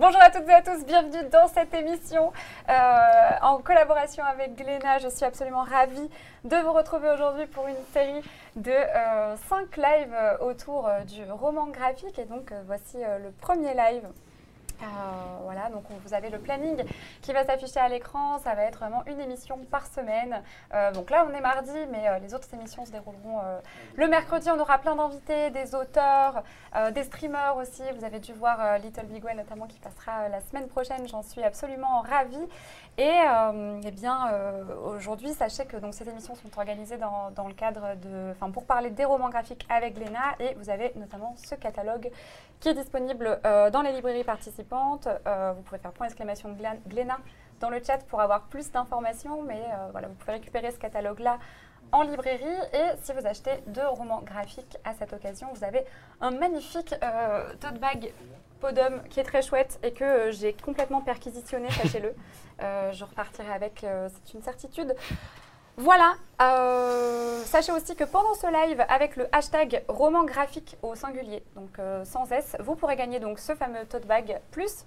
Bonjour à toutes et à tous, bienvenue dans cette émission euh, en collaboration avec Gléna. Je suis absolument ravie de vous retrouver aujourd'hui pour une série de 5 euh, lives autour euh, du roman graphique. Et donc voici le premier live euh, voilà, donc vous avez le planning qui va s'afficher à l'écran. Ça va être vraiment une émission par semaine. Euh, donc là, on est mardi, mais euh, les autres émissions se dérouleront le mercredi. On aura plein d'invités, des auteurs, des streamers aussi. Vous avez dû voir Little Big Way notamment qui passera la semaine prochaine. J'en suis absolument ravie. Et eh bien, aujourd'hui, sachez que donc, ces émissions sont organisées dans, dans le cadre de, enfin, pour parler des romans graphiques avec Léna. Et vous avez notamment ce catalogue qui est disponible dans les librairies participantes euh, vous pouvez faire point exclamation Gléna dans le chat pour avoir plus d'informations, mais euh, voilà, vous pouvez récupérer ce catalogue-là en librairie. Et si vous achetez deux romans graphiques à cette occasion, vous avez un magnifique euh, tote bag Podum qui est très chouette et que j'ai complètement perquisitionné, sachez-le. je repartirai avec, c'est une certitude. Voilà, sachez aussi que pendant ce live, avec le hashtag roman graphique au singulier, donc sans S, vous pourrez gagner donc ce fameux tote bag plus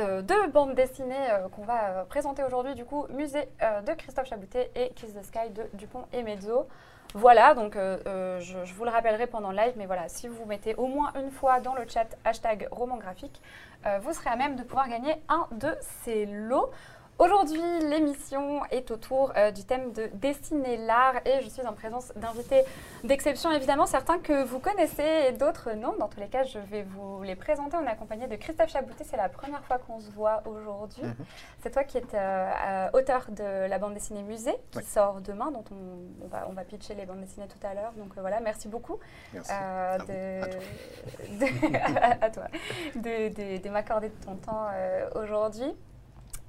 euh, deux bandes dessinées euh, qu'on va euh, présenter aujourd'hui, du coup, Musée de Christophe Chaboutet et Kiss the Sky de Dupont et Mezzo. Voilà, donc je, je, vous le rappellerai pendant le live, mais voilà, si vous mettez au moins une fois dans le chat hashtag roman graphique, vous serez à même de pouvoir gagner un de ces lots. Aujourd'hui, l'émission est autour euh, du thème de dessiner l'art et je suis en présence d'invités d'exception, évidemment, certains que vous connaissez et d'autres non. Dans tous les cas, je vais vous les présenter. On est accompagné de Christophe Chaboutet, c'est la première fois qu'on se voit aujourd'hui. Mhm. C'est toi qui es euh, euh, auteur de la bande dessinée Musée, qui sort demain, dont on, va, on, va, pitcher les bandes dessinées tout à l'heure. Donc voilà, merci beaucoup merci. à, de, à, toi de, de m'accorder de ton temps aujourd'hui.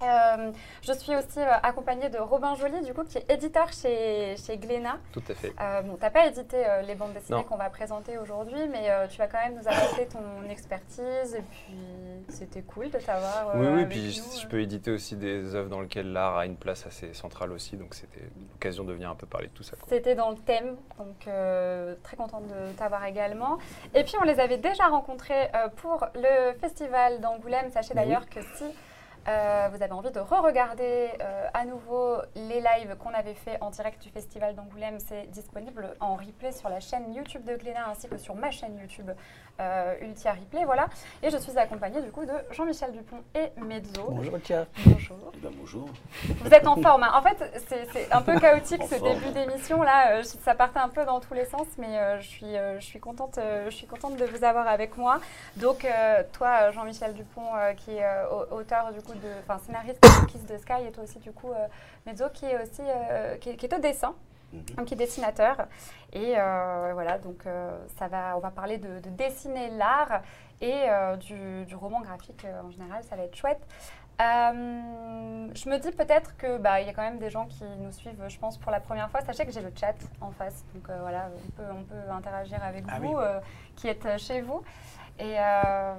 Euh, je suis aussi euh, accompagnée de Robin Joly, du coup, qui est éditeur chez, chez Glénat. Tout à fait. Euh, bon, tu n'as pas édité les bandes dessinées qu'on va présenter aujourd'hui, mais tu vas quand même nous apporter ton expertise. Et puis, c'était cool de t'avoir. oui, oui, puis je, peux éditer aussi des œuvres dans lesquelles l'art a une place assez centrale aussi. Donc, c'était l'occasion de venir un peu parler de tout ça. C'était dans le thème, donc très contente de t'avoir également. Et puis, on les avait déjà rencontrés pour le festival d'Angoulême. Sachez d'ailleurs que si. Euh, vous avez envie de re-regarder euh, à nouveau les lives qu'on avait fait en direct du Festival d'Angoulême, c'est disponible en replay sur la chaîne YouTube de Glénat ainsi que sur ma chaîne YouTube euh, Ultia Replay. Voilà. Et je suis accompagnée du coup de Jean-Michel Dupont et Mezzo. Bonjour Ultia. Bonjour. Eh ben, bonjour. Vous êtes en forme. Hein. En fait, c'est un peu chaotique ce début d'émission là. ça partait un peu dans tous les sens, mais je, suis, je, suis contente, je suis contente de vous avoir avec moi. Donc, toi, Jean-Michel Dupont, qui est auteur du coup enfin scénariste de Kiss the Sky et toi aussi du coup euh, Mezzo qui est aussi euh, qui, est au dessin. Mhm. qui est dessinateur. Et euh, voilà, donc ça va, on va parler de, dessiner l'art et du, roman graphique en général, ça va être chouette. je me dis peut-être que bah, il y a quand même des gens qui nous suivent, je pense, pour la première fois. Sachez que j'ai le chat en face, donc voilà, on peut, on peut interagir avec ah vous qui êtes chez vous. Euh,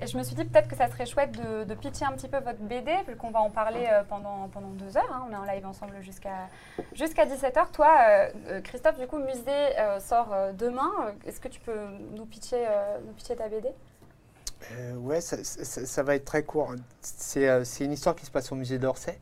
et, je me suis dit peut-être que ça serait chouette de, pitcher un petit peu votre BD, vu qu'on va en parler euh, pendant, pendant deux heures. Hein. on est en live ensemble jusqu'à jusqu'à 17h. Toi, euh, Christophe, du coup, Musée sort demain. Est-ce que tu peux nous pitcher, nous pitcher ta BD Ouais, ça, va être très court. C'est une histoire qui se passe au musée d'Orsay.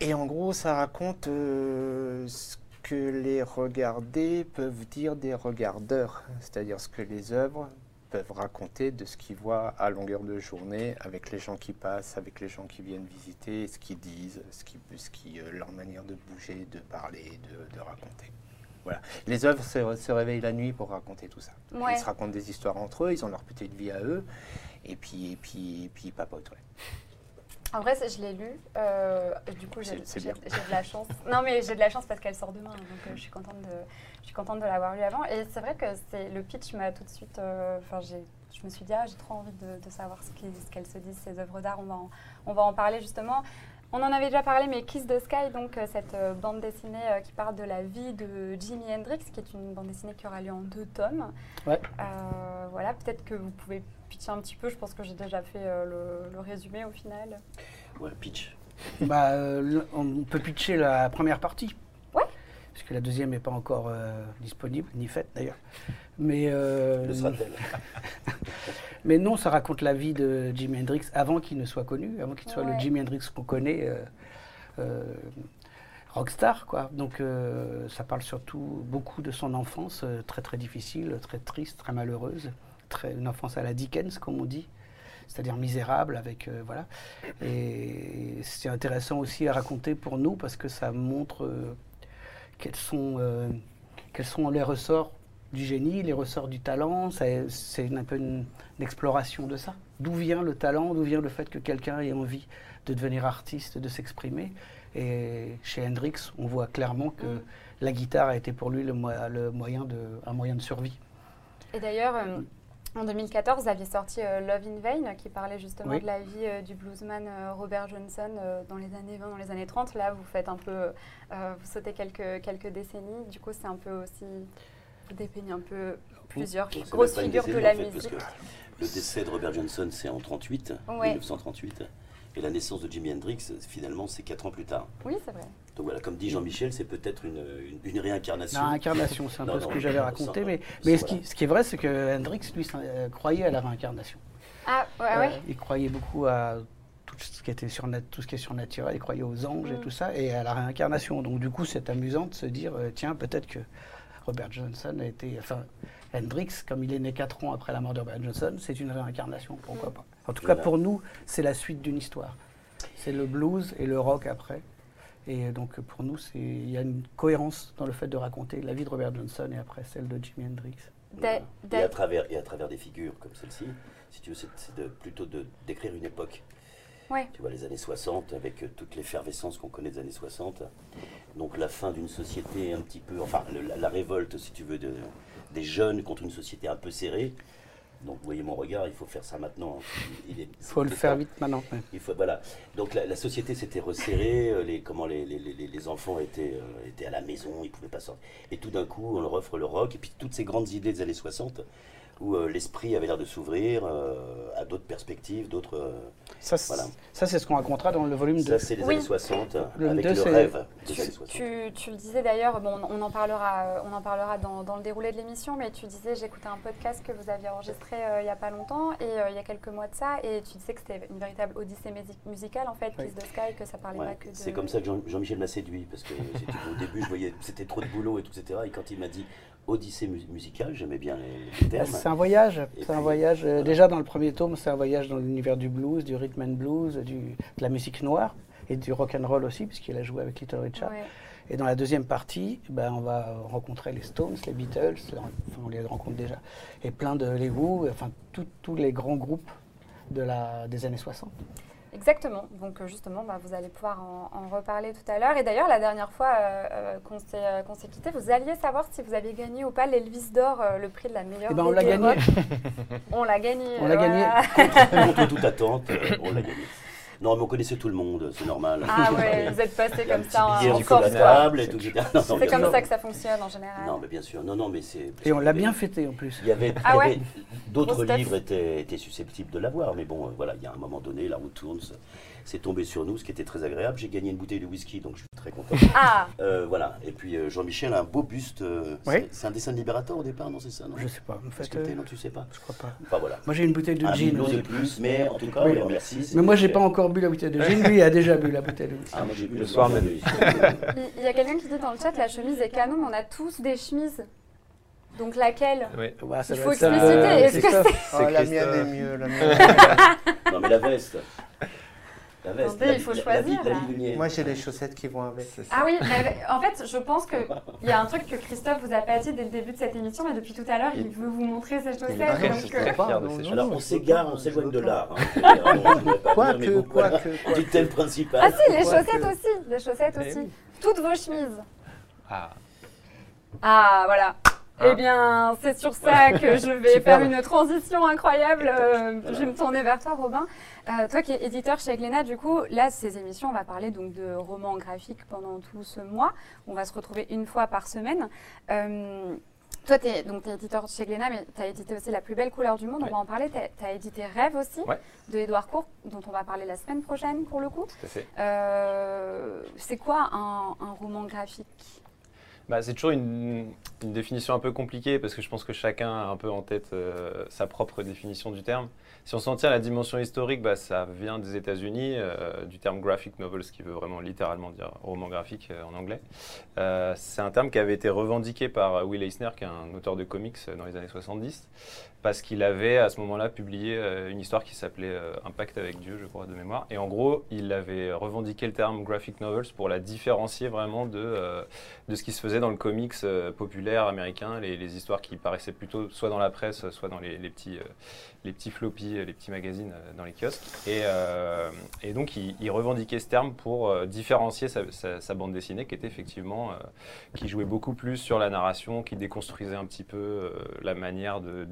Et en gros, ça raconte ce que les regardés peuvent dire des regardeurs, c'est-à-dire ce que les œuvres peuvent raconter de ce qu'ils voient à longueur de journée avec les gens qui passent, avec les gens qui viennent visiter, ce qu'ils disent, ce qui, ce qui, euh, leur manière de bouger, de parler, de, raconter. Voilà. Les œuvres se, réveillent la nuit pour raconter tout ça. Ils se racontent des histoires entre eux, ils ont leur petite vie à eux, et puis, et puis, et puis ils papotent. En vrai, je l'ai lu. Euh, du coup, j'ai de la chance. Non, mais j'ai de la chance parce qu'elle sort demain, donc euh, je suis contente de, je suis contente de l'avoir lu avant. Et c'est vrai que c'est le pitch m'a tout de suite. Euh, enfin, je me suis dit, ah, j'ai trop envie de, savoir ce qu'elles se disent ces œuvres d'art. On va, en, on va en parler justement. On en avait déjà parlé, mais Kiss the Sky, donc cette bande dessinée qui parle de la vie de Jimi Hendrix, qui est une bande dessinée qui aura lieu en deux tomes. Ouais. voilà, peut-être que vous pouvez pitcher un petit peu Je pense que j'ai déjà fait euh, le, résumé au final. Ouais, pitch. bah, euh, on peut pitcher la première partie. Ouais. Parce que la deuxième n'est pas encore euh, disponible, ni faite d'ailleurs. Mais. Le sera Mais non, ça raconte la vie de Jimi Hendrix avant qu'il ne soit connu, avant qu'il soit Ouais. le Jimi Hendrix qu'on connaît, euh, euh, rockstar, quoi. Donc euh, ça parle surtout beaucoup de son enfance, euh, très très difficile, très triste, très malheureuse, très, une enfance à la Dickens, comme on dit, c'est-à-dire misérable, avec euh, voilà. Et c'est intéressant aussi à raconter pour nous parce que ça montre euh, quels sont euh, quels sont les ressorts du génie, les ressorts du talent. C'est un peu une, une exploration de ça. D'où vient le talent D'où vient le fait que quelqu'un ait envie de devenir artiste, de s'exprimer? Et chez Hendrix, on voit clairement que Mm. la guitare a été pour lui le, mo- le moyen de, un moyen de survie. Et d'ailleurs, euh, en 2014, vous aviez sorti euh, Love in Vain, qui parlait justement Oui. de la vie euh, du bluesman euh, Robert Johnson euh, dans les années 20, dans les années 30. Là, vous faites un peu, euh, vous sautez quelques, quelques décennies. Du coup, c'est un peu aussi, vous dépeignez un peu plusieurs grosses figures de la en fait, musique. Le décès de Robert Johnson, c'est en 38, Ouais. 1938. Et la naissance de Jimi Hendrix, finalement, c'est 4 ans plus tard. Oui, c'est vrai. Donc voilà, comme dit Jean-Michel, c'est peut-être une, une, une réincarnation. La réincarnation, c'est un Non, peu ce que j'avais raconté. ça, Mais, ce, voilà. qui, ce qui est vrai, c'est que Hendrix, lui, euh, croyait à la réincarnation. Ah, ouais, Euh, ouais. Il croyait beaucoup à tout ce qui était surna- tout ce qui est surnaturel. Il croyait aux anges et Mm. tout ça, et à la réincarnation. Donc du coup, c'est amusant de se dire, euh, tiens, peut-être que Robert Johnson a été, enfin, Hendrix, comme il est né 4 ans après la mort de Robert Johnson, c'est une réincarnation. Pourquoi Mm. pas En tout Voilà. cas, pour nous, c'est la suite d'une histoire. C'est le blues et le rock après. Et donc pour nous, il y a une cohérence dans le fait de raconter la vie de Robert Johnson et après celle de Jimi Hendrix. Voilà. Et à, travers, et à travers des figures comme celle-ci, si tu veux, c'est c'est de- plutôt de décrire une époque. Ouais. Tu vois, les années 60, avec euh, toute l'effervescence qu'on connaît des années 60. Donc la fin d'une société un petit peu, enfin le- la, la révolte, si tu veux, de, des jeunes contre une société un peu serrée. Donc vous voyez mon regard, il faut faire ça maintenant. Il est- Il faut le faire temps. vite maintenant. ouais. Il faut, voilà. Donc la, la société s'était resserrée, euh, les, comment les, les, les- les enfants étaient, euh, étaient à la maison, ils ne pouvaient pas sortir. Et tout d'un coup, on leur offre le rock, et puis toutes ces grandes idées des années 60, où euh, l'esprit avait l'air de s'ouvrir euh, à d'autres perspectives, d'autres... euh, Ça, Voilà. ça, c'est ce qu'on racontera dans le volume 2. ça, c'est les Oui. années 60, Le avec le rêve des Tu, années 60. tu- tu le disais d'ailleurs, bon, on en parlera, on en parlera dans, dans le déroulé de l'émission, mais tu disais, j'écoutais un podcast que vous aviez enregistré euh, il n'y a pas longtemps, et euh, il y a quelques mois de ça, et tu disais que c'était une véritable odyssée musi- musicale, en fait, Oui. Kiss the Sky, que ça parlait Ouais, pas que de... C'est comme ça que Jean- Jean-Michel m'a séduit, parce que au début, je voyais c'était trop de boulot et tout, etc. Et quand il m'a dit Odyssée mu- musicale, j'aimais bien les, les termes. C'est un voyage. C'est un voyage. euh, voilà. Déjà dans le premier tome, c'est un voyage dans l'univers du blues, du rhythm and blues, du, de la musique noire et du rock and roll aussi, puisqu'il a joué avec Little Richard. Ouais. Et dans la deuxième partie, ben, on va rencontrer les Stones, les Beatles, enfin, on les rencontre déjà, et plein de les Who, enfin tous les grands groupes de la, des années 60. Exactement. Donc euh, justement, bah, vous allez pouvoir en, en reparler tout à l'heure. Et d'ailleurs, la dernière fois euh, euh, qu'on s'est euh, qu'on s'est quitté, vous alliez savoir si vous aviez gagné ou pas l'Elvis d'or, euh, le prix de la meilleure. Eh ben, on l'a gagné. on l'a gagné. On l'a gagné. Contre toute attente, on l'a gagné. Non, mais on connaissait tout le monde, c'est normal. Ah ouais, vous êtes passé comme ça en, table et tout. C'est comme ça que ça fonctionne en général. Non, mais bien sûr. Non, non, mais c'est. Et on l'a bien fêté en plus. Il y avait, Ah ouais d'autres livres étaient, étaient susceptibles de l'avoir, mais bon, euh, voilà, il y a un moment donné, la roue tourne, c'est tombé sur nous, ce qui était très agréable. J'ai gagné une bouteille de whisky, donc je suis très content. Ah, Euh, voilà. Et puis euh, Jean-Michel a un beau buste. euh, Oui. c'est- C'est un dessin de Libérateur au départ, non C'est ça, non Je sais pas. En fait, euh, non, tu sais pas je crois pas. Enfin voilà. Moi j'ai une bouteille de Un gin. aussi. de plus, mais en tout cas, Oui. alors, merci. c'est Mais moi j'ai pas encore bu la bouteille de gin. Lui il a déjà bu la bouteille de whisky. Ah, moi j'ai bu Le le soir même. il y a quelqu'un qui dit dans le chat la chemise est canon, mais on a tous des chemises. Donc laquelle? Oui. Ouais, ça Il faut expliciter, est-ce que Christophe. Oh, la mienne est mieux. La mienne est mieux. Non, mais la veste. La veste. Attendez, la- il faut la- la choisir, la vie. Moi, j'ai les chaussettes qui vont avec. Ah oui, mais en fait, je pense qu'il y a un truc que Christophe vous a pas dit dès le début de cette émission, mais depuis tout à l'heure, il veut vous montrer ses chaussettes. Ah donc, je euh, fier de non, ces non, Alors on s'égare, on s'éloigne de l'art. hein. Voilà. quoique. Du thème principal. Ah si, les chaussettes aussi, les chaussettes Eh aussi. oui. Toutes vos chemises. Ah. Ah, voilà. Ah. Eh bien, c'est sur ça que je vais faire une transition incroyable. Euh, Je vais me tourner vers toi, Robin. Euh, toi qui es éditeur chez Glénat, du coup, là, ces émissions, on va parler donc de romans graphiques pendant tout ce mois. On va se retrouver une fois par semaine. Euh, toi, tu es, donc, t'es éditeur chez Glénat, mais tu as édité aussi La plus belle couleur du monde. Ouais. On va en parler. Tu as, édité Rêve aussi, Ouais. de Édouard Court, dont on va parler la semaine prochaine, pour le coup. Euh, c'est quoi un, un roman graphique? Bah, c'est toujours une, une définition un peu compliquée parce que je pense que chacun a un peu en tête euh, sa propre définition du terme. Si on s'en tient à la dimension historique, bah, ça vient des États-Unis, euh, du terme graphic novel, ce qui veut vraiment littéralement dire roman graphique euh, en anglais. Euh, c'est un terme qui avait été revendiqué par Will Eisner, qui est un auteur de comics dans les années 70, parce qu'il avait à ce moment-là publié euh, une histoire qui s'appelait euh, Un pacte avec Dieu, je crois, de mémoire. Et en gros, il avait revendiqué le terme graphic novels pour la différencier vraiment de, euh, de ce qui se faisait dans le comics euh, populaire américain, les, histoires qui paraissaient plutôt soit dans la presse, soit dans les, petits, les petits floppies, les petits magazines dans les kiosques. Et, et donc, il, revendiquait ce terme pour différencier sa, bande dessinée, qui était effectivement, qui jouait beaucoup plus sur la narration, qui déconstruisait un petit peu la manière de-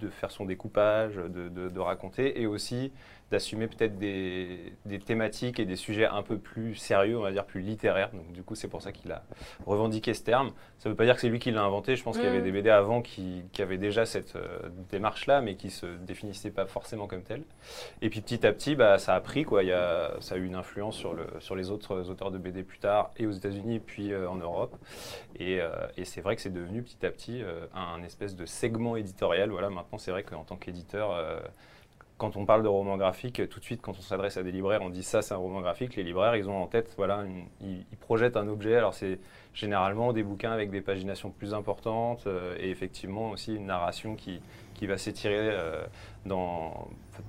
de faire son découpage, de, de- de raconter, et aussi d'assumer peut-être des, des thématiques et des sujets un peu plus sérieux, on va dire plus littéraires. Donc du coup, c'est pour ça qu'il a revendiqué ce terme. Ça ne veut pas dire que c'est lui qui l'a inventé. Je pense qu'il y avait Mm. des BD avant qui, qui avaient déjà cette euh, démarche-là, mais qui se définissaient pas forcément comme telle. Et puis petit à petit, bah, ça a pris. Quoi. Il y a, ça a eu une influence sur, le, sur les autres auteurs de BD plus tard, et aux États-Unis, puis euh, en Europe. Et, euh, et c'est vrai que c'est devenu petit à petit un espèce de segment éditorial. Voilà, maintenant, c'est vrai qu'en tant qu'éditeur, euh, quand on parle de roman graphique, tout de suite, quand on s'adresse à des libraires, on dit ça, c'est un roman graphique. Les libraires, ils ont en tête, voilà, ils, projettent un objet. Alors, c'est généralement des bouquins avec des paginations plus importantes euh, et effectivement aussi une narration qui, qui va s'étirer euh,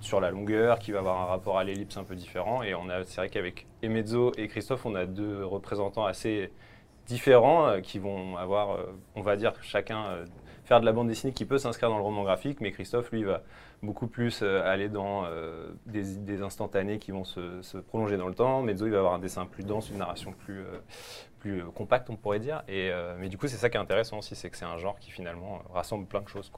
sur la longueur, qui va avoir un rapport à l'ellipse un peu différent. Et on a, c'est vrai qu'avec Emezzo et Christophe, on a deux représentants assez différents euh, qui vont avoir, euh, on va dire, chacun euh, de la bande dessinée qui peut s'inscrire dans le roman graphique, mais Christophe, lui, va beaucoup plus euh, aller dans euh, des, des instantanés qui vont se, prolonger dans le temps. Mezzo, il va avoir un dessin plus dense, une narration plus, euh, compacte, on pourrait dire. Et, mais du coup, c'est ça qui est intéressant aussi, c'est que c'est un genre qui finalement rassemble plein de choses.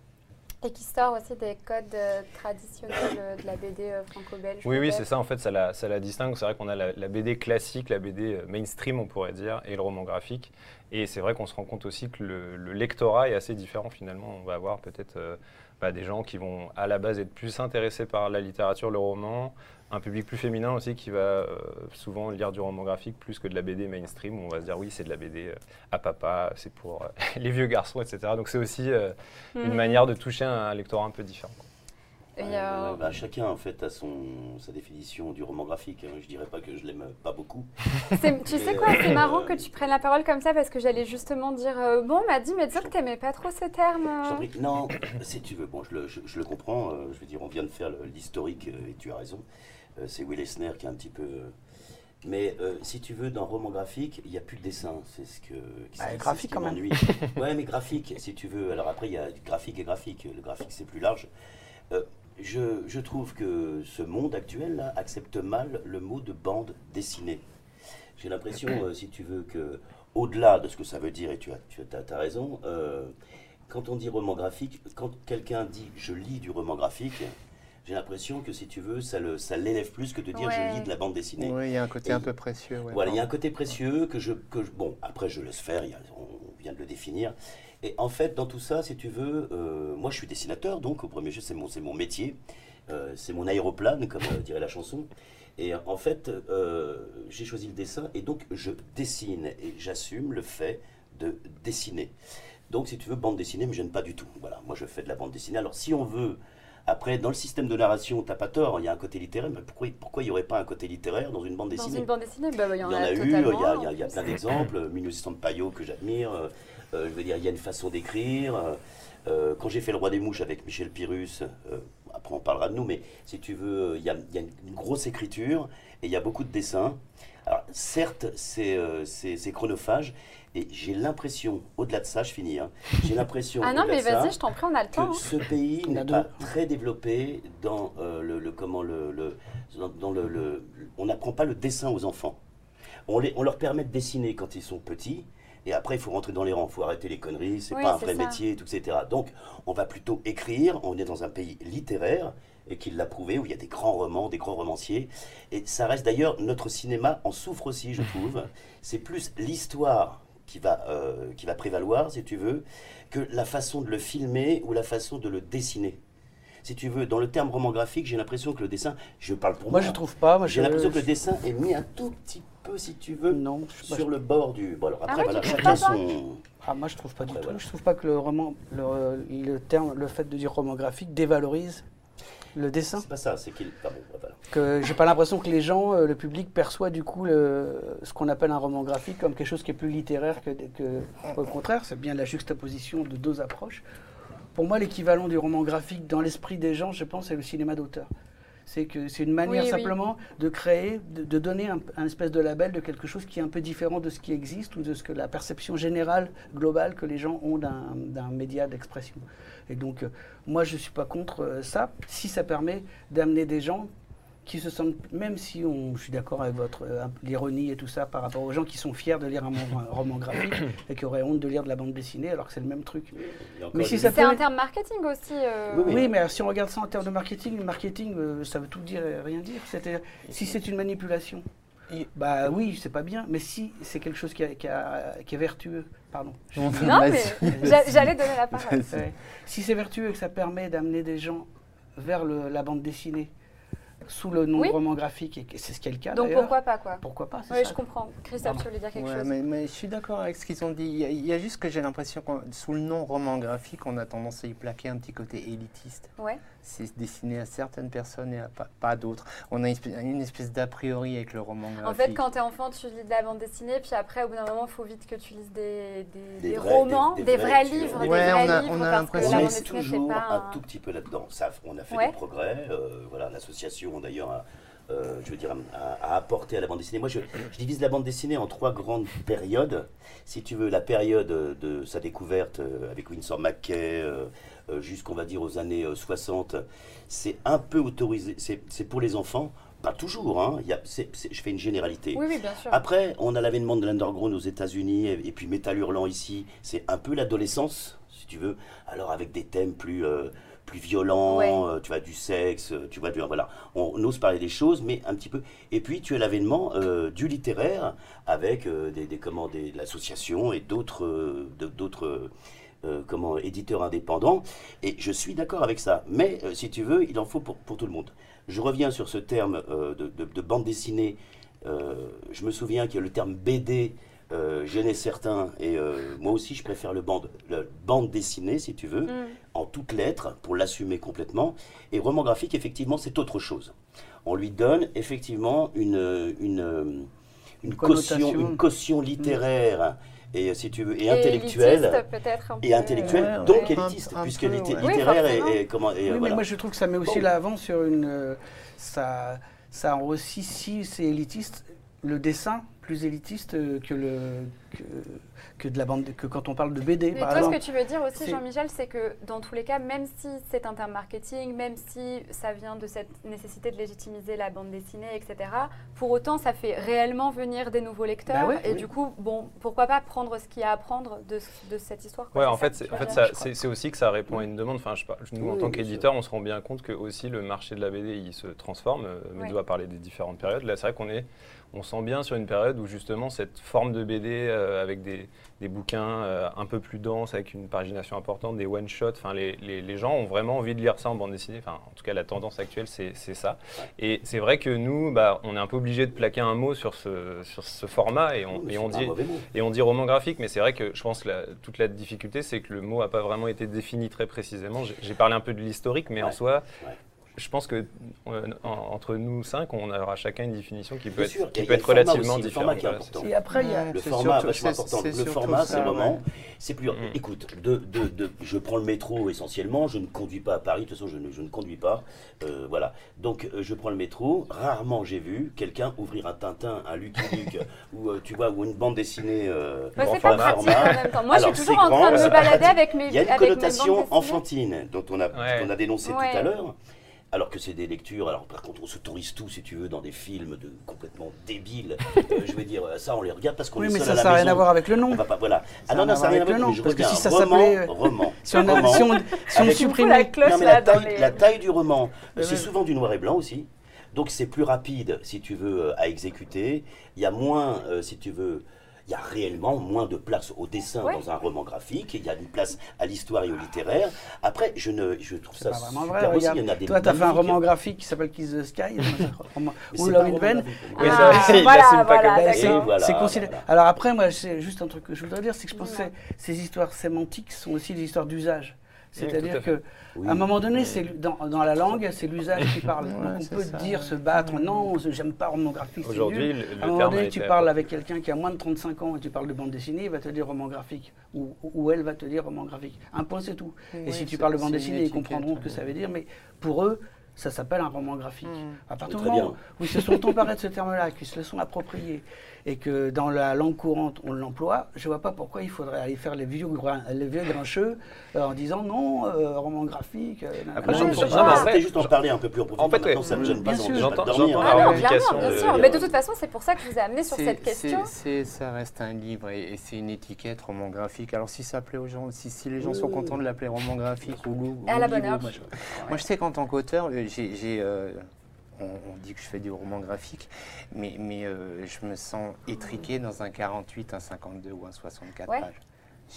Et qui sort aussi des codes euh, traditionnels euh, de la BD euh, franco-belge. Oui, oui, c'est ça, en fait, ça la, ça la distingue. C'est vrai qu'on a la, la BD classique, la BD mainstream, on pourrait dire, et le roman graphique. Et c'est vrai qu'on se rend compte aussi que le, le lectorat est assez différent finalement. On va avoir peut-être bah, des gens qui vont à la base être plus intéressés par la littérature, le roman, un public plus féminin aussi qui va euh, souvent lire du roman graphique plus que de la BD mainstream, où on va se dire oui, c'est de la BD euh, à papa, c'est pour euh, les vieux garçons, etc. Donc c'est aussi euh, une Mhm. manière de toucher un, un lectorat un peu différent. Et, euh, bah, chacun en fait a son, sa définition du roman graphique. hein. Je dirais pas que je l'aime pas beaucoup. tu sais quoi, c'est marrant que tu prennes la parole comme ça parce que j'allais justement dire euh, bon, on m'a dit, mais dis que t'aimais pas trop ce terme. Euh. Non, si tu veux, bon, je le, je- je le comprends. euh, je veux dire, on vient de faire l'historique euh, et tu as raison. Euh, c'est Will Eisner qui est un petit peu. euh, mais euh, si tu veux, dans roman graphique, il n'y a plus de dessin. C'est ce que. c'est graphique ce qui quand même. ouais, mais graphique, si tu veux. Alors après, il y a graphique et graphique. Le graphique, c'est plus large. Euh, je, je trouve que ce monde actuel là, accepte mal le mot de bande dessinée. J'ai l'impression, euh, si tu veux, que au-delà de ce que ça veut dire, et tu as, tu as, raison, euh, quand on dit roman graphique, quand quelqu'un dit je lis du roman graphique, j'ai l'impression que si tu veux, ça l'élève plus que de dire Ouais. je lis de la bande dessinée. Oui, il y a un côté Et un peu précieux. ouais, Voilà, il y a un côté précieux que je, que je- Bon, après, je laisse faire, il y a- on vient de le définir. Et en fait, dans tout ça, si tu veux, euh, moi je suis dessinateur, donc au premier jeu, c'est mon, métier. Euh, c'est mon aéroplane, comme euh, dirait la chanson. Et en fait, j'ai choisi le dessin et donc je dessine et j'assume le fait de dessiner. Donc, si tu veux, bande dessinée me gêne pas du tout. Voilà, moi je fais de la bande dessinée. Alors, si on veut. Après, dans le système de narration, t'as pas tort, il y a un côté littéraire, mais pourquoi pourquoi il n'y aurait pas un côté littéraire dans une bande Dans dessinée une bande dessinée, bah, bah, il y en il y en a, a eu, il y a, il y a- il y a en plein d'exemples. Minus Sampaio que j'admire. euh, euh, je veux dire, il y a une façon d'écrire. euh, quand j'ai fait Le Roi des Mouches avec Michel Pyrrhus, après on parlera de nous, mais si tu veux, euh, il y a, il y a une, une grosse écriture et il y a beaucoup de dessins. Alors, certes, c'est euh, chronophage et j'ai l'impression, au-delà de ça, je finis, hein, j'ai l'impression. Ah non, mais vas-y, je t'en prie, on a le temps. que hein. ce pays n'est pas très développé dans euh, le, le- comment le, le- dans, dans le, le- on n'apprend pas le dessin aux enfants. On, les, on leur permet de dessiner quand ils sont petits. Et après, il faut rentrer dans les rangs, il faut arrêter les conneries, c'est Oui, pas un vrai ça. métier, tout, etc. Donc, on va plutôt écrire, on est dans un pays littéraire, et qu'il l'a prouvé, où il y a des grands romans, des grands romanciers. Et ça reste d'ailleurs, notre cinéma en souffre aussi, je trouve. C'est plus l'histoire qui va, euh, qui va prévaloir, si tu veux, que la façon de le filmer ou la façon de le dessiner. si tu veux, dans le terme roman graphique, j'ai l'impression que le dessin, je parle pour Moi, moi, je trouve pas. J'ai je- l'impression que le dessin est mis un tout petit peu, si tu veux, Non, je, sur le bord du. Bon, alors après, ouais, voilà, chacun son. Ah, moi, je trouve pas du Ouais, tout. voilà. Je trouve pas que le roman, le, le terme, le fait de dire roman graphique dévalorise le dessin. C'est pas ça, c'est qu'il. Ah bon, voilà. Que j'ai pas l'impression que les gens, euh, le public perçoit du coup le, ce qu'on appelle un roman graphique comme quelque chose qui est plus littéraire que, que au contraire, c'est bien la juxtaposition de deux approches. Pour moi, l'équivalent du roman graphique dans l'esprit des gens, je pense, c'est le cinéma d'auteur. C'est que c'est une manière Oui, oui. simplement de créer, de, de donner un, un espèce de label de quelque chose qui est un peu différent de ce qui existe ou de ce que la perception générale, globale que les gens ont d'un d'un média d'expression. Et donc, euh, moi, je ne suis pas contre euh, ça, si ça permet d'amener des gens qui se sentent, même si on, je suis d'accord avec votre euh, l'ironie et tout ça par rapport aux gens qui sont fiers de lire un, roman graphique et qui auraient honte de lire de la bande dessinée alors que c'est le même truc. Mais si C'est peut- un terme marketing aussi. euh, Oui, Oui, mais si on regarde ça en termes de marketing, le marketing, euh, ça veut tout dire et rien dire. C'est-à-dire, si c'est une manipulation, bah oui, c'est pas bien. Mais si c'est quelque chose qui, a- qui a- qui est vertueux, pardon. Non, mais j'a- j'allais donner la parole. Ouais. Si c'est vertueux et que ça permet d'amener des gens vers le- la bande dessinée sous le nom Oui. de roman graphique, et que c'est ce qui est le cas Donc pourquoi pas quoi pourquoi pas Oui, ça. je comprends. Christophe, tu voulais dire quelque Ouais, chose mais, mais je suis d'accord avec ce qu'ils ont dit. Il y, a, il y a juste que j'ai l'impression que sous le nom roman graphique, on a tendance à y plaquer un petit côté élitiste. Ouais. C'est destiné à certaines personnes et à pas, pas à d'autres. On a une espèce, d'a priori avec le roman graphique. En fait, quand t'es enfant, tu lis de la bande dessinée, puis après, au bout d'un moment, il faut vite que tu lises des, des, Des des vrais- romans, des- des, des vrais vrais livres, des Ouais, vrais on a- livres, on a que l'impression- On c'est toujours pas un un- tout petit peu là-dedans. Ça, on a fait Ouais. des progrès. euh, voilà, l'association d'ailleurs a, euh, je veux dire, a, a apporté à la bande dessinée. Moi, je, je divise la bande dessinée en trois grandes périodes. Si tu veux, la période de sa découverte euh, avec Winsor McKay, euh, jusqu'on va dire aux années euh, 60, c'est un peu autorisé. C'est pour les enfants, pas toujours. Hein, il y a- je fais une généralité. Oui, oui, bien sûr. Après, on a l'avènement de l'underground aux États-Unis et, et puis Metal Hurlant ici. C'est un peu l'adolescence, si tu veux. Alors avec des thèmes plus euh, plus violents, Ouais. euh, tu vois du sexe, euh, tu vois du voilà. On, ose parler des choses, mais un petit peu. Et puis tu as l'avènement euh, du littéraire avec euh, des, des comment des de l'association et d'autres euh, d'autres euh, comment éditeurs indépendants. Et je suis d'accord avec ça. Mais euh, si tu veux, il en faut pour, pour tout le monde. Je reviens sur ce terme euh, de, de- de bande dessinée. Euh, je me souviens que le terme BD gênait certains. Et moi aussi, je préfère le bande, le bande dessinée, si tu veux, Mm. en toutes lettres, pour l'assumer complètement. Et roman graphique, effectivement, c'est autre chose. On lui donne effectivement une, une, une, Une caution, une caution littéraire et, si tu veux, et Et un Et peu, intellectuelle, Ouais, ouais. donc Un- élitiste, un puisque ouais. Oui, littéraire forcément. et, et comment et, Oui, euh, mais voilà. moi je trouve que ça met aussi Bon. l'avant sur une. euh, ça, ça aussi, si c'est élitiste, le dessin plus élitiste euh, que, le, que, que de la bande, que quand on parle de BD Mais par toi, exemple. ce que tu veux dire aussi, Jean-Michel, c'est que dans tous les cas, même si c'est un terme marketing, même si ça vient de cette nécessité de légitimiser la bande dessinée, etc., pour autant, ça fait réellement venir des nouveaux lecteurs. Bah ouais, et oui. du coup, bon, pourquoi pas prendre ce qu'il y a à apprendre de, de cette histoire quoi, Ouais, c'est en fait, en fait, c'est aussi que ça répond à une demande. Enfin, je, nous, en tant qu'éditeur, on se rend bien compte que aussi le marché de la BD, il se transforme. Euh, Ouais. a parlé des différentes périodes. Là, c'est vrai qu'on est, on sent bien sur une période où justement cette forme de BD euh, avec des, des bouquins euh, un peu plus denses, avec une pagination importante, des one-shots. Les, les- les gens ont vraiment envie de lire ça en bande dessinée. Enfin, en tout cas, la tendance actuelle, c'est ça. Et c'est vrai que nous, bah, on est un peu obligé de plaquer un mot sur ce, sur ce format et on, Oui, et dit, mauvais mot. et on dit roman graphique, mais c'est vrai que je pense que la- toute la difficulté, c'est que le mot n'a pas vraiment été défini très précisément. J'ai- parlé un peu de l'historique, mais en soi, ouais. Je pense que euh, en- entre nous cinq, on aura chacun une définition qui peut sûr, être, qui y peut y être relativement aussi, différente. Et après, il y a. Le format, surtout- vachement c'est- important. c'est Le format, c'est le moment. ouais. C'est plus. Mm. Écoute, de, de, de- je prends le métro essentiellement. Je ne conduis pas à Paris. De toute façon, je ne, je ne conduis pas. Euh, voilà. Donc, euh, je prends le métro. Rarement, j'ai vu quelqu'un ouvrir un Tintin, un Lucky Luke, ou euh, tu vois, ou une bande dessinée. euh, Bah, c'est Bon, pas format. pratique en même temps. Moi, Alors, je suis toujours en train de me balader avec mes Il y a une connotation enfantine dont on a, dénoncé tout à l'heure. Alors que c'est des lectures, alors par contre on s'autorise tout si tu veux dans des films de complètement débiles. Euh, je veux dire, ça on les regarde parce qu'on Oui, est mais seul ça, à la ça n'a rien à voir avec le On nom. va pas, voilà. Ah non, non, ça n'a rien à voir avec le mais je nom, parce que si ça s'appelait- roman. Si on, a- roman. si on, si on supprimait. la cloche Non, mais là la taille, les... la taille du roman, c'est souvent du noir et blanc aussi. Donc c'est plus rapide, si tu veux, euh, à exécuter. Il y a moins, euh, si tu veux, il y a réellement moins de place au dessin Ouais. dans un roman graphique, il y a une place à l'histoire et au littéraire. Après, je, ne, je trouve ça pas vraiment super vrai. aussi, Regarde, il y en a des toi, tu as fait un roman graphique qui s'appelle Kiss the Sky. Ou Love in Vain. Ah, Ben, c'est considéré. Alors après, moi, c'est juste un truc que je voudrais dire, c'est que je pense que ces histoires sémantiques sont aussi des histoires d'usage. C'est-à-dire à fait. que Oui. à un moment donné, c'est dans, dans la langue, c'est l'usage qui parle. Ouais, Donc on peut ça. dire, se battre, non, j'aime pas roman graphique. Aujourd'hui, le, À un moment donné, tu parles avec quelqu'un qui a moins de 35 ans et tu parles de bande dessinée, il va te dire roman graphique. Ou, ou elle va te dire roman graphique. Un point, c'est tout. et si tu parles de bande dessinée, ils comprendront ce que ça veut dire. Mais pour eux, ça s'appelle un roman graphique. Mm. À partir du moment où ils se sont emparés de ce terme-là, qu'ils se le sont appropriés, et que dans la langue courante, on l'emploie, je vois pas pourquoi il faudrait aller faire les vieux, grin- les vieux grincheux euh, en disant non, euh, roman graphique. euh. Après, j'en- je juste en parler un peu plus en profondeur. fait, ouais. Maintenant, ça me gêne pas, J'entends- Ah bien de- sûr. Mais de toute façon, c'est pour ça que je vous ai amené sur cette question. ça reste un livre et, et c'est une étiquette roman graphique. Alors si ça plaît aux gens, si, si les gens sont contents de l'appeler roman graphique ou Lou- À la ou bonne heure. Moi je sais qu'en tant qu'auteur, j'ai, on, on dit que je fais du roman graphique, mais, mais euh, je me sens étriqué dans un 48, un 52 ou un 64 Ouais. pages.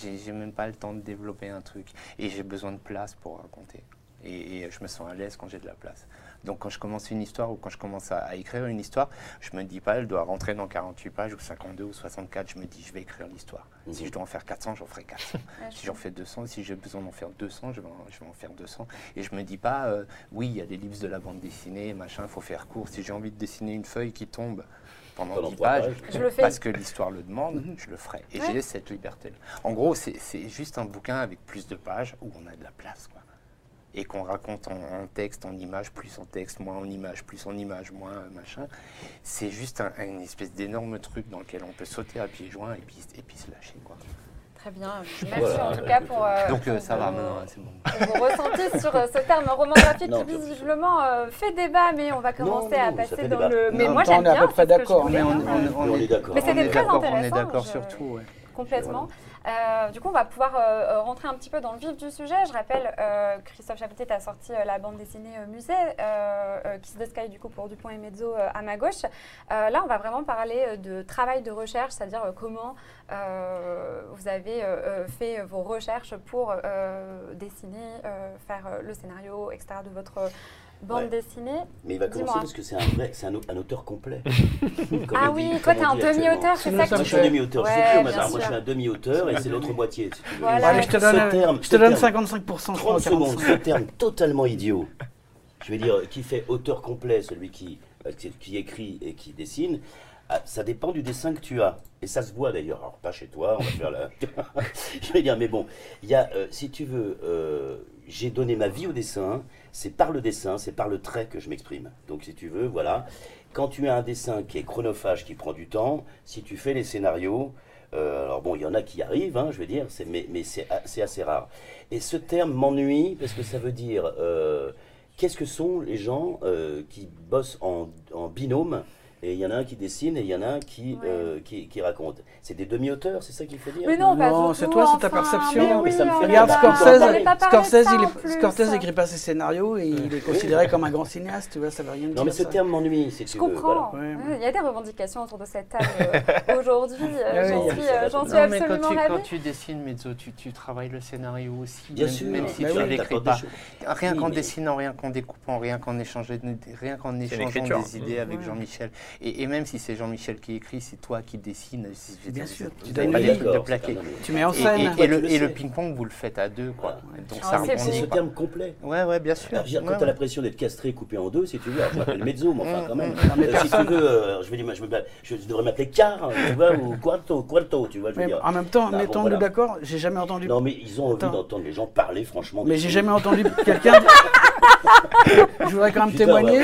J'ai, même pas le temps de développer un truc et j'ai besoin de place pour raconter. Et, et je me sens à l'aise quand j'ai de la place. Donc quand je commence une histoire ou quand je commence à, à écrire une histoire, je me dis pas elle doit rentrer dans 48 pages ou 52 ou 64. Je me dis je vais écrire l'histoire. Si Mhm. je dois en faire 400, j'en ferai 400. Ouais, je si j'en fais 200, si j'ai besoin d'en faire 200, je vais, en, je vais en faire 200. Et je me dis pas euh, oui il y a des livres de la bande dessinée, machin, il faut faire court. Si j'ai envie de dessiner une feuille qui tombe pendant Pendant 10 trois pages, pages. Je le fais. parce que l'histoire le demande, je le ferai. Et Ouais. j'ai cette liberté. En gros, c'est c'est juste un bouquin avec plus de pages où on a de la place. Quoi. Et qu'on raconte en, en texte, en image, plus en texte, moins en image, plus en image, moins euh, machin. C'est juste un- une espèce d'énorme truc dans lequel on peut sauter à pieds joints et puis, et puis se lâcher. Quoi. Très bien. Merci Voilà. en tout cas pour. euh, Donc euh, pour ça va hein, c'est bon. pour vos ressentis sur euh, ce terme roman graphique Non, qui bien visiblement euh, fait débat, mais on va commencer non, à passer dans débat. le. Mais moi j'aime on est à bien. peu près d'accord, Mais on, dire. on- on on est, d'accord. Mais c'était on est très d'accord, On est intéressant, d'accord je- sur tout. ouais. Complètement. Euh, du coup, on va pouvoir euh, euh, rentrer un petit peu dans le vif du sujet. Je rappelle, euh, Christophe Chapetet a sorti la bande dessinée Musée, Kiss the Sky, du coup, pour Dupont et Mezzo à ma gauche. Là, on va vraiment parler de travail de recherche, c'est-à-dire comment vous avez fait vos recherches pour dessiner, faire le scénario, etc. de votre bande Ouais. dessinée. Mais il va commencer parce que c'est un vrai, c'est un, un auteur complet. Ah dit- oui, toi, t'es un demi-auteur, c'est ça que je suis un demi-auteur. Ouais, je sais plus, bien Mazar. Moi, je suis un demi-auteur et c'est l'autre moitié. Si tu veux. Voilà. Allez, je te donne, terme- je te donne terme- 55%. je 30 crois, secondes, 45. ce terme totalement idiot. Je veux dire, qui fait auteur complet, celui qui, euh, qui, qui écrit et qui dessine, ah, ça dépend du dessin que tu as. Et ça se voit d'ailleurs. Alors, pas chez toi, on va faire la. Je veux dire, mais bon, il y a, euh, si tu veux, euh, j'ai donné ma vie au dessin. C'est par le dessin, c'est par le trait que je m'exprime. Donc, si tu veux, voilà. Quand tu as un dessin qui est chronophage, qui prend du temps, si tu fais les scénarios, euh, alors bon, il y en a qui arrivent, hein, je veux dire, mais, c'est assez rare. Et ce terme m'ennuie parce que ça veut dire euh, qu'est-ce que sont les gens euh, qui bossent en, en binôme et il y en a un qui dessine et il y en a un qui, Ouais. euh, qui, qui raconte. C'est des demi-auteurs, c'est ça qu'il faut dire Mais non, c'est toi, c'est ta perception. mais Non, mais ça me oui, fait on Regarde Scorsese, Scorsese, ça il, en est, plus. Scorsese écrit pas ses scénarios et il est considéré comme un grand cinéaste, tu vois, ça veut rien dire. Non, mais ce ça. terme m'ennuie, si Je tu veux. comprends. voilà. Ouais. Ouais, Il y a des revendications autour de cette table euh, aujourd'hui. euh, Ah J'en suis, euh, j'en suis Non, mais quand absolument tu, quand ravie. tu dessines Mezzo, tu, tu travailles le scénario aussi. Bien même, si bah tu ne l'écris pas. Rien qu'en dessinant, rien qu'en découpant, rien qu'en échangeant, des idées avec. Jean-Michel. Et, et même si c'est Jean-Michel qui écrit, c'est toi qui dessines. Bien sûr, tu donnes de plaquer. Tu mets en Et, scène. et- le, ping-pong, vous le faites à deux, quoi. Donc Ah, ça c'est ce terme complet. Ouais, ouais, bien sûr. Quand tu as l'impression d'être castré, coupé en deux, si tu veux, alors je m'appelle Mezzo, mais enfin Mm, quand même. mm. Euh, si tu veux, euh, je veux dire, je, devrais m'appeler Car, tu vois, ou Quarto, Quarto, tu vois, je veux Mais dire. en même temps, Ah, bon, mettons-nous d'accord, j'ai jamais entendu. Non, mais ils ont envie d'entendre les gens parler, franchement. Mais j'ai jamais entendu quelqu'un. Je voudrais quand même témoigner.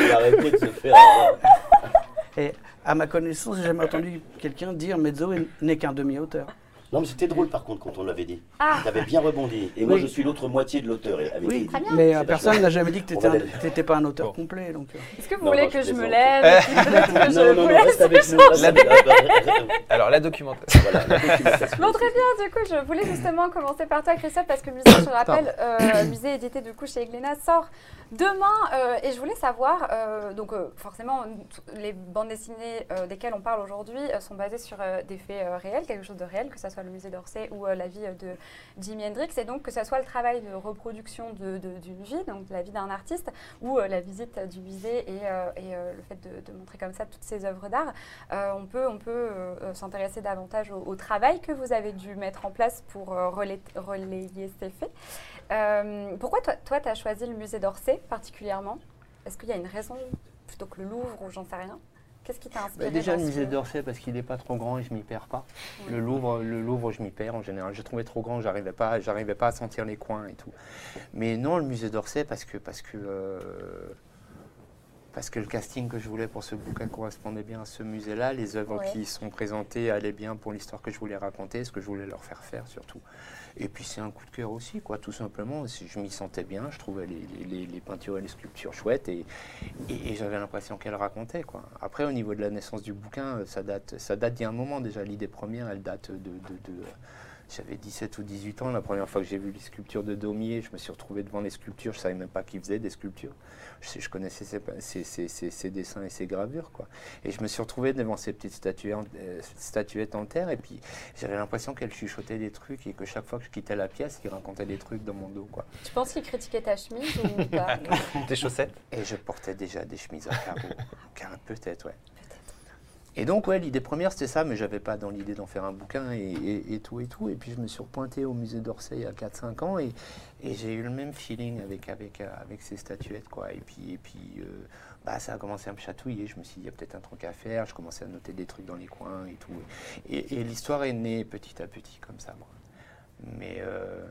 Et à ma connaissance, j'ai jamais entendu quelqu'un dire Mezzo n'est qu'un demi-auteur. Non, mais c'était drôle par contre quand on l'avait dit. Ah. T'avais bien rebondi. Et moi, je suis l'autre moitié de l'auteur. Oui, les- Très bien. mais euh, personne n'a jamais dit que tu n'étais pas un auteur Bon. complet. Donc, euh. Est-ce que vous Non, voulez non, que je me lève que je Non, non, vous non, laisse reste avec nous. Alors, la. Voilà, documentation. Bon, très bien, du coup, je voulais justement commencer par toi, Christophe, parce que le musée, je le rappelle, euh, musée édité du coup chez Glénat, sort demain. euh, et je voulais savoir, euh, donc euh, forcément, les bandes dessinées euh, desquelles on parle aujourd'hui euh, sont basées sur euh, des faits réels, quelque chose de réel, que ce soit le musée d'Orsay ou la vie de Jimi Hendrix, et donc que ce soit le travail de reproduction d'une vie, donc la vie d'un artiste, ou la visite du musée et, et, le fait de, de montrer comme ça toutes ces œuvres d'art. On peut, on peut s'intéresser davantage au, au travail que vous avez dû mettre en place pour relayer ces faits. Euh, pourquoi toi, tu as choisi le musée d'Orsay particulièrement? Est-ce qu'il y a une raison plutôt que le Louvre ou j'en sais rien? Qu'est-ce qui t'a inspiré Bah, déjà, dans le musée d'Orsay, parce qu'il n'est pas trop grand et je m'y perds pas. Le Louvre, le Louvre, je m'y perds en général. Je trouvais trop grand, j'arrivais pas, j'arrivais pas à sentir les coins et tout. Mais non, le musée d'Orsay, parce que, parce que, euh, parce que le casting que je voulais pour ce bouquin correspondait bien à ce musée-là. Les œuvres Ouais. qui sont présentées allaient bien pour l'histoire que je voulais raconter, ce que je voulais leur faire faire surtout. Et puis c'est un coup de cœur aussi, quoi, tout simplement. Si Je m'y sentais bien, je trouvais les, peintures et les sculptures chouettes et, j'avais l'impression qu'elle racontait. Quoi. Après, au niveau de la naissance du bouquin, euh, ça date, ça date d'il y a un moment déjà. L'idée première, elle date de- j'avais 17 ou 18 ans, la première fois que j'ai vu les sculptures de Daumier, je me suis retrouvé devant les sculptures, je savais même pas qui faisait des sculptures. Je, sais- je connaissais ses, ses- ses- ses- ses dessins et ses gravures. Quoi. Et je me suis retrouvé devant ces petites statuettes, en- euh, statuettes en terre, et puis j'avais l'impression qu'elle chuchotait des trucs, et que chaque fois que je quittais la pièce, il racontait des trucs dans mon dos. Quoi. Tu penses qu'il critiquait ta chemise ou pas? Tes chaussettes? Et je portais déjà des chemises à carreaux. Car peut-être, ouais. Et donc, ouais, l'idée première, c'était ça, mais j'avais pas dans l'idée d'en faire un bouquin et, tout et tout. Et puis, je me suis repointé au musée d'Orsay il y a 4-5 ans et, j'ai eu le même feeling avec, avec, euh, avec ces statuettes, quoi. Et puis, et puis euh, bah, ça a commencé à me chatouiller. Je me suis dit, il y a peut-être un truc à faire. Je commençais à noter des trucs dans les coins et tout. Et, et l'histoire est née petit à petit, comme ça, moi. Mais. euh,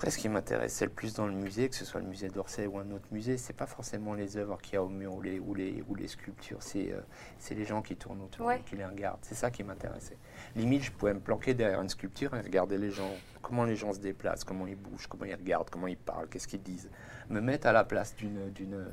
après, ce qui m'intéressait le plus dans le musée, que ce soit le musée d'Orsay ou un autre musée, c'est pas forcément les œuvres qu'il y a au mur ou les, ou les, ou les sculptures, c'est euh, c'est les gens qui tournent autour, Ouais. qui les regardent. C'est ça qui m'intéressait. Limite, je pouvais me planquer derrière une sculpture et regarder les gens, comment les gens se déplacent, comment ils bougent, comment ils regardent, comment ils parlent, qu'est-ce qu'ils disent. Me mettre à la place d'une. d'une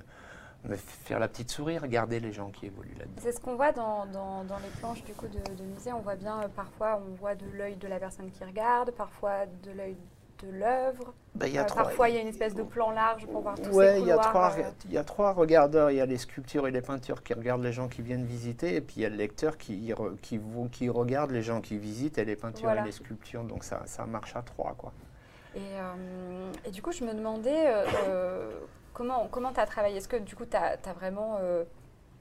me faire la petite souris, regarder les gens qui évoluent là-dedans. C'est ce qu'on voit dans, dans- dans les planches du coup de, de musée. On voit bien euh, parfois, on voit de l'œil de la personne qui regarde, parfois de l'œil de l'œuvre. Ben, a Euh, parfois, il y a une espèce de plan large pour voir tous Ouais, ces il y, a couloirs. trois, euh, il y a trois regardeurs. Il y a les sculptures et les peintures qui regardent les gens qui viennent visiter. Et puis il y a le lecteur qui, qui, qui regarde les gens qui visitent et les peintures Voilà. et les sculptures. Donc ça, ça marche à trois. Quoi. Et, euh, et du coup, je me demandais euh, comment comment tu as travaillé? Est-ce que du coup, tu as, vraiment euh,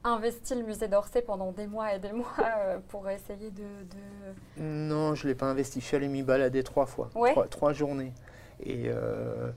investi le musée d'Orsay pendant des mois et des mois euh, pour essayer de. de- Non, je ne l'ai pas investi. Je suis allé m'y balader trois fois. Ouais. Trois, trois journées. Et euh,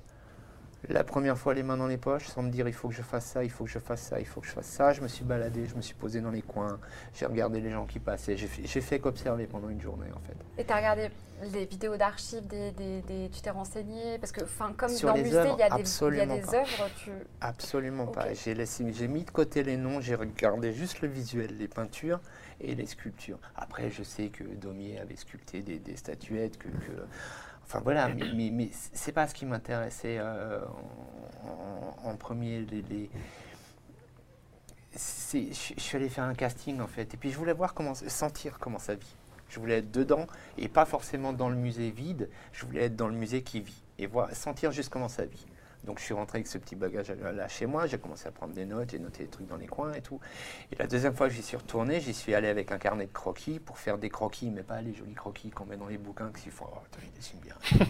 la première fois, les mains dans les poches, sans me dire il faut que je fasse ça, il faut que je fasse ça, il faut que je fasse ça. Je me suis baladé, je me suis posé dans les coins. J'ai regardé les gens qui passaient. J'ai fait, qu'observer pendant une journée en fait. Et tu as regardé les vidéos d'archives, des, des- des- tu t'es renseigné? Parce que, enfin, comme Sur dans le musée, il y a des, œuvres, tu. Absolument pas. J'ai laissé, mis de côté les noms, j'ai regardé juste le visuel, les peintures et les sculptures. Après, je sais que Daumier avait sculpté des, des statuettes, que, que- enfin voilà, mais, mais, mais c'est pas ce qui m'intéressait euh, en, premier. Les, les- c'est- je, je suis allé faire un casting en fait, et puis je voulais voir comment, sentir comment ça vit. Je voulais être dedans et pas forcément dans le musée vide. Je voulais être dans le musée qui vit et voir, sentir juste comment ça vit. Donc je suis rentré avec ce petit bagage là chez moi, j'ai commencé à prendre des notes, j'ai noté des trucs dans les coins et tout. Et la deuxième fois que j'y suis retourné, j'y suis allé avec un carnet de croquis pour faire des croquis, mais pas les jolis croquis qu'on met dans les bouquins qui font oh, attends, il dessine bien.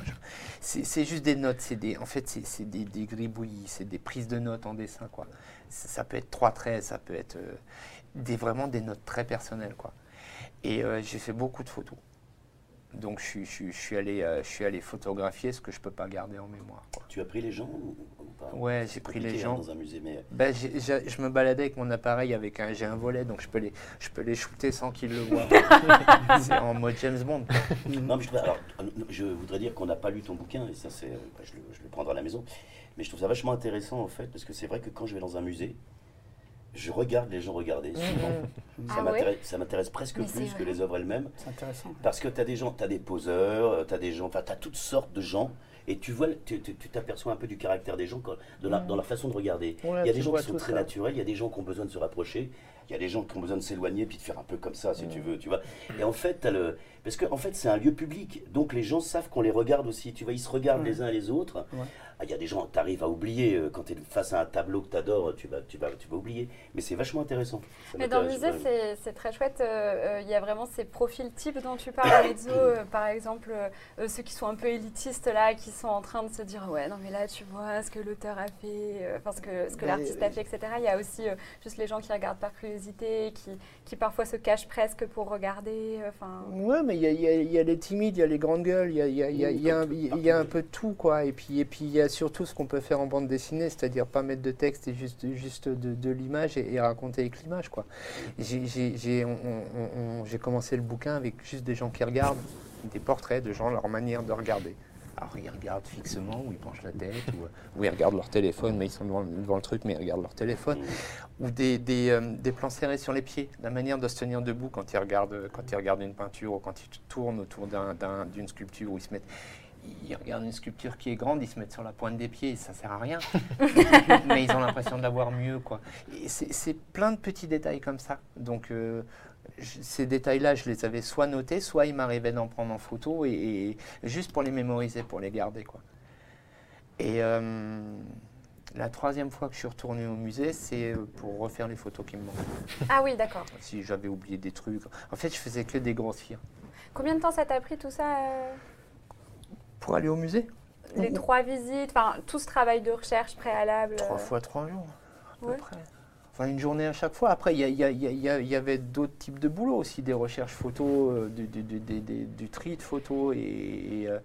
c'est juste des notes, c'est des, en fait c'est des, des gribouillis, c'est des prises de notes en dessin quoi. Ça, ça peut être trois traits, ça peut être euh, des, vraiment des notes très personnelles quoi. Et euh, j'ai fait beaucoup de photos. Donc je, suis- je suis- je suis allé, euh, je suis allé photographier ce que je peux pas garder en mémoire. quoi. Tu as pris les gens ou, pas? Ouais, j'ai pris les hein, gens. dans un musée, mais Ben, j'ai- j'ai- je me baladais avec mon appareil, avec un, j'ai un volet, donc je peux les, je peux les shooter sans qu'ils le voient. c'est en mode James Bond. Non, mais je, alors, euh, je voudrais dire qu'on n'a pas lu ton bouquin, et ça, c'est, euh, bah, je, le, je le prendrai à la maison. Mais je trouve ça vachement intéressant, en fait, parce que c'est vrai que quand je vais dans un musée, je regarde les gens regarder. souvent. Mhm. Ça Ah m'intéresse- ouais ça m'intéresse presque Mais plus que les œuvres elles-mêmes. C'est intéressant. Parce que tu as des gens, tu as des poseurs, tu as des gens, enfin, tu as toutes sortes de gens. Et tu vois, tu tu- tu t'aperçois un peu du caractère des gens de la- Mhm. dans leur façon de regarder. Ouais, il y a des gens qui sont très ça. naturels, il y a des gens qui ont besoin de se rapprocher, il y a des gens qui ont besoin de s'éloigner puis de faire un peu comme ça, si tu veux, tu vois. Et en fait, t'as le... parce que en fait, c'est un lieu public, donc les gens savent qu'on les regarde aussi. Tu vois, ils se regardent les uns les autres. Ouais. Ah, Il y a des gens, tu arrives à oublier euh, quand tu es face à un tableau que tu adores, tu vas, tu vas, tu vas oublier. Mais c'est vachement intéressant. Ça Mais dans le musée, c'est très chouette. euh, euh, Il y a vraiment ces profils types dont tu parles, Mezzo. euh, par exemple, euh, euh, ceux qui sont un peu élitistes là, qui sont en train de se dire Ouais, non, mais là, tu vois ce que l'auteur a fait, euh, enfin, ce que, ce que l'artiste a fait, etc. Il y a aussi euh, juste les gens qui regardent par curiosité, qui, qui parfois se cachent presque pour regarder. euh, Enfin, Ouais, mais il y a, il y y a les timides, il y a les grandes gueules, il y a, il y a- il y a- il y a un- peu de tout, quoi. Et puis, et puis il y a surtout ce qu'on peut faire en bande dessinée, c'est-à-dire pas mettre de texte et juste, juste de, l'image et, raconter avec l'image. J'ai- commencé le bouquin avec juste des gens qui regardent, des portraits de gens, leur manière de regarder. Alors ils regardent fixement, ou ils penchent la tête, ou, ou ils regardent leur téléphone, mais ils sont devant, le truc, mais ils regardent leur téléphone ou euh, des plans serrés sur les pieds, la manière de se tenir debout quand ils regardent, quand ils regardent une peinture ou quand ils tournent autour d'un- d'un- d'une sculpture où ils se mettent. Ils regardent une sculpture qui est grande, ils se mettent sur la pointe des pieds, ça sert à rien. Mais ils ont l'impression de la voir mieux, quoi. C'est plein de petits détails comme ça. Donc euh, je- ces détails-là, je les avais soit notés, soit il m'arrivait d'en prendre en photo et, et juste pour les mémoriser, pour les garder, quoi. Et euh, la troisième fois que je suis retourné au musée, c'est euh, pour refaire les photos qui me manquent. Ah oui, d'accord. Si j'avais oublié des trucs. En fait, je faisais que des grossir. Combien de temps ça t'a pris tout ça Pour aller au musée Les trois visites, enfin, tout ce travail de recherche préalable Trois euh, fois trois jours, à peu ouais. près. Enfin, une journée à chaque fois. Après, il y, avait d'autres types de boulot aussi, des recherches photos, euh, du, du- du- du- du- du tri de photos. Et, et, euh,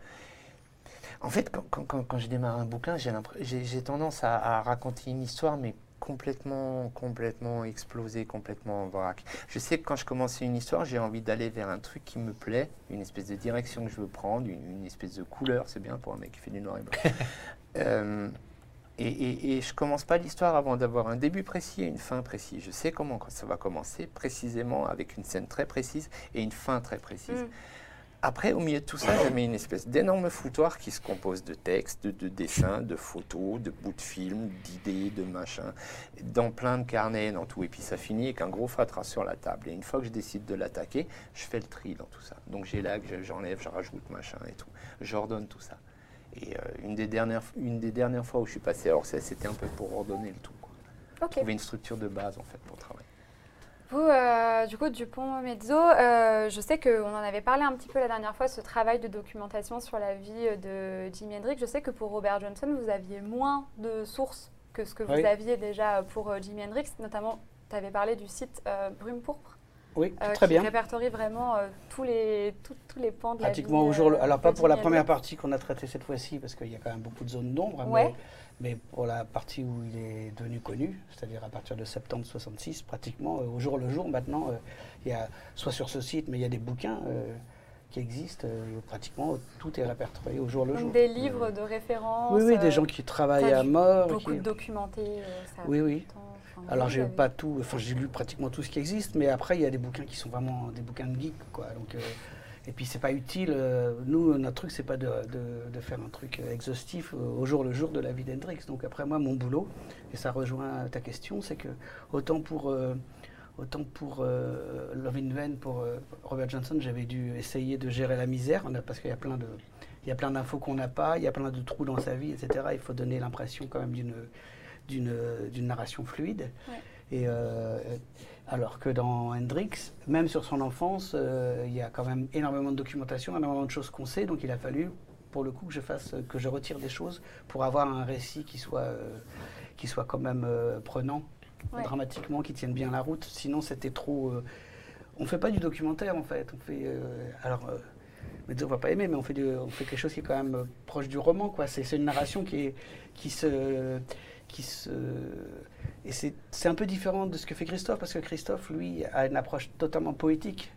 en fait, quand, quand- quand- quand je démarre un bouquin, j'ai tendance à, à raconter une histoire, mais complètement, complètement explosée, complètement en vrac. Je sais que quand je commence une histoire, j'ai envie d'aller vers un truc qui me plaît, une espèce de direction que je veux prendre, une, une espèce de couleur, c'est bien pour un mec qui fait du noir et blanc. Euh, et, et- et je commence pas l'histoire avant d'avoir un début précis et une fin précise. Je sais comment ça va commencer précisément avec une scène très précise et une fin très précise. Mm. Après, au milieu de tout ça, je mets une espèce d'énorme foutoir qui se compose de textes, de dessins, de photos, de bouts de films, d'idées, de machins, dans plein de carnets, dans tout. Et puis ça finit avec un gros fatras sur la table. Et une fois que je décide de l'attaquer, je fais le tri dans tout ça. Donc j'ai là que j'enlève, je rajoute machin et tout. J'ordonne tout ça. Et euh, une, des dernières, une des dernières fois où je suis passé hors ça, c'était un peu pour ordonner le tout. Quoi. Ok. Trouver une structure de base en fait pour travailler. Vous, euh, du coup, Dupont Mezzo, euh, je sais qu'on en avait parlé un petit peu la dernière fois, ce travail de documentation sur la vie euh, de Jimi Hendrix. Je sais que pour Robert Johnson, vous aviez moins de sources que ce que vous aviez déjà pour euh, Jimi Hendrix. Notamment, tu avais parlé du site Brume Pourpre, Oui, très qui bien. répertorie vraiment tous, les, tous, tous les pans de la vie. Pratiquement au jour. Alors, pas pour la première Hendrix. partie qu'on a traitée cette fois-ci, parce qu'il y a quand même beaucoup de zones d'ombre. Ouais. Mais, mais pour la partie où il est devenu connu, c'est-à-dire à partir de septembre 66, pratiquement euh, au jour le jour, maintenant, euh, y a soit sur ce site, mais il y a des bouquins euh, qui existent. pratiquement tout est répertorié au jour le Donc jour. des livres de référence. Oui, oui, des gens qui travaillent à mort. Beaucoup qui- de documentés. euh, ça a Oui, oui. du temps. Enfin, Alors j'ai pas tout, enfin j'ai lu pratiquement tout ce qui existe, mais après il y a des bouquins qui sont vraiment des bouquins de geek, quoi. Donc et puis c'est pas utile. euh, nous notre truc c'est pas de, de- de faire un truc euh, exhaustif euh, au jour le jour de la vie d'Hendrix. Donc après moi mon boulot et ça rejoint ta question, c'est que autant pour euh, autant pour euh, Love in Vain, pour euh, Robert Johnson, j'avais dû essayer de gérer la misère, a- parce qu'il y a plein de il y a plein d'infos qu'on n'a pas, il y a plein de trous dans sa vie, etc. Il faut donner l'impression quand même d'une d'une d'une narration fluide. Ouais. Et alors que dans Hendrix, même sur son enfance, euh, il y a quand même énormément de documentation, énormément de choses qu'on sait. Donc il a fallu, pour le coup, que je fasse, que je retire des choses pour avoir un récit qui soit euh, qui soit quand même euh, prenant, Ouais. dramatiquement, qui tienne bien la route. Sinon, c'était trop. euh, on fait pas du documentaire en fait. On fait alors. Mais on va pas aimer, mais on fait, du- on fait quelque chose qui est quand même proche du roman, quoi. C'est c'est une narration qui, est, qui se, qui se, et c'est un peu différent de ce que fait Christophe, parce que Christophe, lui, a une approche totalement poétique.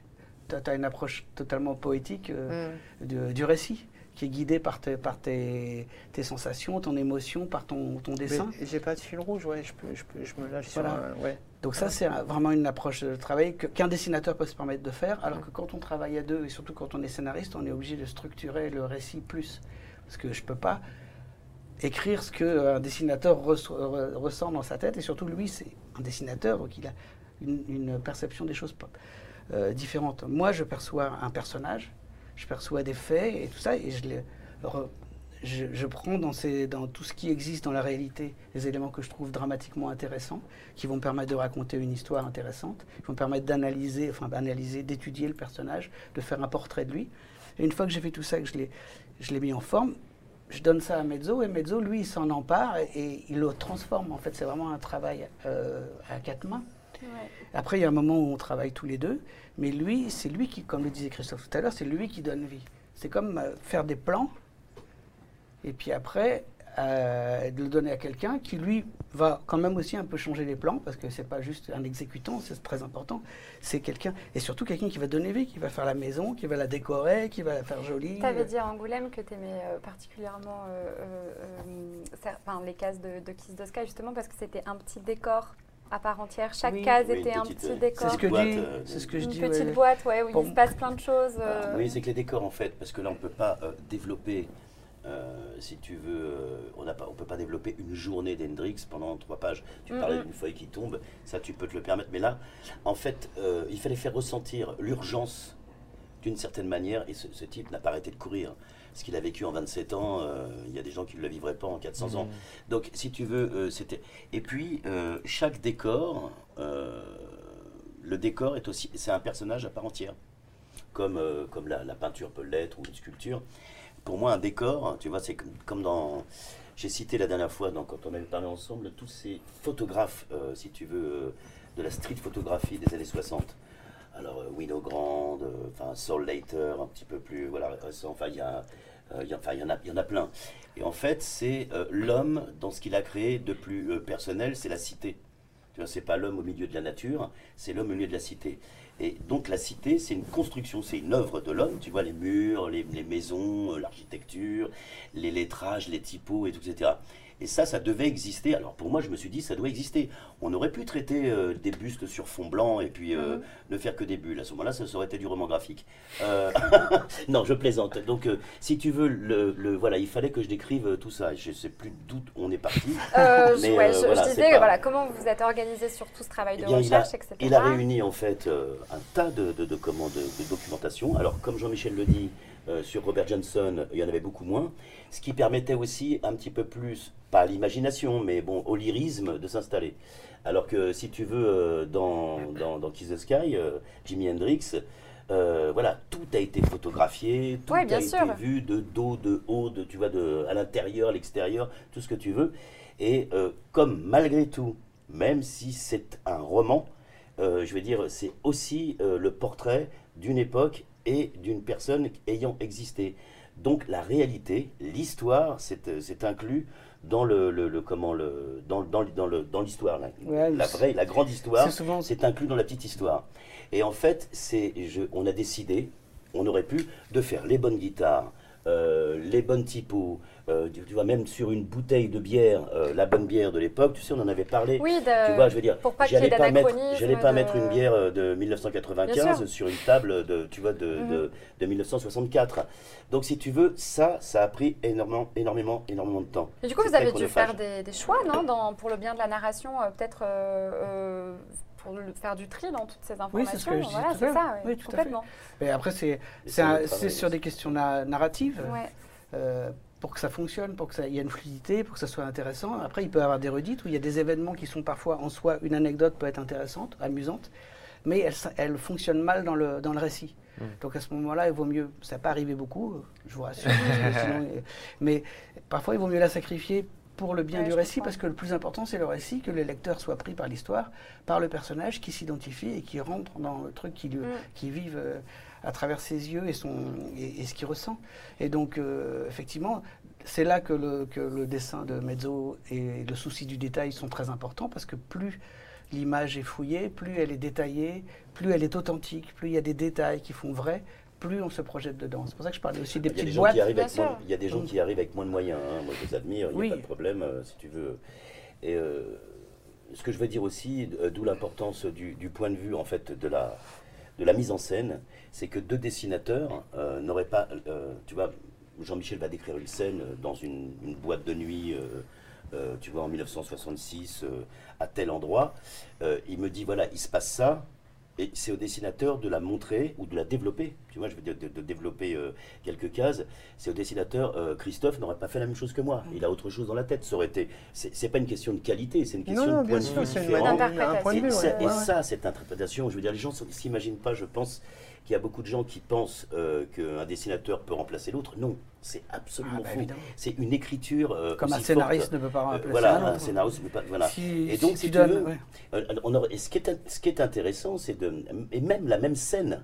Tu as une approche totalement poétique euh, de- du récit, qui est guidée par, tes, par tes, tes sensations, ton émotion, par ton, ton dessin. J'ai pas de fil rouge, ouais, je, peux, je, peux, je me lâche Voilà. sur un. Ouais. Donc ça, c'est vraiment une approche de travail que- qu'un dessinateur peut se permettre de faire, alors Mm. que quand on travaille à deux, et surtout quand on est scénariste, on est obligé de structurer le récit plus. Parce que je ne peux pas écrire ce qu'un dessinateur ressent dans sa tête, et surtout lui, c'est un dessinateur, donc il a une, perception des choses euh, différente. Moi, je perçois un personnage, je perçois des faits et tout ça, et je les je, prends dans, tout ce qui existe dans la réalité les éléments que je trouve dramatiquement intéressants, qui vont me permettre de raconter une histoire intéressante, qui vont me permettre d'analyser, enfin d'analyser, d'étudier le personnage, de faire un portrait de lui. Et une fois que j'ai fait tout ça, que je l'ai mis en forme, je donne ça à Mezzo, et Mezzo, lui, il s'en empare et, et il le transforme. En fait, c'est vraiment un travail euh, à quatre mains. Ouais. Après, il y a un moment où on travaille tous les deux, mais lui, c'est lui qui, comme le disait Christophe tout à l'heure, c'est lui qui donne vie. C'est comme euh, faire des plans, et puis après, euh, de le donner à quelqu'un qui, lui, va quand même aussi un peu changer les plans, parce que c'est pas juste un exécutant, c'est très important. C'est quelqu'un, et surtout quelqu'un qui va donner vie, qui va faire la maison, qui va la décorer, qui va la faire jolie. Tu avais dit à Angoulême que tu aimais particulièrement euh, euh, euh, les cases de, de Kiss the Sky, justement parce que c'était un petit décor à part entière. Chaque Oui. case Oui, une était un petite, petit euh, décor. C'est ce que Boîte, dit, euh, c'est ce que je Une dis. petite ouais. boîte, ouais, où il se passe plein de choses. euh, Oui, c'est que les décors en fait, parce que là on ne peut pas euh, développer, euh, si tu veux, euh, on ne peut pas développer une journée d'Hendrix pendant trois pages. Tu parlais d'une feuille qui tombe, ça tu peux te le permettre, mais là, en fait, euh, il fallait faire ressentir l'urgence d'une certaine manière, et ce, ce type n'a pas arrêté de courir. Ce qu'il a vécu en 27 ans, il y a des gens qui ne le vivraient pas en 400 ans. Donc, si tu veux, c'était. Et puis, chaque décor, le décor est aussi, c'est un personnage à part entière, comme comme la, la peinture peut l'être ou une sculpture. Pour moi, un décor, tu vois, c'est comme, dans. J'ai cité la dernière fois, donc, quand on avait parlé ensemble, tous ces photographes, euh, si tu veux, euh, de la street photographie des années 60. Alors, euh, Winnow Grand, euh, enfin Saul Later, un petit peu plus, voilà. Enfin, il y a, il y en a, y en a plein. Et en fait, c'est l'homme dans ce qu'il a créé de plus personnel, c'est la cité. Tu vois, c'est pas l'homme au milieu de la nature, c'est l'homme au milieu de la cité. Et donc la cité, c'est une construction, c'est une œuvre de l'homme. Tu vois les murs, les, maisons, euh, l'architecture, les lettrages, les typos, et tout, etc. Et ça, ça devait exister. Alors pour moi, je me suis dit, ça doit exister. On aurait pu traiter euh, des bustes sur fond blanc et puis euh, Mhm. ne faire que des bulles. À ce moment-là, ça, aurait été du roman graphique. Euh, non, je plaisante. Donc, si tu veux, le, le- voilà, il fallait que je décrive tout ça. Je sais plus d'où on est parti. Je, Mais, ouais, je- je voilà, c'est disais, pas- voilà, comment vous vous êtes organisé sur tout ce travail de Eh bien, il a- recherche, etc. Il a réuni en fait un tas de, de, de, comment, de- de documentation. Alors, comme Jean-Michel le dit, euh, sur Robert Johnson, il y en avait beaucoup moins. Ce qui permettait aussi un petit peu plus, pas à l'imagination, mais bon, au lyrisme de s'installer. Alors que si tu veux, euh, dans, dans, dans Kiss the Sky, euh, Jimi Hendrix, voilà, tout a été photographié, tout Ouais, a été vu de dos, de haut, de, tu vois, de, à l'intérieur, à l'extérieur, tout ce que tu veux. Et comme malgré tout, même si c'est un roman, je vais dire, c'est aussi le portrait d'une époque et d'une personne ayant existé. Donc la réalité, l'histoire, c'est euh, c'est inclus dans le, le- le- comment le dans, dans, dans le dans l'histoire. La, Ouais, la c'est- vraie la grande histoire C'est souvent c'est inclus dans la petite histoire. Et en fait c'est je- on a décidé on aurait pu de faire les bonnes guitares euh, les bonnes typos euh, tu, tu vois même sur une bouteille de bière euh, la bonne bière de l'époque tu sais on en avait parlé Oui, de- tu vois, je veux dire, pour pas j'allais pas mettre, j'allais pas de- mettre une bière de Bien 1995 sûr. sur une table de, tu vois, de, Mhm. de, de 1964. Donc, si tu veux, ça, ça a pris énormément, énormément, énormément de temps. Et du coup, vous avez dû faire des, des choix, non, dans- pour le bien de la narration, peut-être pour le- faire du tri dans toutes ces informations. Oui, c'est ce que je disais voilà, tout c'est à l'heure. ça, oui, Oui, tout à fait. complètement. Mais après, c'est sur des questions na- narratives. Ouais. euh, pour que ça fonctionne, pour que ça il y ait une fluidité, pour que ça soit intéressant. Après, il peut y avoir des redites où il y a des événements qui sont parfois en soi, une anecdote peut être intéressante, amusante, mais elle, elle fonctionne mal dans le, dans le récit. Mm. Donc à ce moment-là, il vaut mieux, ça n'a pas arrivé beaucoup, je vous rassure, sinon, mais parfois il vaut mieux la sacrifier pour le bien Ouais, du récit, comprends. parce que le plus important c'est le récit, que le lecteur soit pris par l'histoire, par le personnage qui s'identifie et qui rentre dans le truc qui, lui, Mm. qui vive euh, à travers ses yeux et, son, et, et ce qu'il ressent. Et donc, euh, effectivement, c'est là que le, que le dessin de Mezzo et le souci du détail sont très importants parce que plus l'image est fouillée, plus elle est détaillée, plus elle est authentique, plus il y a des détails qui font vrai, plus on se projette dedans. C'est pour ça que je parlais aussi des Il y a des petites gens boîtes. il y a des gens Mm. qui arrivent avec moins de moyens. hein. Moi, je les admire, il n'y Oui. a pas de problème, euh, si tu veux. Et euh, ce que je veux dire aussi, euh, d'où l'importance du, du point de vue en fait de la, de la mise en scène, c'est que deux dessinateurs euh, n'auraient pas, euh, tu vois, Jean-Michel va décrire une scène dans une, une boîte de nuit, euh, euh, tu vois, en 1966, euh, à tel endroit. Euh, il me dit, voilà, il se passe ça, et c'est au dessinateur de la montrer ou de la développer. Tu vois, je veux dire, de, de développer euh, quelques cases. C'est au dessinateur, euh, Christophe n'aurait pas fait la même chose que moi. Il a autre chose dans la tête. Ça aurait été. C'est pas une question de qualité, c'est une question Non, non, de point de vue différent. manière- un point de Et, vue. ça, ouais, et ouais, ouais. ça, cette interprétation, je veux dire, les gens ne s'imaginent pas, je pense, qu'il y a beaucoup de gens qui pensent euh, qu'un dessinateur peut remplacer l'autre. Non, c'est absolument Ah, bah, faux. C'est une écriture. euh, Comme un scénariste forte. ne peut pas Euh, remplacer voilà, un scénariste ne peut pas. Voilà. Si- Et donc, si si tu tu donnes- veux, ouais. euh, on aurait- et ce, qui est, ce qui est intéressant, c'est de. Et même la même scène,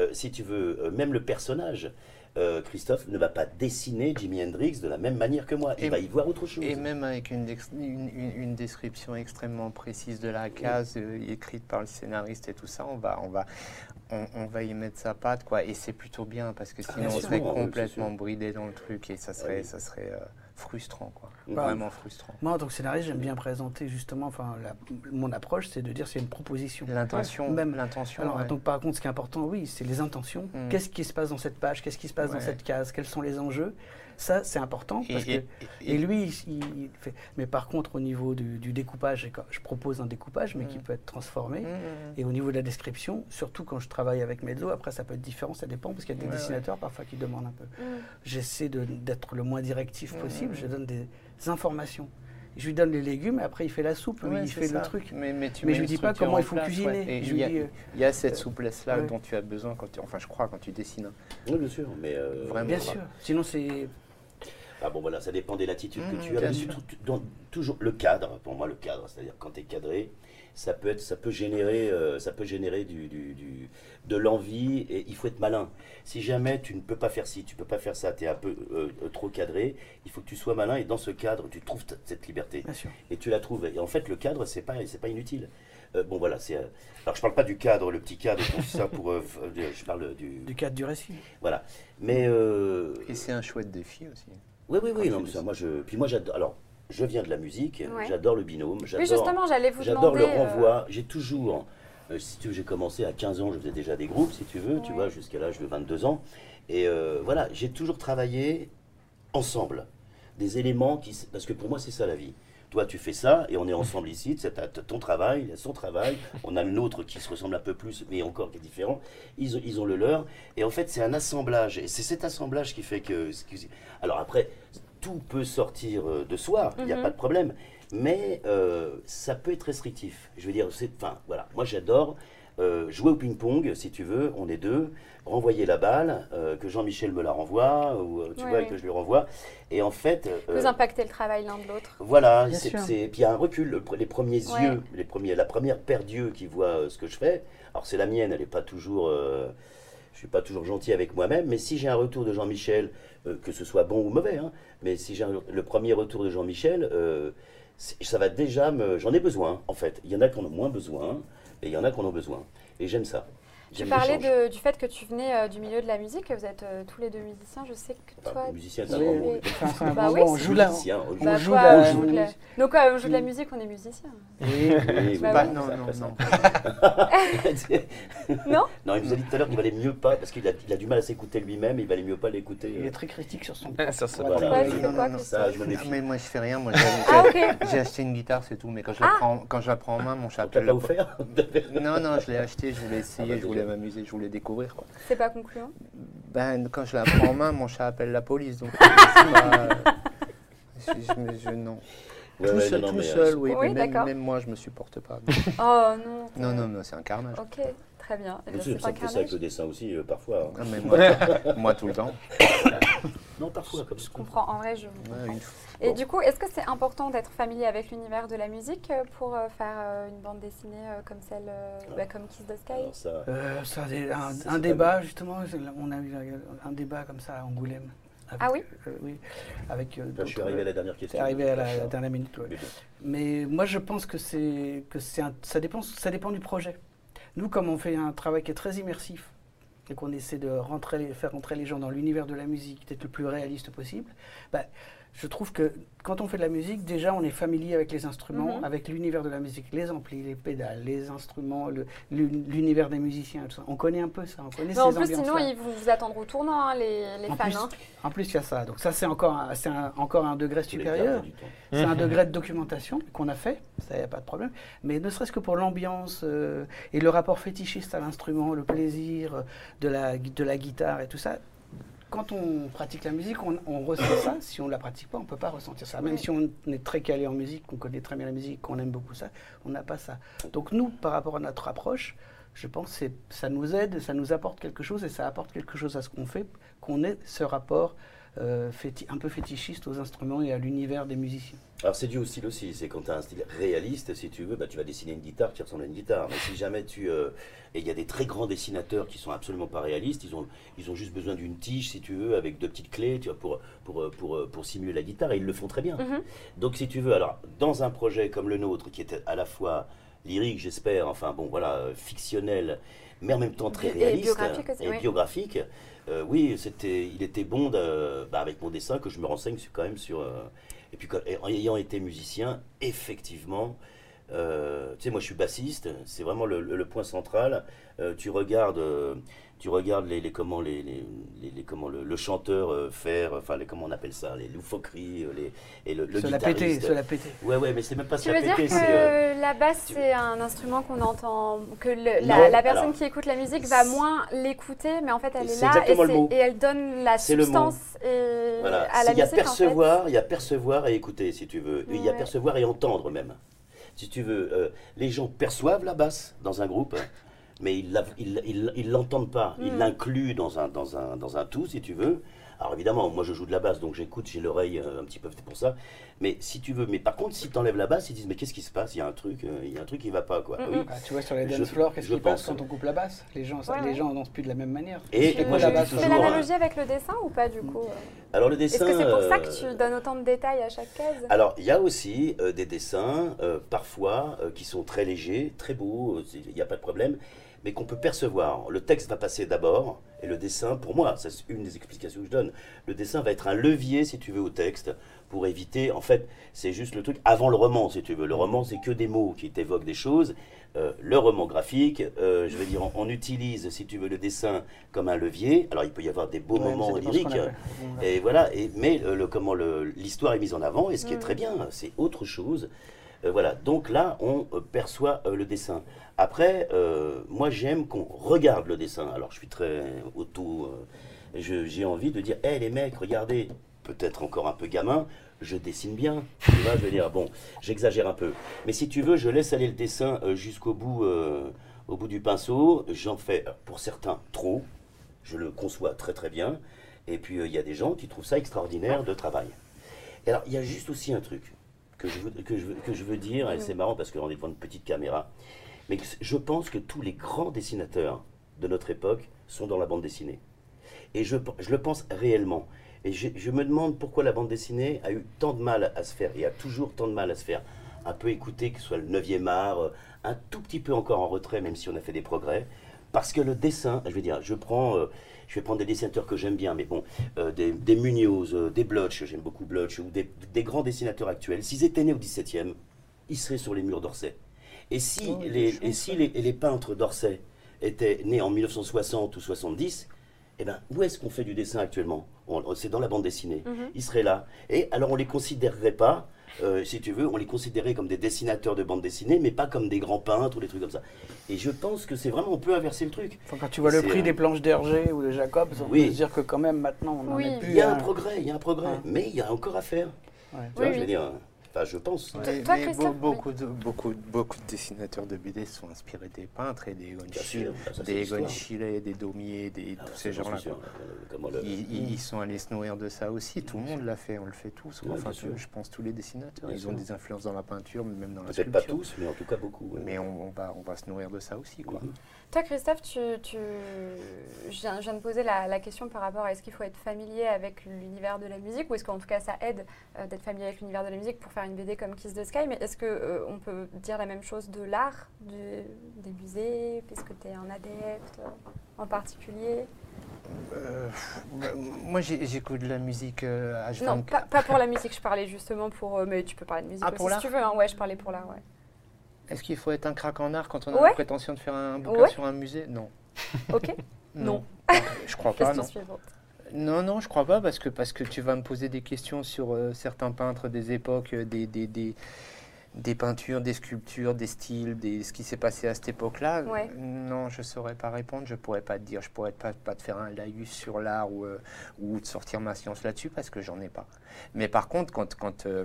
euh, si tu veux, euh, même le personnage, euh, Christophe ne va pas dessiner Jimi Hendrix de la même manière que moi. Il Et- va y voir autre chose. Et même avec une, une, une- une description extrêmement précise de la case euh, écrite par le scénariste et tout ça, on va, on va, on, on va y mettre sa patte quoi. Et c'est plutôt bien parce que sinon bien on serait c'est complètement bridé dans le truc et ça serait, Ah oui. ça serait euh, frustrant quoi. Bah, Vraiment frustrant. Moi, en tant que scénariste, j'aime bien présenter justement, enfin, mon approche, c'est de dire c'est une proposition. L'intention, Même- l'intention. Alors, ouais. donc, par contre, ce qui est important, oui, c'est les intentions. Mm. Qu'est-ce qui se passe dans cette page? Qu'est-ce qui se passe dans cette case? Quels sont les enjeux? Ça, c'est important. Et- Parce que, et- et, et- lui, il, il fait. Mais par contre, au niveau du, du découpage, je propose un découpage, mais qui Mm. peut être transformé. Mm, mm, Et au niveau de la description, surtout quand je travaille avec Mezzo, après ça peut être différent, ça dépend, parce qu'il y a des Ouais, ouais. dessinateurs parfois qui demandent un peu. Mm. J'essaie de- d'être le moins directif possible, je donne des informations. Je lui donne les légumes et après il fait la soupe, Ouais, il fait ça. le truc. Mais, mais, tu Mais je lui dis pas comment en il faut place, cuisiner. ouais. Il y a- dis, euh, Il y a cette souplesse-là ouais. dont tu as besoin quand tu, enfin je crois quand tu dessines. Oui, bien sûr. Mais, euh, Vraiment. Bien sûr. Sinon c'est Ah bon, voilà, ça dépend des latitudes Mmh, que tu bien as. mais dans- toujours le cadre, pour moi, le cadre, c'est-à-dire quand tu es cadré, ça peut, être, ça peut générer, euh, ça peut générer du, du- du- de l'envie et il faut être malin. Si jamais tu ne peux pas faire ci, tu peux pas faire ça, tu es un peu euh, euh, trop cadré, il faut que tu sois malin et dans ce cadre, tu trouves cette liberté. bien sûr. Et tu la trouves. Et en fait, le cadre, c'est pas, c'est pas inutile. Euh, bon, voilà, c'est. euh, alors, je parle pas du cadre, le petit cadre, tout ça pour. je parle du. Du cadre du récit. Voilà. Mais. euh, Et c'est un chouette défi aussi. Oui, oui, oui. Non, mais ça, moi, je. Puis moi, j'adore. Alors, je viens de la musique, Ouais. j'adore le binôme, j'adore. justement, j'allais vous J'adore le euh, renvoi. J'ai toujours, euh, si tu veux, j'ai commencé à 15 ans, je faisais déjà des groupes, si tu veux, tu vois, jusqu'à l'âge de 22 ans. Et euh, voilà, j'ai toujours travaillé ensemble. Des éléments qui. Parce que pour moi, c'est ça la vie. Toi, tu fais ça, et on est ensemble ici, c'est ton travail, il y a son travail, on a le nôtre qui se ressemble un peu plus, mais encore qui est différent. Ils, ont- ils ont le leur. Et en fait, c'est un assemblage. Et c'est cet assemblage qui fait que. que- Alors après, tout peut sortir euh, de soi, il n'y a Mhm. pas de problème. Mais euh, ça peut être restrictif. Je veux dire, c'est. Enfin, voilà. Moi, j'adore euh, jouer au ping-pong, si tu veux, on est deux, renvoyer la balle, euh, que Jean-Michel me la renvoie, ou euh, tu Ouais, vois, ouais. que je lui renvoie. Et en fait. euh, Vous impactez le travail l'un de l'autre. voilà, c'est, puis il y a un recul, le- les premiers Ouais. yeux, les premiers, la première paire d'yeux qui voit euh, ce que je fais. Alors c'est la mienne, elle n'est pas toujours, euh, je suis pas toujours gentil avec moi-même, mais si j'ai un retour de Jean-Michel, euh, que ce soit bon ou mauvais, hein, mais si j'ai un- le premier retour de Jean-Michel, euh, ça va déjà me, j'en ai besoin en fait. Il y en a qui en ont moins besoin et il y en a qui en ont besoin. Et j'aime ça. Tu parlais de- du fait que tu venais euh, du milieu de la musique, que vous êtes euh, tous les deux musiciens. Je sais que toi. musicien, c'est un tu grand mot. Enfin, Bah oui, on joue là. On joue. Bah, on joue quoi, la- euh, on joue de la- Donc, euh, on joue de la musique, on est musicien. Oui, Oui, oui, Bah oui. non, non, après, ça. non. Non Non, il nous a dit tout à l'heure qu'il valait mieux pas, parce qu'il a, il a du mal à s'écouter lui-même, il valait mieux pas l'écouter. Il euh. est très critique sur son Sur Tu non, non, non, me Ah, méfie. mais moi je fais rien, moi Ah, j'ai acheté une guitare c'est tout, mais quand je la, Ah. prends, quand je la prends en main, mon chat On t'a appelle pas la offert Non, non, je l'ai acheté, je voulais essayer, Ah bah, je voulais m'amuser, je voulais découvrir quoi. C'est pas concluant? Ben, quand je la prends en main, mon chat appelle la police, donc pas- je, je- je- non. Ouais, tout ouais, seul, non, non, tout mais, euh, seul, oui, Oui, mais même, moi je me supporte pas. Oh non. Non, non, non, c'est un carnage. Ok, très bien. Eh Bien bien, sûr, C'est ça fait ça avec le dessin aussi, euh, parfois. hein. Ah, mais moi, moi, tout le temps. Non, parfois, comme Je comprends, en vrai, je. Ouais, une fois. Et Bon. du coup, est-ce que c'est important d'être familier avec l'univers de la musique euh, pour euh, faire euh, une bande dessinée euh, comme celle, euh, bah, comme Kiss the Sky? Alors, ça, Euh, un, débat, justement, on a eu un débat comme ça à Angoulême. Avec, Ah oui euh, Oui, avec... euh, je suis arrivé à la dernière question. C'est arrivé à la, dernière minute, ouais. Mais moi, je pense que c'est que c'est un- ça dépend ça dépend du projet. Nous, comme on fait un travail qui est très immersif et qu'on essaie de rentrer, faire rentrer les gens dans l'univers de la musique, d'être le plus réaliste possible, bah, je trouve que quand on fait de la musique, déjà on est familier avec les instruments, Mhm. avec l'univers de la musique, les amplis, les pédales, les instruments, l'univers des musiciens, tout ça. On connaît un peu ça, on connaît Mais en plus, sinon, ils vous, vous attendent au tournant, hein, les, les En fans. plus, hein. en plus, il y a ça. Donc ça, c'est encore, un- encore un degré supérieur. C'est un degré de documentation qu'on a fait, ça n'y a pas de problème. Mais ne serait-ce que pour l'ambiance euh, et le rapport fétichiste à l'instrument, le plaisir euh, de la, de la guitare et tout ça, quand on pratique la musique, on, on ressent ça. Si on ne la pratique pas, on ne peut pas ressentir ça. Même si on est très calé en musique, qu'on connaît très bien la musique, qu'on aime beaucoup ça, on n'a pas ça. Donc nous, par rapport à notre approche, je pense que ça nous aide, ça nous apporte quelque chose et ça apporte quelque chose à ce qu'on fait, qu'on ait ce rapport euh, un peu fétichiste aux instruments et à l'univers des musiciens. Alors c'est dû au style aussi, c'est quand tu as un style réaliste, si tu veux, bah, tu vas dessiner une guitare qui ressemble à une guitare. Mais si jamais tu... euh, et il y a des très grands dessinateurs qui sont absolument pas réalistes, ils ont, ils ont juste besoin d'une tige, si tu veux, avec deux petites clés tu vois, pour, pour, pour, pour simuler la guitare, et ils le font très bien. Mhm. Donc si tu veux, alors dans un projet comme le nôtre, qui était à la fois lyrique, j'espère, enfin bon voilà, fictionnel, mais en même temps très Et réaliste biographique aussi, et oui. biographique, euh, oui, c'était, il était bon de- bah, avec mon dessin que je me renseigne quand même sur. euh, et puis en ayant été musicien, effectivement. Euh, tu sais, moi je suis bassiste, c'est vraiment le, le- le point central. Euh, tu regardes, euh, tu regardes les, les comment les, les, les- les- comment le, le chanteur faire, enfin les comment on appelle ça, les loufoqueries, les et le, le se la péter, guitariste. se la péter. Ouais ouais, mais c'est même pas se Tu la veux dire péter, que euh, la basse, tu- c'est un instrument qu'on entend, que la, la personne alors, qui écoute la musique va moins l'écouter, mais en fait, elle est là et, elle donne la C'est le mot. substance et Voilà, à la il y a musique, en fait. percevoir, il y a percevoir et écouter, si tu veux. Il y a percevoir et entendre même. Si tu veux, euh, les gens perçoivent la basse dans un groupe, mais ils ils l'entendent pas. Ils Mm. l'incluent dans un, dans, un, dans un tout, si tu veux. Alors évidemment, moi je joue de la basse, donc j'écoute, j'ai l'oreille euh, un petit peu pour ça. Mais si tu veux, mais par contre, si tu enlèves la basse, ils disent mais qu'est-ce qui se passe? Il y a un truc, euh, il y a un truc qui va pas quoi. Mm, Oui. mm. Ah, tu vois, sur les dance floors, qu'est-ce qui passe quand on coupe la basse? Les gens, Ouais, les gens dansent plus de la même manière. Et C'est moi, basse Tu fais l'analogie avec le dessin ou pas du coup euh Alors le Est-ce dessin. que c'est pour ça que tu donnes autant de détails à chaque case? Alors, il y a aussi euh, des dessins, euh, parfois, euh, qui sont très légers, très beaux, il n'y a pas de problème, mais qu'on peut percevoir. Le texte va passer d'abord, et le dessin, pour moi, c'est une des explications que je donne, le dessin va être un levier, si tu veux, au texte, pour éviter, en fait, c'est juste le truc avant le roman, si tu veux. Le roman, c'est que des mots qui t'évoquent des choses. Euh, le roman graphique, euh, je veux dire, on, on utilise, si tu veux, le dessin comme un levier. Alors, il peut y avoir des beaux Ouais, moments lyriques. Et voilà, et, mais euh, le, comment le- l'histoire est mise en avant, et ce qui est Mm. très bien, c'est autre chose. Euh, voilà, donc là, on euh, perçoit euh, le dessin. Après, moi, j'aime qu'on regarde le dessin. Alors, je suis très auto. J'ai envie de dire, hé les mecs, regardez, peut-être encore un peu gamin, je dessine bien. Tu vois, je veux dire, bon, j'exagère un peu. Mais si tu veux, je laisse aller le dessin jusqu'au bout, au bout du pinceau. J'en fais, pour certains, trop. Je le conçois très très bien. Et puis, il y a des gens qui trouvent ça extraordinaire de travail. Alors, il y a juste aussi un truc que je veux, que je veux, que je veux dire, et c'est marrant parce qu'on est devant une petite caméra, mais je pense que tous les grands dessinateurs de notre époque sont dans la bande dessinée. Et je, je le pense réellement. Et je, je me demande pourquoi la bande dessinée a eu tant de mal à se faire, et a toujours tant de mal à se faire un peu écouter, que ce soit le 9e art, euh, un tout petit peu encore en retrait, même si on a fait des progrès. Parce que le dessin, je veux dire, je prends, euh, je vais prendre des dessinateurs que j'aime bien, mais bon, euh, des, des Munoz, euh, des Blotch, j'aime beaucoup Blotch, ou des, des grands dessinateurs actuels. S'ils étaient nés au 17e, ils seraient sur les murs d'Orsay. Et si, Oh, les, et si peintres d'Orsay étaient nés en 1960 ou 70, eh ben, où est-ce qu'on fait du dessin actuellement? C'est dans la bande dessinée. Mhm. Ils seraient là. Et alors, on les considérerait pas, euh, si tu veux, on les considérait comme des dessinateurs de bande dessinée, mais pas comme des grands peintres ou des trucs comme ça. Et je pense que c'est vraiment, on peut inverser le truc. Enfin, quand tu vois le prix euh, des planches d'Hergé ou de Jacobs, on Oui. peut se dire que quand même maintenant on Oui. est plus. Il y a un progrès, il y a un progrès, Ouais. mais il y a encore à faire. Ouais. Tu vois, Oui, je veux dire, enfin, je pense. Mais- toi, beaucoup, de, beaucoup, beaucoup de dessinateurs de BD sont inspirés des peintres et des Egon Schiele, des. Egon Schiele, des Daumier, des, Ah, tous ces gens-là. Euh, le- Ils, sont allés se nourrir de ça aussi. Tout le monde l'a fait, on le fait tous. Ouais, enfin, je pense tous les dessinateurs. Bien ils ont des influences dans la peinture, même dans la Peut-être sculpture. pas tous, mais en tout cas beaucoup. ouais. Mais on, on va, on va se nourrir de ça aussi. Quoi. Mhm. Toi, Christophe, tu, tu- je, viens, je viens de poser la, la question par rapport à est-ce qu'il faut être familier avec l'univers de la musique ou est-ce qu'en tout cas ça aide euh, d'être familier avec l'univers de la musique pour faire une BD comme Kiss the Sky. Mais est-ce qu'on peut dire la même chose de l'art, du- des musées Est-ce que tu es un adepte euh, en particulier? Euh, bah, moi, j'écoute de la musique euh, H24. Non, pas, pas pour la musique, je parlais justement pour. euh, mais tu peux parler de musique Ah, aussi pour si tu veux. hein. Ouais, je parlais pour l'art, ouais. Est-ce qu'il faut être un crack en art quand on a Ouais. la prétention de faire un bouquin Ouais. sur un musée? Non. Ok Non. Je crois pas, non. suivante. Non, non, je crois pas parce que, parce que tu vas me poser des questions sur euh, certains peintres des époques, euh, des, des, des, des peintures, des sculptures, des styles, des, ce qui s'est passé à cette époque-là. Ouais. Non, je saurais pas répondre, je pourrais pas te dire, je pourrais pas, pas te faire un laïus sur l'art ou, euh, ou de sortir ma science là-dessus parce que j'en ai pas. Mais par contre, quand, quand euh,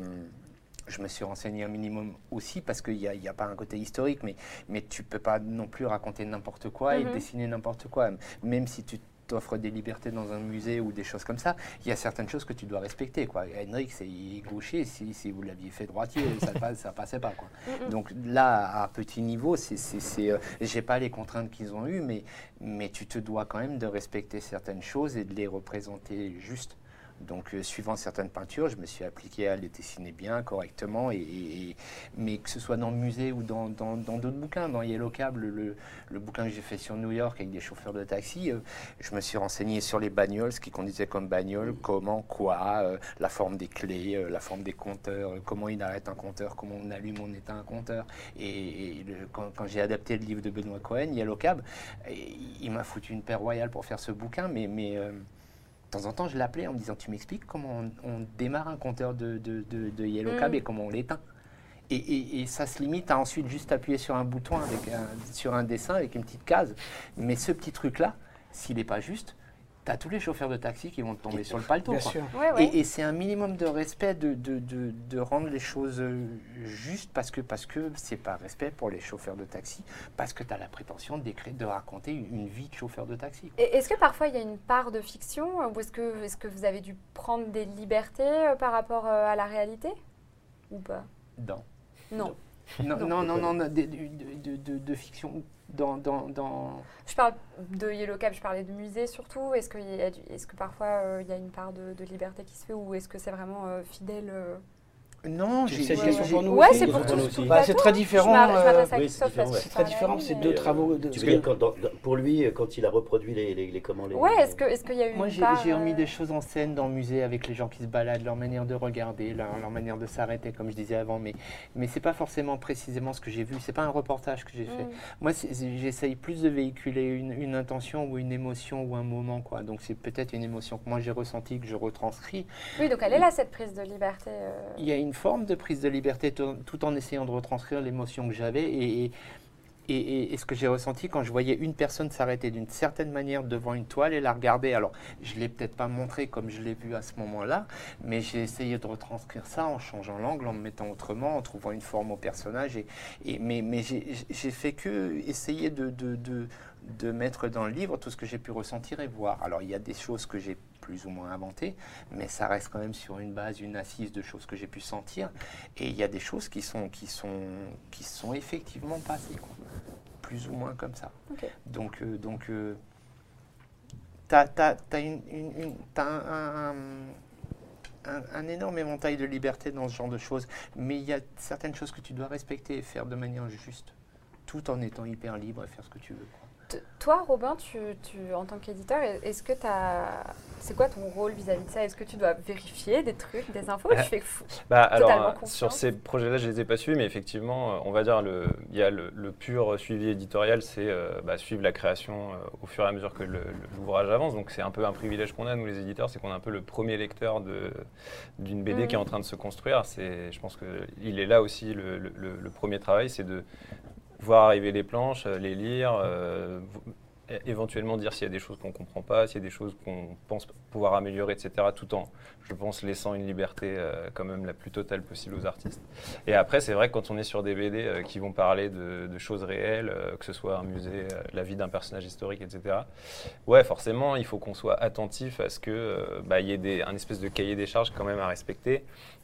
je me suis renseigné un minimum aussi parce qu'il n'y a, y a pas un côté historique, mais, mais tu peux pas non plus raconter n'importe quoi et Mhm. dessiner n'importe quoi. Même si tu t'offres des libertés dans un musée ou des choses comme ça, il y a certaines choses que tu dois respecter. Quoi. Henrik, c'est gaucher, si, si vous l'aviez fait droitier, ça passe, ça passait pas. Quoi. Mm. Donc là, à petit niveau, c'est, euh, j'ai pas les contraintes qu'ils ont eues, mais, mais tu te dois quand même de respecter certaines choses et de les représenter juste. Donc, euh, suivant certaines peintures, je me suis appliqué à les dessiner bien, correctement, et, mais que ce soit dans le musée ou dans, d'autres bouquins, dans Yellow Cab, le, bouquin que j'ai fait sur New York avec des chauffeurs de taxi, euh, je me suis renseigné sur les bagnoles, ce qu'ils conduisaient comme bagnoles, comment, quoi, euh, la forme des clés, la forme des compteurs, comment il arrête un compteur, comment on allume, on éteint un compteur. Et, et le- quand, quand j'ai adapté le livre de Benoît Cohen, Yellow Cab, il m'a foutu une paire royale pour faire ce bouquin, mais, mais de temps en temps, je l'appelais en me disant Tu m'expliques comment on, on démarre un compteur de, de, de- de Yellow Cab Mm. et comment on l'éteint? Et, et- et ça se limite à ensuite juste appuyer sur un bouton, avec un- sur un dessin avec une petite case. Mais ce petit truc-là, s'il n'est pas juste, tu as tous les chauffeurs de taxi qui vont te tomber sur le paletot. Bien quoi. sûr. Ouais, ouais. Et, et c'est un minimum de respect de, de, de- de rendre les choses euh, justes parce que parce que c'est pas respect pour les chauffeurs de taxi, parce que tu as la prétention d'écrire, de raconter une, vie de chauffeur de taxi. Est-ce que parfois il y a une part de fiction ou est-ce que, est que vous avez dû prendre des libertés euh, par rapport euh, à la réalité? Ou pas? Non. Non, Non. non, non, non, non, de, de- de- de- de fiction dans, dans, dans, Je parle de Yellow Cab, je parlais de musée surtout. Est-ce, que parfois euh, il y a une part de, de liberté qui se fait ou est-ce que c'est vraiment euh, fidèle euh Non, C'est- j'ai une question pour nous Ouais, c'est pour tout, Bah, c'est très différent, euh, m'adresse à oui, Christophe c'est très différent, c'est deux mais- travaux. de- Tu veux dire, que- quand, dans- dans- pour lui, quand il a reproduit les, les, les- comment les. Ouais, est-ce, que, est-ce qu'il y a eu Moi, une j'ai remis euh, des choses en scène dans le musée avec les gens qui se baladent, leur manière de regarder, leur, leur manière de s'arrêter, comme je disais avant. Mais, mais c'est pas forcément précisément ce que j'ai vu. C'est pas un reportage que j'ai fait. mm. Moi, j'essaye plus de véhiculer une, une intention ou une émotion ou un moment, quoi. Donc, c'est peut-être une émotion que moi j'ai ressentie, que je retranscris. Oui, donc elle est là cette prise de liberté. euh. Il y a une forme de prise de liberté tout, en essayant de retranscrire l'émotion que j'avais et, et, ce que j'ai ressenti quand je voyais une personne s'arrêter d'une certaine manière devant une toile et la regarder. Alors, je ne l'ai peut-être pas montré comme je l'ai vu à ce moment-là, mais j'ai essayé de retranscrire ça en changeant l'angle, en me mettant autrement, en trouvant une forme au personnage. Et, mais mais j'ai fait que essayer de, de, de mettre dans le livre tout ce que j'ai pu ressentir et voir. Alors, il y a des choses que j'ai plus ou moins inventées, mais ça reste quand même sur une base, une assise de choses que j'ai pu sentir. Et il y a des choses qui sont, qui sont, qui sont effectivement passées, quoi. plus ou moins comme ça. Donc, euh, donc euh, une- une- une- t'as un, un- un- un énorme éventail de liberté dans ce genre de choses, mais il y a certaines choses que tu dois respecter et faire de manière juste, tout en étant hyper libre et faire ce que tu veux. quoi. Toi, Robin, tu, tu- en tant qu'éditeur, est-ce que tu C'est quoi ton rôle vis-à-vis de ça? Est-ce que tu dois vérifier des trucs, des infos? Ou Euh, Tu fais fou. Bah, alors, euh, confiance. sur ces projets-là, je les ai pas suivis, mais effectivement, euh, on va dire, le- il y a le, le pur suivi éditorial, c'est euh, bah, suivre la création euh, au fur et à mesure que l'ouvrage avance. Donc, c'est un peu un privilège qu'on a, nous les éditeurs, c'est qu'on est un peu le premier lecteur d'une BD qui est en train de se construire. Je pense qu'il est là aussi le, le- le- le premier travail, c'est de voir arriver les planches, euh, les lire, euh, éventuellement dire s'il y a des choses qu'on ne comprend pas, s'il y a des choses qu'on pense pouvoir améliorer, etc. Tout en, je pense, laissant une liberté euh, quand même la plus totale possible aux artistes. Et après, c'est vrai que quand on est sur des BD qui vont parler de, choses réelles, que ce soit un musée, la vie d'un personnage historique, etc. Ouais, forcément, il faut qu'on soit attentif à ce que bah, y ait un espèce de cahier des charges quand même à respecter.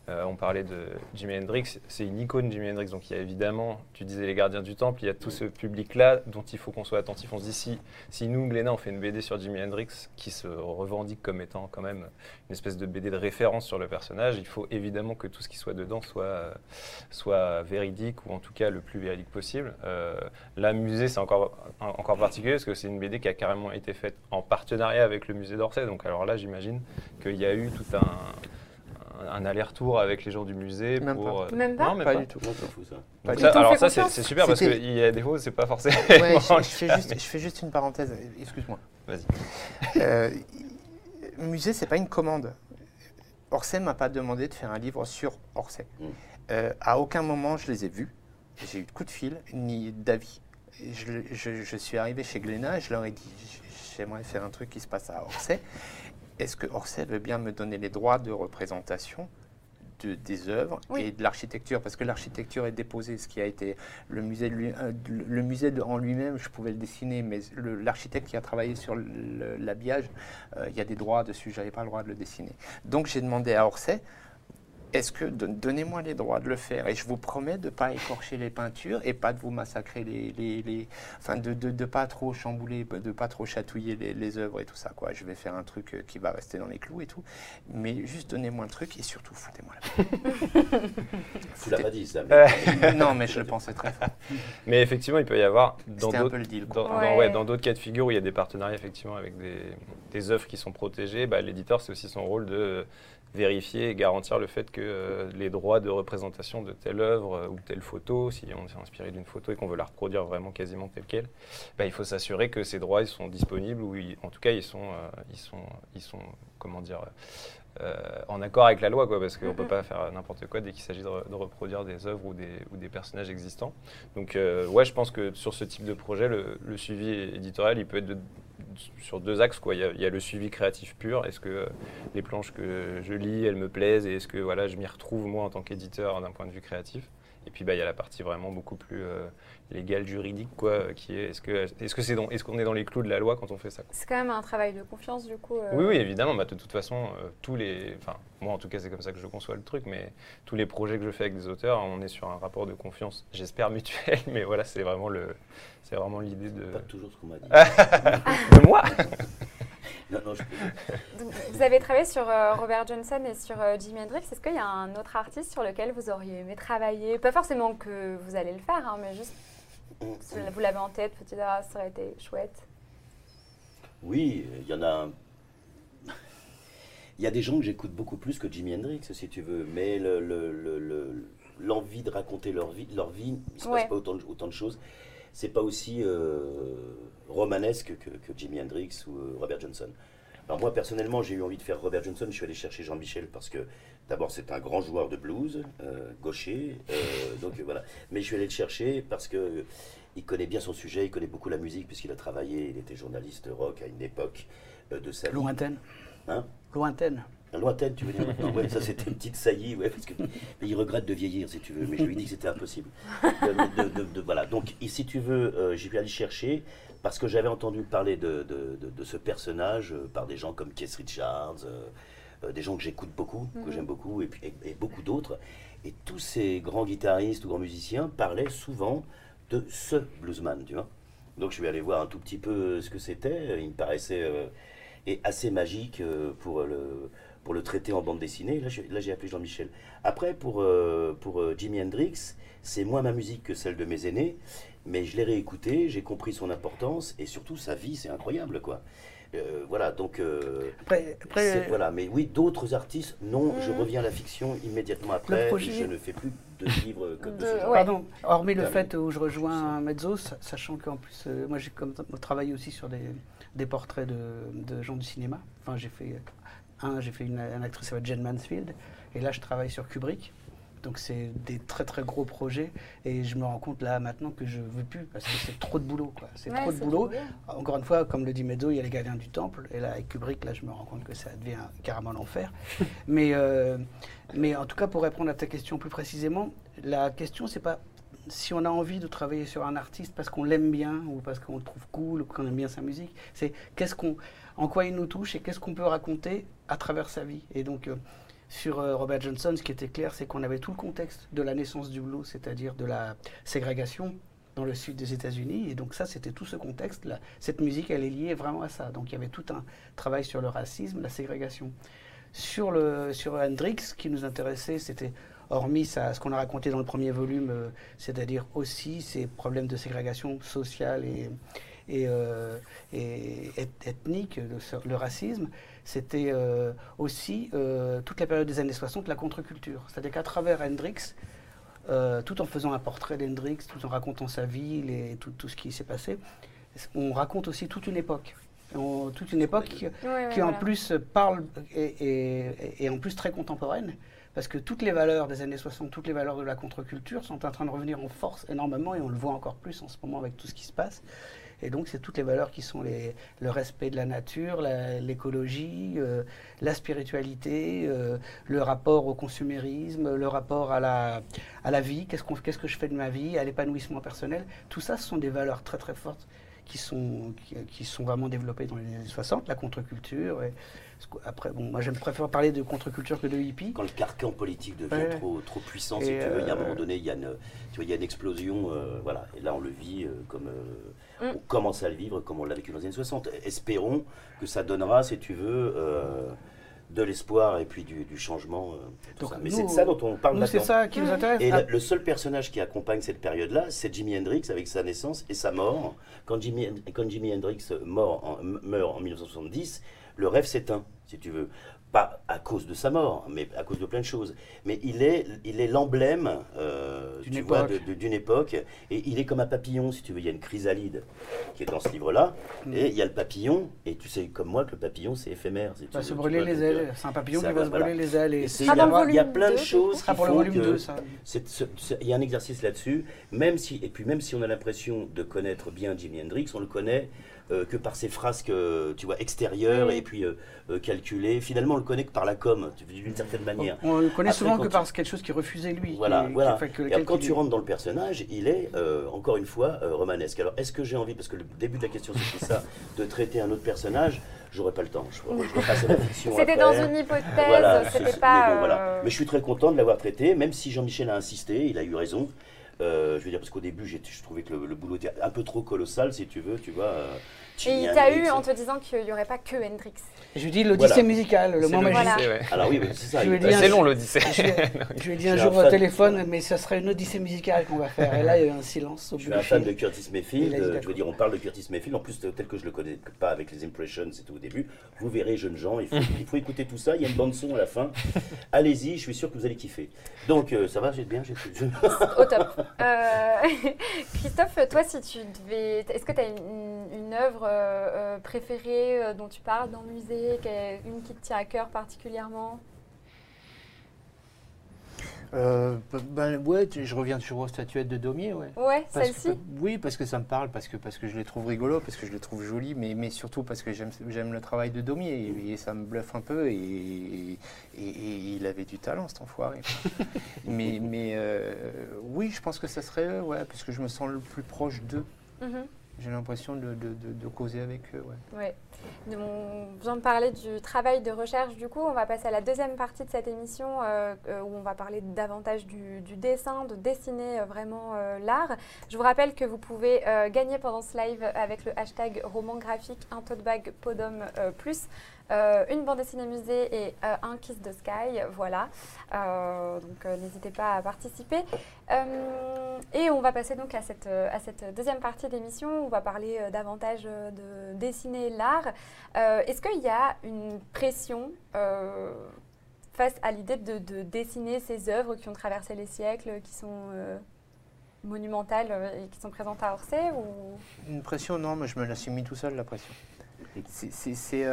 Euh, on parlait de Jimi Hendrix, c'est une icône Jimi Hendrix, donc il y a évidemment, tu disais les gardiens du temple, il y a tout ce public-là dont il faut qu'on soit attentif. On se dit si, si nous, Glénat, on fait une BD sur Jimi Hendrix qui se revendique comme étant quand même une espèce de BD de référence sur le personnage, il faut évidemment que tout ce qui soit dedans soit, euh, soit véridique ou en tout cas le plus véridique possible. Euh, la musée, c'est encore, encore particulier parce que c'est une BD qui a carrément été faite en partenariat avec le musée d'Orsay, donc alors là, j'imagine qu'il y a eu tout un un aller-retour avec les gens du musée Même pour. pas. euh, Même pas Non, même Pas pas. du tout. C'est fou ça. Pas Donc du ça- tout. alors ça, c'est super parce qu'il y a des fois, c'est pas forcément. Ouais, je, je fais juste, je fais juste une parenthèse, excuse-moi. Vas-y. Euh, musée, c'est pas une commande. Orsay m'a pas demandé de faire un livre sur Orsay. Mm. Euh, à aucun moment je les ai vus. J'ai eu de coup de fil ni d'avis. Je- je suis arrivé chez Glénat et je leur ai dit j'aimerais faire un truc qui se passe à Orsay. Est-ce que Orsay veut bien me donner les droits de représentation de- des œuvres Oui. et de l'architecture? Parce que l'architecture est déposée, ce qui a été le musée, lui- euh, le le musée de- en lui-même, je pouvais le dessiner, mais l'architecte qui a travaillé sur l'habillage, euh, il y a des droits dessus, j'avais pas le droit de le dessiner. Donc j'ai demandé à Orsay, est-ce que don- donnez-moi les droits de le faire et je vous promets de ne pas écorcher les peintures et pas de vous massacrer les, les, les- enfin de, de, de pas trop chambouler, de pas trop chatouiller les, les œuvres et tout ça quoi. Je vais faire un truc euh, qui va rester dans les clous et tout, mais juste donnez-moi le truc et surtout foutez-moi la Tu l'as pas dit ça. Euh, mais- non mais je le pensais très fort. Mais effectivement, il peut y avoir dans C'était un d'autres peu le deal. quoi. dans, Ouais. ouais, dans d'autres cas de figure où il y a des partenariats effectivement avec des, des œuvres qui sont protégées, bah, l'éditeur c'est aussi son rôle de euh, vérifier et garantir le fait que euh, les droits de représentation de telle œuvre euh, ou telle photo, si on s'est inspiré d'une photo et qu'on veut la reproduire vraiment quasiment telle quelle, bah, il faut s'assurer que ces droits ils sont disponibles ou ils- en tout cas ils sont, euh, ils sont, ils sont comment dire, euh, en accord avec la loi, quoi, parce qu'on ne peut Mhm. pas faire n'importe quoi dès qu'il s'agit de, re- de reproduire des œuvres ou des, ou des personnages existants. Donc, ouais, je pense que sur ce type de projet, le, le suivi éditorial, il peut être de- sur deux axes. Quoi. Il, y a, le suivi créatif pur. Est-ce que euh, les planches que je lis, elles me plaisent? Et est-ce que voilà, je m'y retrouve moi en tant qu'éditeur d'un point de vue créatif? Et puis bah, il y a la partie vraiment beaucoup plus légale, juridique, quoi, euh, qui est est-ce que est-ce que c'est dans- est-ce qu'on est dans les clous de la loi quand on fait ça. C'est quand même un travail de confiance du coup. euh, Oui, oui, évidemment. Bah, de toute façon, euh, tous les, enfin, moi en tout cas, c'est comme ça que je conçois le truc. Mais tous les projets que je fais avec des auteurs, on est sur un rapport de confiance, j'espère mutuel. Mais voilà, c'est vraiment le, c'est vraiment l'idée de, Pas toujours ce qu'on m'a dit. de moi. Non, non, je donc, vous avez travaillé sur euh, Robert Johnson et sur euh, Jimi Hendrix. Est-ce qu'il y a un autre artiste sur lequel vous auriez aimé travailler? Pas forcément que vous allez le faire, hein, mais juste vous l'avez en tête, vous dites ah, ça aurait été chouette. Oui, il y en a. Il y a des gens que j'écoute beaucoup plus que Jimi Hendrix, si tu veux, mais le- le- le- le- l'envie de raconter leur vie, leur vie, il se Ouais. passe pas autant de, autant de choses. C'est pas aussi euh, romanesque que, que Jimi Hendrix ou euh, Robert Johnson. Alors moi personnellement, j'ai eu envie de faire Robert Johnson. Je suis allé chercher Jean-Michel parce que d'abord c'est un grand joueur de blues, euh, gaucher, euh, donc voilà. Mais je suis allé le chercher parce que euh, il connaît bien son sujet, il connaît beaucoup la musique puisqu'il a travaillé, il était journaliste rock à une époque euh, de sa vie. Lointaine. Hein? Lointaine. Lointaine, tu veux dire maintenant? Ouais, ça c'était une petite saillie, ouais, parce que mais il regrette de vieillir, si tu veux. Mais je lui dit que c'était impossible. De- de- de- de- voilà. Donc, si tu veux, j'ai pu aller chercher parce que j'avais entendu parler de, ce personnage par des gens comme Keith Richards, euh, des gens que j'écoute beaucoup, que Mhm. j'aime beaucoup, et, puis, et, et beaucoup d'autres. Et tous ces grands guitaristes ou grands musiciens parlaient souvent de ce bluesman, tu vois. Donc, je suis allé voir un tout petit peu euh, ce que c'était. Il me paraissait euh, et assez magique euh, pour le pour le traiter en bande dessinée. Là, j'ai appelé Jean-Michel. Après, pour, pour Jimi Hendrix, c'est moins ma musique que celle de mes aînés, mais je l'ai réécouté, j'ai compris son importance, et surtout sa vie, c'est incroyable, quoi. Euh, voilà, donc... euh, Après, après, c'est- voilà, mais oui, d'autres artistes, non, je Mhm. reviens à la fiction immédiatement après, projet- je ne fais plus de livres que de, De- ce genre. Pardon, hormis le fait où je rejoins Mezzos, sachant qu'en plus, euh, moi j'ai comme travaillé aussi sur des, des portraits de, de gens du cinéma. Enfin, j'ai fait un, j'ai fait une, une actrice qui s'appelle Jen Mansfield, et là je travaille sur Kubrick. Donc c'est des très très gros projets, et je me rends compte là maintenant que je veux plus parce que c'est trop de boulot, quoi. C'est Ouais, trop de boulot. Encore une fois, comme le dit Mezzo, il y a les gardiens du temple. Et là, avec Kubrick, là, je me rends compte que ça devient carrément l'enfer. mais, euh, mais en tout cas, pour répondre à ta question plus précisément, la question, c'est pas si on a envie de travailler sur un artiste parce qu'on l'aime bien ou parce qu'on le trouve cool ou qu'on aime bien sa musique. C'est qu'est-ce qu'on, en quoi il nous touche et qu'est-ce qu'on peut raconter à travers sa vie. Et donc, euh, sur euh, Robert Johnson, ce qui était clair, c'est qu'on avait tout le contexte de la naissance du blues, c'est-à-dire de la ségrégation dans le sud des États-Unis. Et donc ça, c'était tout ce contexte. Là. Cette musique, elle est liée vraiment à ça. Donc il y avait tout un travail sur le racisme, la ségrégation. Sur, le, sur Hendrix, ce qui nous intéressait, c'était, hormis ce qu'on a raconté dans le premier volume, euh, c'est-à-dire aussi ces problèmes de ségrégation sociale et, euh, et eth- ethnique, le racisme, c'était euh, aussi euh, toute la période des années 60, la contre-culture. C'est-à-dire qu'à travers Hendrix, euh, tout en faisant un portrait d'Hendrix, tout en racontant sa vie, les- tout, tout ce qui s'est passé, on raconte aussi toute une époque. On- toute une époque qui, Ouais, ouais, qui en plus parle et, et- et en plus très contemporaine, parce que toutes les valeurs des années 60, toutes les valeurs de la contre-culture sont en train de revenir en force énormément, et on le voit encore plus en ce moment avec tout ce qui se passe. Et donc, c'est toutes les valeurs qui sont le respect de la nature, l'écologie, euh, la spiritualité, euh, le rapport au consumérisme, le rapport à la, à vie, qu'est-ce, qu'est-ce que je fais de ma vie, à l'épanouissement personnel. Tout ça, ce sont des valeurs très très fortes qui sont, qui, qui sont vraiment développées dans les années 60, la contre-culture. et- après, bon, moi, j'aime préférer parler de contre-culture que de hippie. Quand le carcan politique devient Ouais. trop, trop puissant, si tu veux, il y a un euh, moment donné, il y a une, tu vois, il y a une explosion, euh, voilà. Et là, on le vit euh, comme euh, Mm. on commence à le vivre comme on l'a vécu dans les années 60. Espérons que ça donnera, si tu veux, euh, de l'espoir et puis du, du changement. euh, tout Donc, ça. Mais c'est de ça dont on parle Nous, c'est maintenant. ça qui nous intéresse. Et Ah, le, le seul personnage qui accompagne cette période-là, c'est Jimi Hendrix avec sa naissance et sa mort. Quand Jimi, quand Jimi Hendrix mort en- meurt en 1970, le rêve s'éteint, si tu veux. Pas à cause de sa mort, mais à cause de plein de choses. Mais il est, il est l'emblème euh, D'une époque. Et il est comme un papillon, si tu veux. Il y a une chrysalide qui est dans ce livre-là. Mm. Et il y a le papillon. Et tu sais comme moi que le papillon, c'est éphémère. si tu va veux, se tu brûler vois, les ailes. C'est un papillon qui va, se brûler voilà. les ailes. et Et c'est- Ah, il y a- dans le il y a volume plein de choses qui ça pour le font volume que 2, ça. c'est- ce- ce- Il y a un exercice là-dessus, même si, et puis même si on a l'impression de connaître bien Jimi Hendrix, on le connaît euh, que par ses frasques, euh, tu vois, extérieures et puis euh, euh, calculées. Finalement, on le connaît que par la com, d'une certaine manière. On le connaît Après, souvent que tu- par quelque chose qui refusait lui. Voilà, voilà. Et quand tu rentres dans le personnage, il est, euh, encore une fois, euh, romanesque. Alors, est-ce que j'ai envie, parce que le début de la question c'était ça, de traiter un autre personnage J'aurais pas le temps. Je, je à la fiction. C'était dans une hypothèse, Voilà, c'était pas. mais, bon, voilà. Mais je suis très content de l'avoir traité, même si Jean-Michel a insisté, il a eu raison. Euh, je veux dire, parce qu'au début, je trouvais que le, le boulot était un peu trop colossal, si tu veux, tu vois. Et il t'a eu en te disant qu'il n'y aurait pas que Hendrix. Je lui dis l'Odyssée Voilà. musicale, le mot magique. ouais. Alors oui, mais c'est ça. C'est long l'Odyssée. Je, lui ai- je lui ai dit un jour au téléphone, mais ça serait une Odyssée musicale qu'on va faire. Et là, il y a eu un silence au Je suis un fan de. Curtis Mayfield. euh, je veux dire, on parle de Curtis Mayfield. En plus, tel que je le connais pas avec les Impressions, c'était au début. Vous verrez, jeunes gens, il faut, il faut écouter tout ça. Il y a une bande son à la fin. Allez-y, je suis sûr que vous allez kiffer. Donc, euh, ça va, j'ai bien. j'ai- je- Au top. Euh, Christophe, toi, si tu devais. Est-ce que tu as une, une œuvre euh, euh, préférée euh, dont tu parles dans le musée, une qui te tient à cœur particulièrement? Euh, ben, ouais, je reviens toujours aux statuettes de Daumier, ouais. Ouais, celle-ci? Oui, parce que ça me parle, parce que, parce que je les trouve rigolos, parce que je les trouve jolis, mais, mais surtout parce que j'aime j'aime le travail de Daumier et, et ça me bluffe un peu. Et, et- et il avait du talent, cet enfoiré. mais mais euh, oui, je pense que ça serait eux, ouais, parce que je me sens le plus proche d'eux. Mhm. J'ai l'impression de, de- de- causer avec eux, ouais. Ouais. On vient de parler du travail de recherche. Du coup, on va passer à la deuxième partie de cette émission euh, euh, où on va parler davantage du, du dessin, de dessiner euh, vraiment l'art. Je vous rappelle que vous pouvez gagner pendant ce live avec le hashtag roman graphique un tote bag Podum euh, plus. Euh, une bande dessinée musée et euh, un Kiss the Sky, voilà. Euh, donc n'hésitez pas à participer. Et on va passer donc à cette, deuxième partie d'émission. On va parler davantage de dessiner l'art. Est-ce qu'il y a une pression face à l'idée de, de dessiner ces œuvres qui ont traversé les siècles, qui sont monumentales et qui sont présentes à Orsay. Une pression, non, mais je me la suis tout seul, la pression. C'est-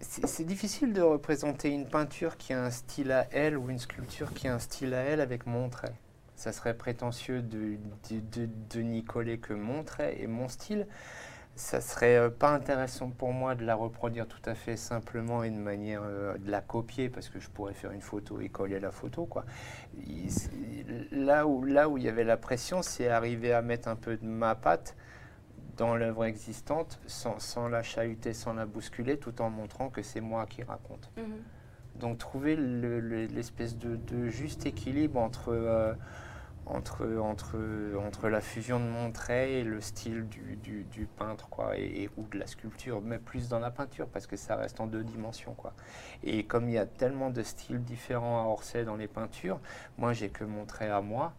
c'est- difficile de représenter une peinture qui a un style à elle ou une sculpture qui a un style à elle avec mon trait. Ça serait prétentieux de, de, de, de n'y coller que mon trait et mon style. Ça serait euh, pas intéressant pour moi de la reproduire tout à fait simplement et de manière euh, de la copier parce que je pourrais faire une photo et coller la photo quoi. Là où là où il y avait la pression, c'est arriver à mettre un peu de ma patte dans l'œuvre existante sans, sans la chahuter, sans la bousculer, tout en montrant que c'est moi qui raconte. Mhm. Donc trouver le- le- l'espèce de, de juste équilibre entre, euh, entre, entre, entre la fusion de mon trait et le style du, du- du peintre, quoi, et, et- ou de la sculpture, mais plus dans la peinture, parce que ça reste en deux dimensions. Quoi. Et comme il y a tellement de styles différents à Orsay dans les peintures, moi j'ai que mon trait à moi.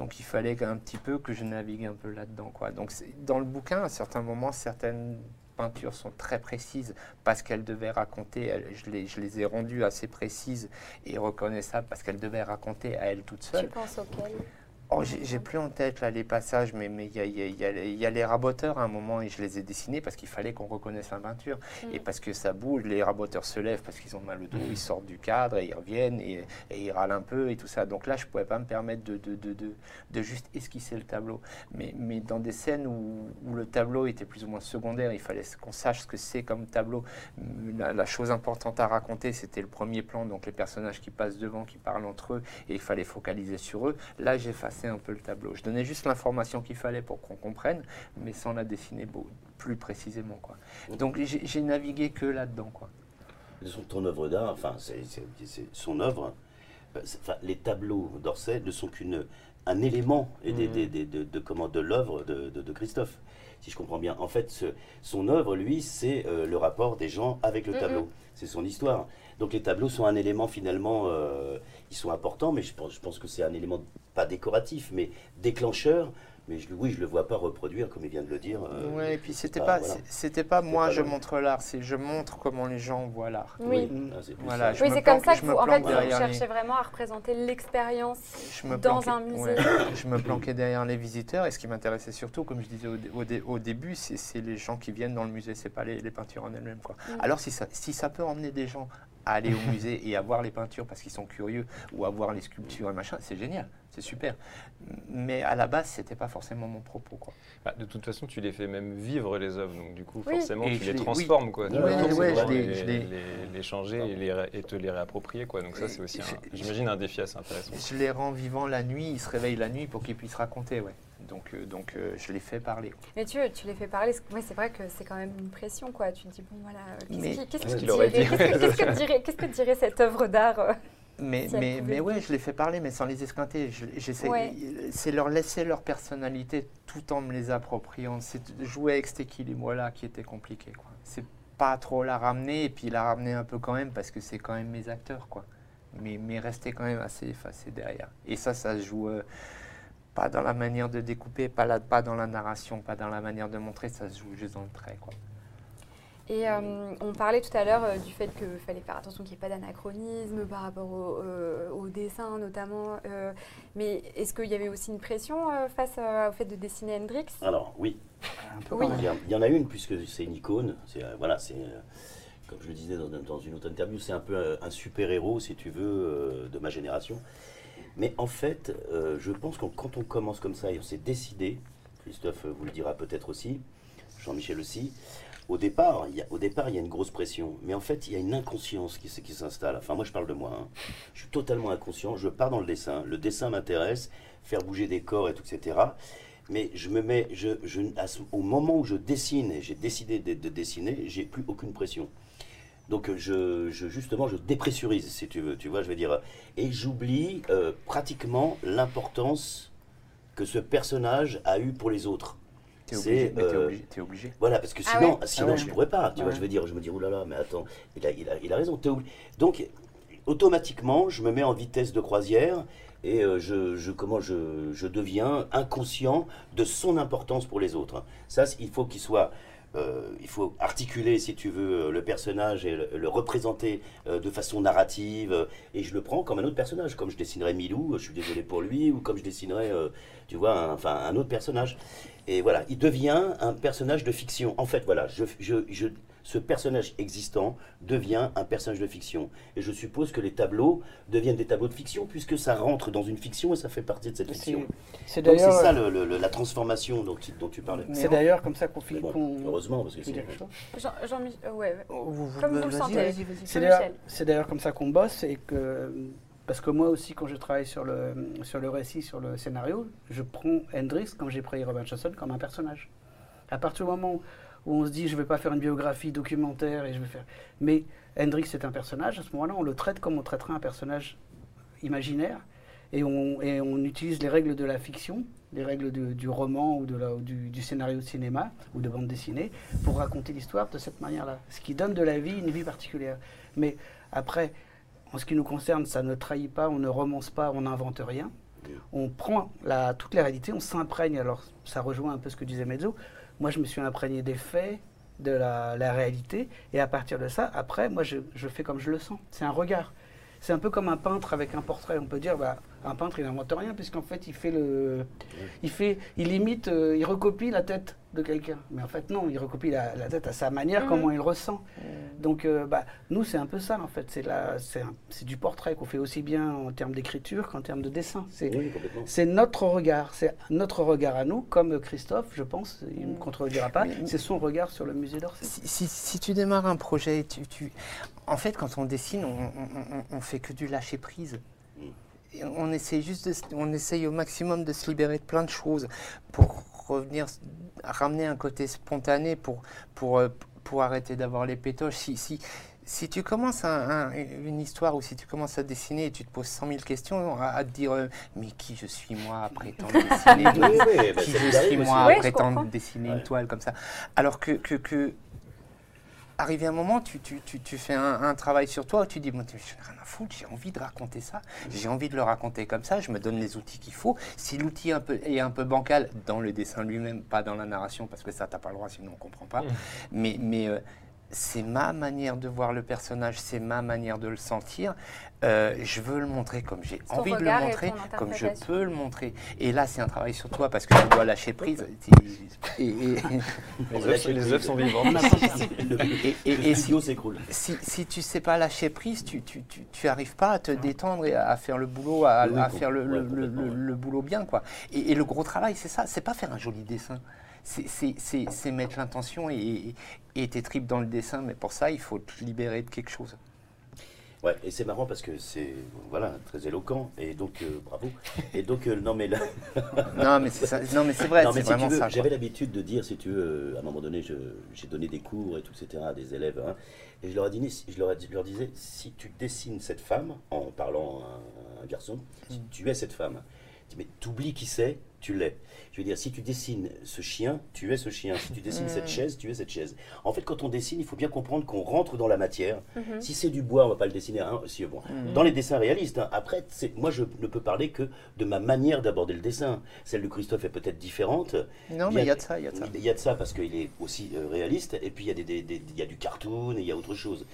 Donc il fallait un petit peu que je navigue un peu là-dedans. Quoi. Donc dans le bouquin, à certains moments, certaines peintures sont très précises parce qu'elles devaient raconter, elles- je, les, je les ai rendues assez précises et reconnaissables parce qu'elles devaient raconter à elles toutes Tu seules. penses auquel Oh, j'ai plus en tête là les passages, mais mais il y a, il y a- il y a les- il y a les raboteurs à un moment et je les ai dessinés parce qu'il fallait qu'on reconnaisse la peinture et Mm. parce que ça bouge. Les raboteurs se lèvent parce qu'ils ont mal au dos, ils sortent du cadre et ils reviennent et, et ils râlent un peu et tout ça. Donc là, je pouvais pas me permettre de, de, de, de, de juste esquisser le tableau. Mais, mais dans des scènes où, où le tableau était plus ou moins secondaire, il fallait qu'on sache ce que c'est comme tableau. La, la chose importante à raconter, c'était le premier plan, donc les personnages qui passent devant, qui parlent entre eux et il fallait focaliser sur eux. Là, un peu le tableau. Je donnais juste l'information qu'il fallait pour qu'on comprenne, mais sans la dessiner beau- plus précisément. Quoi. Donc j'ai navigué que là-dedans. Quoi. Ton œuvre d'art, enfin, c'est son œuvre, euh, enfin, les tableaux d'Orsay ne sont qu'une un élément et des, des- des- de, de, comment, de l'œuvre de, de- de Christophe, si je comprends bien. En fait, ce- son œuvre, lui, c'est euh, le rapport des gens avec le Mhm. tableau. C'est son histoire. Donc les tableaux sont un élément finalement, euh, ils sont importants, mais je pense, je pense que c'est un élément pas décoratif, mais déclencheur. Mais je, oui, je le vois pas reproduire, comme il vient de le dire. euh, ouais, et puis c'était pas, voilà. c'est- c'était pas moi pas je montre l'art, c'est je montre comment les gens voient l'art. Oui. ah, c'est plus Voilà, ça. je Oui, me c'est comme ça je que vous, en fait, vous les- vraiment à représenter l'expérience dans planquais- un musée. ouais, je me planquais derrière les visiteurs et ce qui m'intéressait surtout, comme je disais au, dé- au dé- au début, c'est les gens qui viennent dans le musée, c'est pas les, les peintures en elles-mêmes. Mm. Alors si ça, si ça peut emmener des gens à aller au musée et à voir les peintures parce qu'ils sont curieux ou à voir les sculptures et machin, c'est génial, c'est super. Mais à la base, c'était pas forcément mon propos. Quoi. Bah, de toute façon, tu les fais même vivre les œuvres, donc du coup, Oui. forcément, Et tu les les- transformes, quoi. Ouais, Tu ouais, peux ouais, pouvoir je les- les, je les- les- les changer et, les ré- et te les réapproprier, quoi. Donc ça, c'est aussi, j'imagine, un défi assez intéressant. Je les rends vivants la nuit, ils se réveillent la nuit pour qu'ils puissent raconter. Ouais. Donc, euh, donc euh, je les fais parler. Mais tu, tu les fais parler. c'est- ouais, c'est vrai que c'est quand même une pression, quoi. Tu te dis, bon, voilà, qu'est-ce que dirait- cette œuvre d'art euh Mais, Si mais, mais ouais, je les fais parler, mais sans les esquinter. Je- j'essaie- Ouais. C'est leur laisser leur personnalité tout en me les appropriant. C'est jouer avec cet équilibre-là qui était compliqué. quoi. C'est pas trop la ramener, et puis la ramener un peu quand même, parce que c'est quand même mes acteurs. quoi. Mais, mais rester quand même assez effacé derrière. Et ça, ça se joue euh, pas dans la manière de découper, pas, la, pas dans la narration, pas dans la manière de montrer, ça se joue juste dans le trait. Quoi. Et euh, on parlait tout à l'heure euh, du fait qu'il fallait faire attention qu'il n'y ait pas d'anachronisme par rapport au, euh, au dessin notamment. euh, mais est-ce qu'il y avait aussi une pression euh, face euh, au fait de dessiner Hendrix? Alors, oui, Un peu Oui. Il y, en a une puisque c'est une icône. C'est euh, voilà, c'est euh, comme je le disais dans, dans une autre interview, c'est un peu un, super héros si tu veux euh, de ma génération. Mais en fait, euh, je pense que quand on commence comme ça et on s'est décidé, Christophe vous le dira peut-être aussi, Jean-Michel aussi. Au départ, il y a, au départ, il y a une grosse pression, mais en fait, il y a une inconscience qui, s'installe. Enfin, moi, je parle de moi. hein. Je suis totalement inconscient. Je pars dans le dessin. Le dessin m'intéresse, faire bouger des corps et tout, etc mais je me mets, je, je, au moment où je dessine, et j'ai décidé de, de dessiner, j'ai plus aucune pression. Donc euh, je, je- justement, je dépressurise, si tu veux, tu vois, je veux dire, et j'oublie euh, pratiquement l'importance que ce personnage a eu pour les autres. T'es obligé, euh, obligé, t'es obligé. Voilà, parce que Ah sinon, ouais sinon Ah ouais. je pourrais pas. Tu vois, Ouais. je veux dire, je me dis, oulala, mais attends, il a, il a, il a raison. t'es obli- Donc, automatiquement, je me mets en vitesse de croisière et euh, je, je, comment je, je deviens inconscient de son importance pour les autres. Ça, il faut qu'il soit. Euh, il faut articuler, si tu veux, euh, le personnage et le, représenter euh, de façon narrative. et je le prends comme un autre personnage, comme je dessinerais Milou, je suis désolé pour lui, ou comme je dessinerais, tu vois, un, enfin, un autre personnage. Et voilà, il devient un personnage de fiction. En fait, voilà, je, je- ce personnage existant devient un personnage de fiction. Et je suppose que les tableaux deviennent des tableaux de fiction, puisque ça rentre dans une fiction et ça fait partie de cette fiction. c'est ça le- le- le- la transformation dont, tu- dont tu parlais. c'est d'ailleurs comme ça qu'on fait. bon, heureusement, parce que c'est... dire quelque chose Jean, Jean-Mi- euh, ouais. Oh, vous- vous- Comme vous le sentez. C'est d'ailleurs, c'est d'ailleurs comme ça qu'on bosse et que parce que moi aussi quand je travaille sur le sur le récit, sur le scénario, je prends Hendrix comme j'ai pris Robert Johnson comme un personnage. À partir du moment où on se dit je vais pas faire une biographie documentaire et je vais faire. Mais Hendrix est un personnage. À ce moment-là, on le traite comme on traiterait un personnage imaginaire et on, et on utilise les règles de la fiction, les règles de- du roman ou, de la- ou du, du scénario de cinéma ou de bande dessinée pour raconter l'histoire de cette manière-là. Ce qui donne de la vie une vie particulière. Mais après, en ce qui nous concerne, ça ne trahit pas, on ne romance pas, on n'invente rien. On prend la, toutes les réalités, on s'imprègne. Alors, ça rejoint un peu ce que disait Mezzo. Moi, je me suis imprégné des faits, de la, réalité. Et à partir de ça, après, moi, je fais comme je le sens. C'est un regard. C'est un peu comme un peintre avec un portrait. On peut dire, bah, un peintre, il n'invente rien, puisqu'en fait, il fait le, il fait, il imite, euh, il recopie la tête de quelqu'un. Mais en fait, non, il recopie la, la tête à sa manière, Mhm. comment il ressent. Donc, euh, bah, nous, c'est un peu ça, en fait. C'est la- c'est du portrait qu'on fait aussi bien en termes d'écriture qu'en termes de dessin. C'est Oui, complètement. c'est notre regard, c'est notre regard à nous, comme Christophe, je pense, il ne me contredira pas, c'est son regard sur le musée d'Orsay. Si, si- si tu démarres un projet, tu, tu- en fait, quand on dessine, on, on, on- on fait que du lâcher prise. Et on essaye juste, de, on essaye au maximum de se libérer de plein de choses pour revenir, ramener un côté spontané pour, pour, euh, pour arrêter d'avoir les pétoches. Si, si, si tu commences un- un- une histoire ou si tu commences à dessiner et tu te poses 100 000 questions, à, à te dire euh, mais qui je suis moi à prétendre dessiner? Oui, oui, qui je suis moi Oui, à prétendre dessiner Ouais. une toile comme ça? Alors que, que, que arrivé un moment, tu, tu, tu, tu fais un, un travail sur toi où tu dis, bon, je n'ai rien à foutre, j'ai envie de raconter ça, j'ai envie de le raconter comme ça, je me donne les outils qu'il faut. Si l'outil est un peu bancal dans le dessin lui-même, pas dans la narration, parce que ça, tu n'as pas le droit, sinon on ne comprend pas. Mais, mais euh, c'est ma manière de voir le personnage, c'est ma manière de le sentir. Euh, je veux le montrer comme j'ai envie de le montrer, comme je peux le montrer. Et là, c'est un travail sur toi parce que tu dois lâcher prise. Et, et- Les œufs, sont vivants. Et- et- studio s'écroule. si, si tu sais pas lâcher prise, tu tu, tu, tu arrives pas à te détendre et à, faire le boulot, à, faire le, le boulot bien quoi. Et, et le gros travail, c'est ça, c'est pas faire un joli dessin. C'est- mettre l'intention et, et, tes tripes dans le dessin, mais pour ça, il faut te libérer de quelque chose. Ouais, et c'est marrant parce que c'est voilà très éloquent et donc euh, bravo. Et donc euh, non mais là, Non, mais c'est ça- non, mais c'est vrai, c'est si vraiment ça. J'avais l'habitude de dire, si tu veux, euh, à un moment donné, j'ai donné des cours et tout, etc. à des élèves, hein, et je leur, ai dit, je, leur je disais, si tu dessines cette femme en parlant à un, un garçon, si tu es cette femme, mais t'oublies qui c'est, tu l'es. Je veux dire, si tu dessines ce chien, tu es ce chien. Si tu dessines cette chaise, tu es cette chaise. En fait, quand on dessine, il faut bien comprendre qu'on rentre dans la matière. Mhm. Si c'est du bois, on va pas le dessiner. hein, si, bon. Dans les dessins réalistes, hein, après, moi, je ne peux parler que de ma manière d'aborder le dessin. Celle de Christophe est peut-être différente. Non, mais il y a de ça, il y a de ça. Il y a de ça parce qu'il est aussi euh, réaliste. Et puis, il y, a des, des- des- il y a du cartoon et il y a autre chose.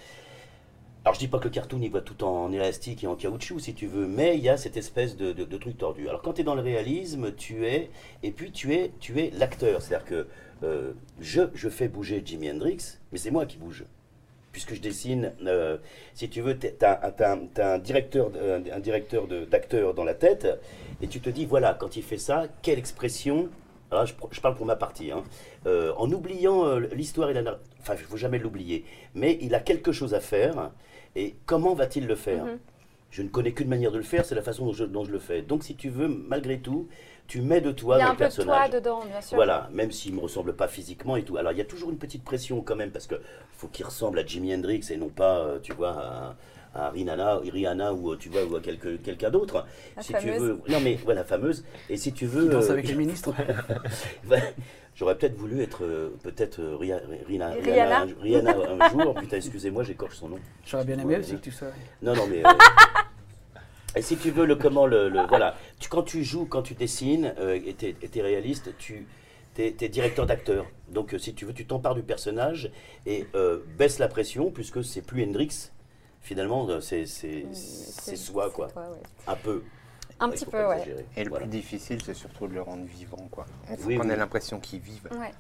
Alors, je dis pas que le cartoon, il voit tout en élastique et en caoutchouc, si tu veux, mais il y a cette espèce de, truc tordu. Alors, quand tu es dans le réalisme, tu es, et puis tu es, tu es l'acteur. C'est-à-dire que euh, je, je fais bouger Jimi Hendrix, mais c'est moi qui bouge. Puisque je dessine, euh, si tu veux, tu as, un directeur, un, directeur d'acteur dans la tête, et tu te dis, voilà, quand il fait ça, quelle expression alors, je, pr- je parle pour ma partie. hein. Euh, en oubliant euh, l'histoire enfin, il ne faut jamais l'oublier, mais il a quelque chose à faire, et comment va-t-il le faire Mhm. Je ne connais qu'une manière de le faire, c'est la façon dont je, dont je le fais. Donc, si tu veux, malgré tout, tu mets de toi Il y a un le peu de toi personnage. dedans, bien sûr. Voilà, même s'il ne me ressemble pas physiquement et tout. Alors, il y a toujours une petite pression quand même, parce que faut qu'il ressemble à Jimi Hendrix et non pas, euh, tu vois, à, à Rihanna, Rihanna ou, tu vois, ou à quelque- quelqu'un d'autre. La Si tu fameuse. veux. Non, mais voilà, fameuse. Et si tu veux. Qui danse euh, avec les ministres. J'aurais peut-être voulu être euh, peut-être euh, Ria- Rina- Rihanna. Rihanna, Rihanna un jour. Putain, excusez-moi, j'écorche son nom. J'aurais bien aimé aussi que tu sois. Non, non, mais. euh, et si tu veux, le comment, le. le- voilà. Tu, quand tu joues, quand tu dessines, euh, et t'es et t'es réaliste, tu. T'es es directeur d'acteur. Donc, euh, si tu veux, tu t'empares du personnage et euh, baisse la pression, puisque c'est plus Hendrix. Finalement, euh, c'est c'est- Mm, c'est soi, quoi. toi, ouais. Un peu. Un petit peu, ouais. exagérer. Et le Voilà. plus difficile, c'est surtout de le rendre vivant, quoi. Il faut Oui, qu'on ait l'impression qu'il vive. Ouais.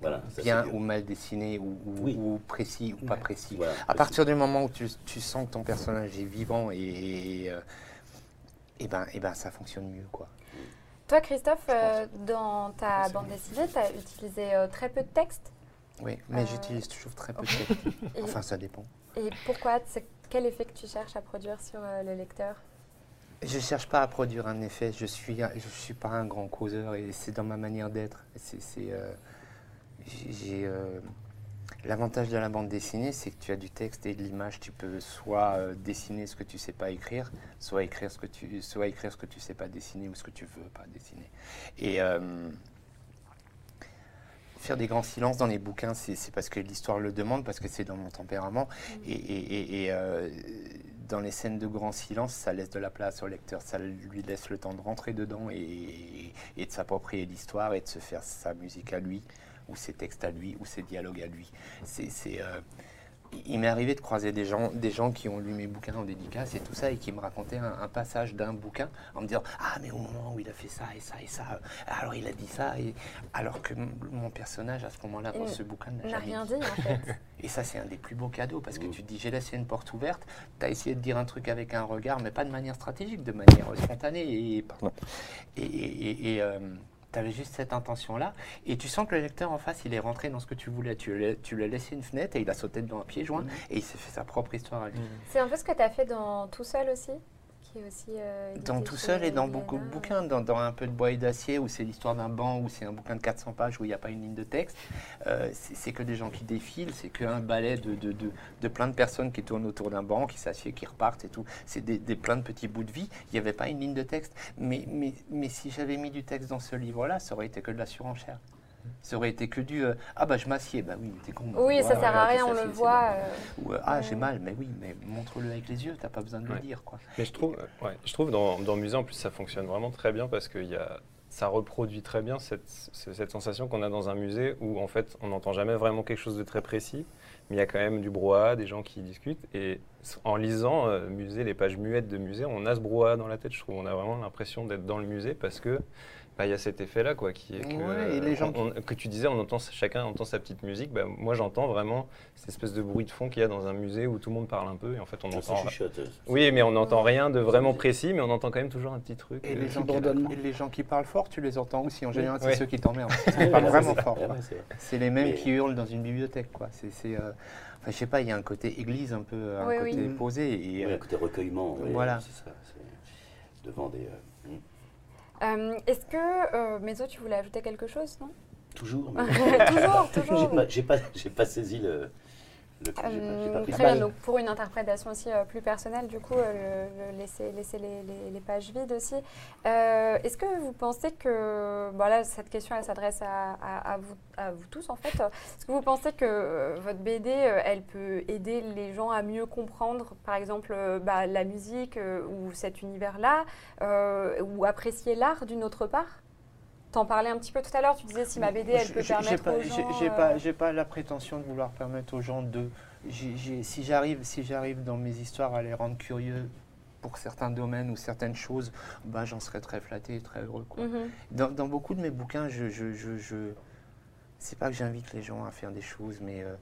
Voilà, ça, bien ou mal dessiné, ou, ou- Oui. ou précis ou pas précis. Voilà, À partir du moment où tu, tu sens que ton personnage est vivant et, et, euh, et ben, et ben ça fonctionne mieux, quoi. Toi, Christophe, euh, dans ta bande dessinée, tu as utilisé euh, très peu de texte. Oui, mais Euh, j'utilise toujours très peu de texte. Enfin, ça dépend. et pourquoi quel effet que tu cherches à produire sur euh, le lecteur? Je cherche pas à produire un effet. Je suis, je suis pas un grand causeur et c'est dans ma manière d'être. Euh, euh, l'avantage de la bande dessinée, c'est que tu as du texte et de l'image. Tu peux soit euh, dessiner ce que tu sais pas écrire, soit écrire ce que tu, soit écrire ce que tu sais pas dessiner ou ce que tu veux pas dessiner. Et faire des grands silences dans les bouquins, c'est parce que l'histoire le demande, parce que c'est dans mon tempérament. Et, dans les scènes de grand silence, ça laisse de la place au lecteur, ça lui laisse le temps de rentrer dedans et, de s'approprier l'histoire et de se faire sa musique à lui, ou ses textes à lui, ou ses dialogues à lui. C'est, c'est, euh, il m'est arrivé de croiser des gens, des gens qui ont lu mes bouquins en dédicace et tout ça, et qui me racontaient un, un passage d'un bouquin en me disant Ah, mais au moment où il a fait ça et ça et ça, euh, alors il a dit ça, et... alors que m- mon personnage à ce moment-là dans ce bouquin n'a rien dit. dit en fait. Et ça, c'est un des plus beaux cadeaux parce que Mm. tu te dis j'ai laissé une porte ouverte, tu as essayé de dire un truc avec un regard, mais pas de manière stratégique, de manière euh, spontanée. Et, pardon. Et, et, tu avais juste cette intention-là. Et tu sens que le lecteur en face, il est rentré dans ce que tu voulais. Tu, lui as- tu lui as laissé une fenêtre et il a sauté dedans à pieds joints Mm. et il s'est fait sa propre histoire à lui. C'est un peu ce que tu as fait dans Tout seul aussi? Qui est aussi. euh, Dans tout seul et dans beaucoup de bouquins, dans, dans un peu de bois et d'acier, où c'est l'histoire d'un banc, où c'est un bouquin de 400 pages, où il n'y a pas une ligne de texte, euh, c'est c'est que des gens qui défilent, c'est qu'un ballet de, de, de, de plein de personnes qui tournent autour d'un banc, qui s'assiedent, qui repartent et tout. C'est des, des plein de petits bouts de vie, il n'y avait pas une ligne de texte. Mais, mais, mais si j'avais mis du texte dans ce livre-là, ça aurait été que de la surenchère. Ça aurait été que du euh, Ah bah je m'assieds, bah oui, mais t'es con. Oui, Ouais, ça sert à rien, on le voit. euh, Ou euh, Ah Ouais. j'ai mal, mais oui, mais montre-le avec les yeux, t'as pas besoin de le dire. quoi. Mais je trouve, ouais, je trouve dans, dans Musée, en plus, ça fonctionne vraiment très bien parce que y a, ça reproduit très bien cette, ce- cette sensation qu'on a dans un musée où, en fait, on n'entend jamais vraiment quelque chose de très précis, mais il y a quand même du brouhaha, des gens qui discutent. Et en lisant euh, Musée, les pages muettes de Musée, on a ce brouhaha dans la tête, je trouve. On a vraiment l'impression d'être dans le musée parce que bah, il y a cet effet-là, quoi, qui est que, Ouais, et les gens on- on- que tu disais, on entend, chacun entend sa petite musique. Bah, moi, j'entends vraiment cette espèce de bruit de fond qu'il y a dans un musée où tout le monde parle un peu et en fait, on Ça entend. Oui, mais on n'entend rien de vraiment précis, mais on entend quand même toujours un petit truc. Et euh, les, gens qui, bourdonnement. et les gens qui parlent fort, tu les entends aussi. En général, c'est Ouais. ceux qui t'emmerdent. Ils parlent vraiment fort. c'est- les mêmes Mais- qui hurlent dans une bibliothèque. Quoi. C'est, c'est, euh, enfin, je sais pas, il y a un côté église un peu, un Oui, côté oui. posé. Et, euh, un côté recueillement. oui, Voilà. C'est ça. c'est Devant des. euh. Euh, Est-ce que, euh, Mézo, tu voulais ajouter quelque chose, non? Toujours. mais- Toujours, J'ai toujours. pas, j'ai pas, j'ai pas saisi le. Le pas- Euh, pas très bien, donc pour une interprétation aussi euh, plus personnelle, du coup, euh, le- le laisser, laisser les, les- les pages vides aussi. Euh, Est-ce que vous pensez que, bon là, cette question, elle s'adresse à, à- à vous, à vous tous en fait, est-ce que vous pensez que euh, votre BD, elle peut aider les gens à mieux comprendre, par exemple, bah, la musique ou cet univers-là, ou apprécier l'art d'une autre part? T'en parlais un petit peu tout à l'heure, tu disais si ma BD, elle peut permettre pas, aux gens... j'ai euh, pas, la prétention de vouloir permettre aux gens de. si j'arrive, si j'arrive dans mes histoires à les rendre curieux pour certains domaines ou certaines choses, bah, j'en serais très flatté et très heureux. Quoi. mhm. Dans, dans beaucoup de mes bouquins, je, je, je, je- c'est pas que j'invite les gens à faire des choses, mais euh,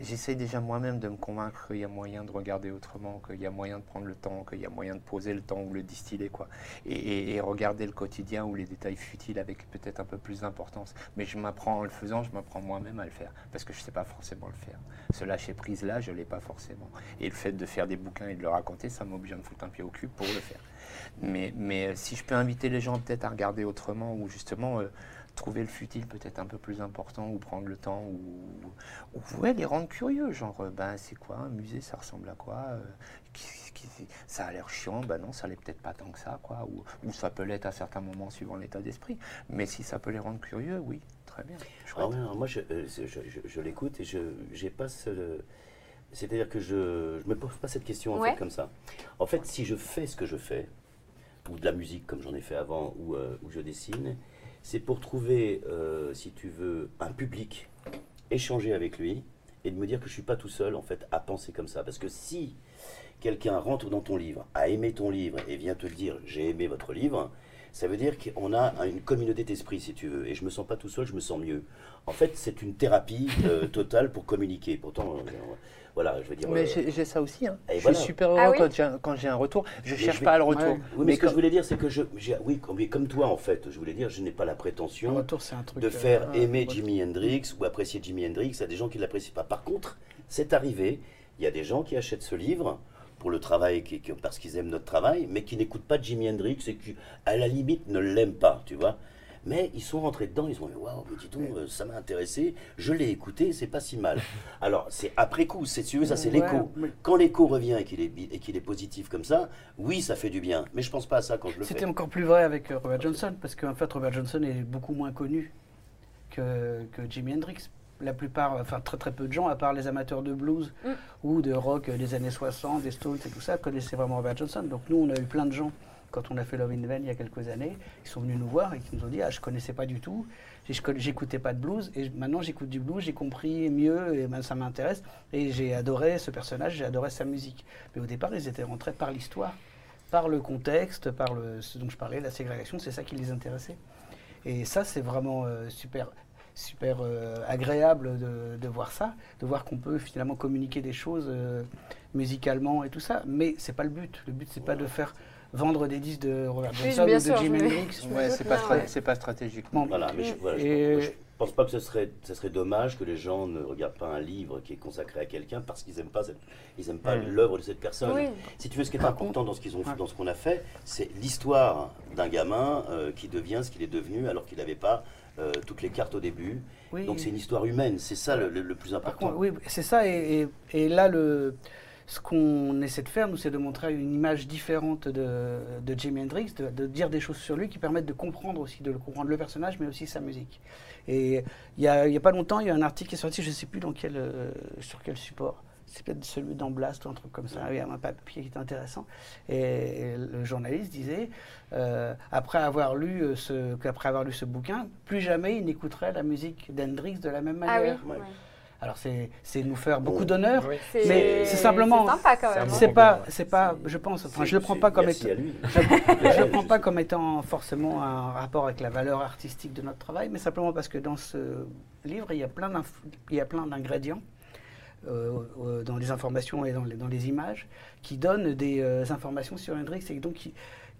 j'essaye déjà moi-même de me convaincre qu'il y a moyen de regarder autrement, qu'il y a moyen de prendre le temps, qu'il y a moyen de poser le temps ou le distiller, quoi. Et, et- regarder le quotidien ou les détails futiles avec peut-être un peu plus d'importance. Mais je m'apprends en le faisant, je m'apprends moi-même à le faire, parce que je sais pas forcément le faire. Ce lâcher prise là, je l'ai pas forcément. Et le fait de faire des bouquins et de le raconter, ça m'oblige à me foutre un pied au cul pour le faire. Mais, mais euh, si je peux inviter les gens peut-être à regarder autrement, ou justement euh, trouver le futile peut-être un peu plus important, ou prendre le temps, ou, ou ouais, les rendre curieux, genre, euh, ben c'est quoi un musée, ça ressemble à quoi euh, qui- qui- Ça a l'air chiant, ben non, ça l'est peut-être pas tant que ça, quoi, ou, ou ça peut l'être à certains moments suivant l'état d'esprit. Mais si ça peut les rendre curieux, oui, très bien. Ah ouais, non, moi, je, euh, je, je- je l'écoute et je j'ai pas ce. C'est-à-dire que je ne me pose pas cette question en Ouais. fait comme ça. En fait, si je fais ce que je fais, ou de la musique comme j'en ai fait avant, ou, euh, je dessine, c'est pour trouver, euh, si tu veux, un public, échanger avec lui et de me dire que je suis pas tout seul en fait à penser comme ça. Parce que si quelqu'un rentre dans ton livre, a aimé ton livre et vient te dire j'ai aimé votre livre, ça veut dire qu'on a une communauté d'esprit, si tu veux. Et je me sens pas tout seul, je me sens mieux. En fait, c'est une thérapie euh, totale pour communiquer. Pourtant, euh, voilà, je veux dire. Mais euh, j'ai ça aussi. Hein. Je voilà. suis super heureux Ah oui quand j'ai un- retour. Je Mais cherche je vais- pas le retour. Ouais. Oui, mais, Mais ce que je voulais dire, c'est que je, j'ai- oui, comme, toi en fait, je voulais dire, je n'ai pas la Un prétention retour, c'est un truc. de faire ah, aimer ouais. Jimi Hendrix ou apprécier Jimi Hendrix à des gens qui ne l'apprécient pas. Par contre, c'est arrivé, il y a des gens qui achètent ce livre pour le travail, qui, qui- parce qu'ils aiment notre travail, mais qui n'écoutent pas Jimi Hendrix et qui, à la limite, ne l'aiment pas, tu vois. Mais ils sont rentrés dedans, ils ont dit waouh, mais dis donc, euh, ça m'a intéressé, je l'ai écouté, c'est pas si mal. Alors, c'est après coup, c'est tu veux, ça c'est Ouais, l'écho. mais- Quand l'écho revient et qu'il est, bi- et qu'il est positif comme ça, oui, ça fait du bien. Mais je pense pas à ça quand je le C'était fais. encore plus vrai avec euh, Robert Johnson, parce qu'en fait, Robert Johnson est beaucoup moins connu que, que Jimi Hendrix. La plupart, enfin très très peu de gens, à part les amateurs de blues Mm. ou de rock des années 60, des Stones et tout ça, connaissaient vraiment Robert Johnson. Donc nous, on a eu plein de gens, quand on a fait Love in Vain il y a quelques années, qui sont venus nous voir et qui nous ont dit Ah, je connaissais pas du tout, j'écoutais pas de blues, et maintenant j'écoute du blues, j'ai compris mieux, et ben, ça m'intéresse, et j'ai adoré ce personnage, j'ai adoré sa musique. Mais au départ, ils étaient rentrés par l'histoire par le contexte, par le, ce dont je parlais, la ségrégation, c'est ça qui les intéressait. Et ça, c'est vraiment euh, super, super euh, agréable de, de voir ça, de voir qu'on peut finalement communiquer des choses euh, musicalement et tout ça. Mais c'est pas le but. Le but, c'est pas de faire vendre des disques de Robert Johnson ou de me- Hendrix. Ouais, c'est pas, ouais. c'est pas stratégique. Bon, Voilà, mais je, voilà, je- Et- je pense pas que ce serait, ce serait dommage que les gens ne regardent pas un livre qui est consacré à quelqu'un parce qu'ils aiment pas, cette- ils aiment pas Mm. l'œuvre de cette personne. Oui. Si tu veux, ce qui est Par important dans ce qu'ils ont, ouais. dans ce qu'on a fait, c'est l'histoire d'un gamin euh, qui devient ce qu'il est devenu alors qu'il n'avait pas euh, toutes les cartes au début. Oui. Donc c'est une histoire humaine, c'est ça le, le- le plus important. contre, oui, c'est ça. Et, et- et là, le, ce qu'on essaie de faire, nous, c'est de montrer une image différente de, de Jimi Hendrix, de, de dire des choses sur lui qui permettent de comprendre aussi, de le comprendre le personnage, mais aussi sa musique. Et il y a, il y a pas longtemps, il y a un article qui est sorti, je ne sais plus dans quel, euh, sur quel support. C'est peut-être celui d'Amblast ou un truc comme ça. Il y a un papier qui est intéressant. Et, le journaliste disait, euh, après avoir lu euh, ce, qu'après avoir lu ce bouquin, plus jamais il n'écouterait la musique d'Hendrix de la même Ah oui. manière. Ouais. ouais. Alors c'est nous faire beaucoup d'honneur. Oui. Mais c'est simplement- c'est pas, c'est pas, je pense, enfin je le prends pas comme étant, lui. je, je le prends pas comme étant forcément un rapport avec la valeur artistique de notre travail, mais simplement parce que dans ce livre il y a plein il y a plein d'ingrédients dans les informations et dans les, images qui donnent des euh, informations sur Hendrix et donc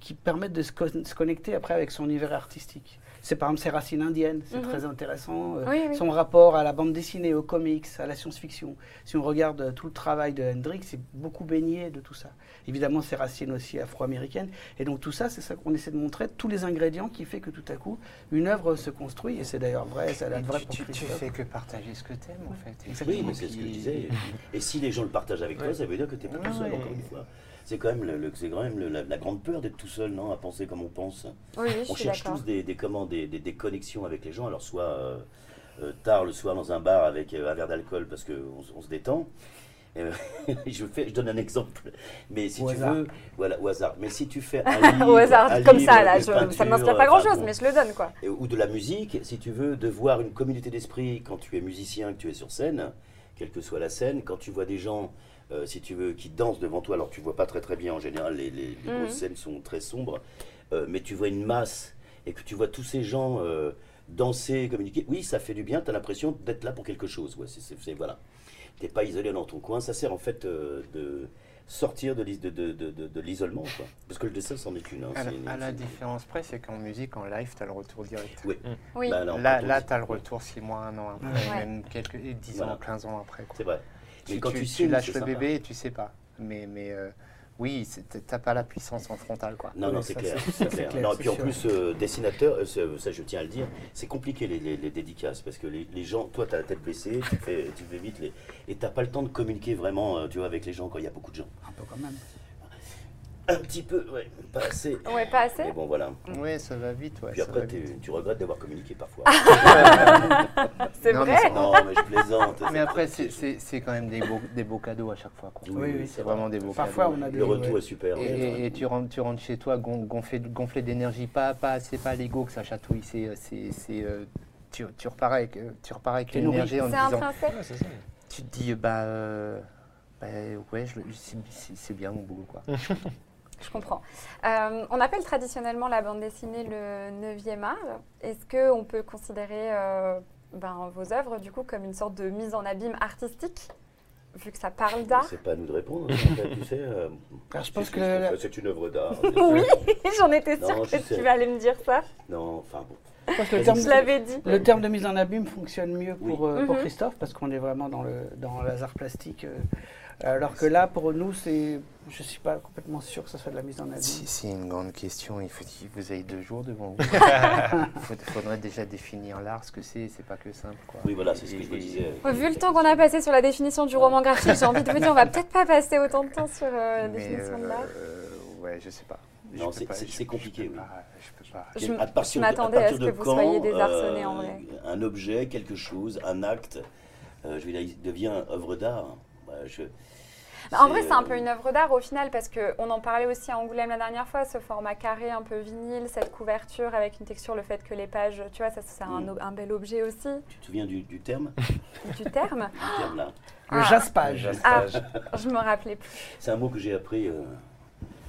qui, permettent de se, se connecter après avec son univers artistique. C'est par exemple ses racines indiennes, c'est Mhm. très intéressant. euh, Oui, oui. Son rapport à la bande dessinée, aux comics, à la science-fiction. Si on regarde euh, tout le travail de Hendrix, c'est beaucoup baigné de tout ça. Évidemment, ses racines aussi afro-américaines. Et donc tout ça, c'est ça qu'on essaie de montrer, tous les ingrédients qui fait que tout à coup, une œuvre se construit. Et c'est d'ailleurs vrai, ça être vrai tu, pour tu, tu fais que partager ce que t'aimes en fait. Exactement. Oui, mais c'est ce que je disais. Et si les gens le partagent avec toi, ça veut dire que tu n'es pas tout seul, Ouais. encore une fois. C'est quand même, le, le- c'est quand même le- la, la grande peur d'être tout seul, non À penser comme on pense. Oui, je On suis cherche tous des, des, comment, des, des- des connexions avec les gens, alors soit euh, euh, tard le soir dans un bar avec euh, un verre d'alcool parce qu'on on se détend. Euh, je, fais, je donne un exemple, mais si Au tu hasard. veux, voilà, au hasard. Mais si tu fais un livre, Au hasard, un comme livre, ça, là, ça ne m'inspire pas grand-chose, bon, mais je le donne, quoi. et- ou de la musique, si tu veux, de voir une communauté d'esprit quand tu es musicien, que tu es sur scène, quelle que soit la scène, quand tu vois des gens, euh, si tu veux, qui dansent devant toi, alors tu vois pas très très bien en général, les, les- les Mhm. grosses scènes sont très sombres, euh, mais tu vois une masse et que tu vois tous ces gens euh, danser, communiquer, oui, ça fait du bien, tu as l'impression d'être là pour quelque chose. Ouais, c'est, c'est- c'est- voilà. Tu pas isolé dans ton coin, ça sert en fait euh, de sortir de, l'is- de, de, de, de- de l'isolement, quoi. Parce que le dessin, c'en est une. hein, À la, c'est une- à la c'est- différence près, c'est qu'en musique, en live, tu as le retour direct. Oui. Oui. Bah, Là, tu as le retour 6 mois, 1 an après, Ouais. même quelques, et 10 Voilà. ans, 15 ans après. quoi. C'est vrai. Mais Tu, quand tu- tu, tu signes, lâches le sympa. bébé et tu sais pas. Mais, mais euh, oui, t'as pas la puissance en frontal. Quoi. Non, non, c'est clair. Non, c'est puis en sûr. plus, euh, dessinateur, euh, ça, je tiens à le dire, c'est compliqué les, les- les dédicaces parce que les, les gens, toi, tu as la tête baissée, tu fais, tu fais vite, les, et tu pas le temps de communiquer vraiment euh, tu vois, avec les gens quand il y a beaucoup de gens. Un peu quand même. Un petit peu, ouais, pas assez. Ouais, pas assez Mais bon, voilà. Oui, ça va vite. Ouais, Puis ça après, va tu, vite. tu regrettes d'avoir communiqué parfois. C'est Non, mais vrai c'est- non, mais je plaisante. Mais après, c'est- c'est c'est quand même des beaux, des beaux cadeaux à chaque fois. Quoi. Oui, Oui, oui, oui, C'est vraiment des beaux Parfois, cadeaux. on a des. Le retour ouais. est super. Et, ouais, et- tu, rentres, tu rentres chez toi gon- gonflé, gonflé d'énergie, pas, pas, c'est pas l'ego que ça chatouille, c'est, c'est, c'est, euh, tu, tu repars avec, euh, tu repars avec T'es une nourri. énergie en disant. Ouais, c'est ça. tu te dis, bah, euh, bah, ouais, je le- c'est, c'est- c'est bien mon boulot. Quoi. Je comprends. Euh, on appelle traditionnellement la bande dessinée le 9e art. Est-ce qu'on peut considérer euh, ben, vos œuvres du coup comme une sorte de mise en abîme artistique vu que ça parle d'art? C'est pas à nous de répondre. en fait, tu sais, euh, Alors, je pense que c'est- la- c'est une œuvre d'art. Oui, j'en étais sûre que sais. tu allais me dire ça. Non, enfin bon. Je pense que le terme, Je l'avais dit. le terme de mise en abîme fonctionne mieux pour, Oui. euh, pour Mhm. Christophe parce qu'on est vraiment dans le dans les arts plastiques. euh, Alors que là, pour nous, c'est, je suis pas complètement sûr que ce soit de la mise en abîme. Si c'est une grande question, il faut que vous ayez deux jours devant vous. Il faudrait déjà définir l'art, ce que c'est, c'est pas que simple. Quoi. Oui, voilà, c'est ce que je Et- disais. Ouais, Vu le temps qu'on a passé sur la définition du roman graphique, j'ai envie de vous dire, on va peut-être pas passer autant de temps sur euh, la Mais, définition de euh, l'art. ouais, je sais pas. Non, c'est- pas- c'est- je- c'est compliqué, Je peux oui. pas, je peux pas. Je à partir m'attendais à ce que vous quand, soyez désarçonné, en euh, vrai. Un objet, quelque chose, un acte, euh, je veux dire, il devient œuvre d'art. Je- Bah, en vrai, c'est, un euh, peu une œuvre d'art au final, parce qu'on en parlait aussi à Angoulême la dernière fois, ce format carré un peu vinyle, cette couverture avec une texture, le fait que les pages, tu vois, ça c'est un, Mm. un bel objet aussi, Tu te souviens du, du terme? Du terme? Du terme là. Le Ah. jaspage. Ah, je me rappelais plus. C'est un mot que j'ai appris euh,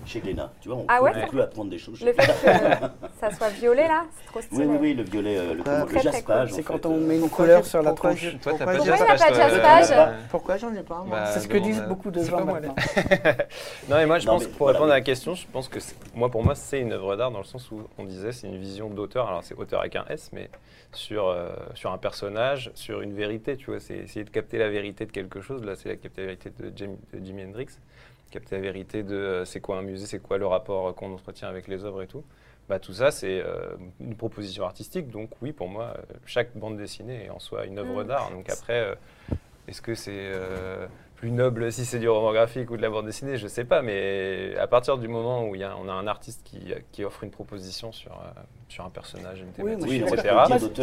chez Glénat. Tu vois, on Ah peut, ouais, peut apprendre des choses. Le fait que ça soit violet là, c'est trop stylé. Oui, oui, oui, le violet, euh, le, très jaspage. C'est quand fait, on euh, met une couleur sur la je- Toi, t'as pourquoi pas de jaspage, euh, Pourquoi j'en ai pas Bah, C'est ce que disent beaucoup de gens maintenant. Non, et moi, je Non, pense mais pour voilà, répondre à la question, je pense que moi, pour moi, c'est une œuvre d'art dans le sens où on disait c'est une vision d'auteur. Alors, c'est auteur avec un S, mais sur, euh, sur un personnage, sur une vérité, tu vois. C'est essayer de capter la vérité de quelque chose. Là, c'est la capter la vérité de Jimi Hendrix, capter la vérité de euh, c'est quoi un musée, c'est quoi le rapport euh, qu'on entretient avec les œuvres et tout. Bah, tout ça, c'est euh, une proposition artistique. Donc, oui, pour moi, chaque bande dessinée est en soi une œuvre Mm. d'art. Donc, après, euh, est-ce que c'est euh, plus noble si c'est du roman graphique ou de la bande dessinée Je sais pas, mais à partir du moment où il y a, on a un artiste qui, qui offre une proposition sur, euh, sur un personnage, une thématique, Oui, etc.,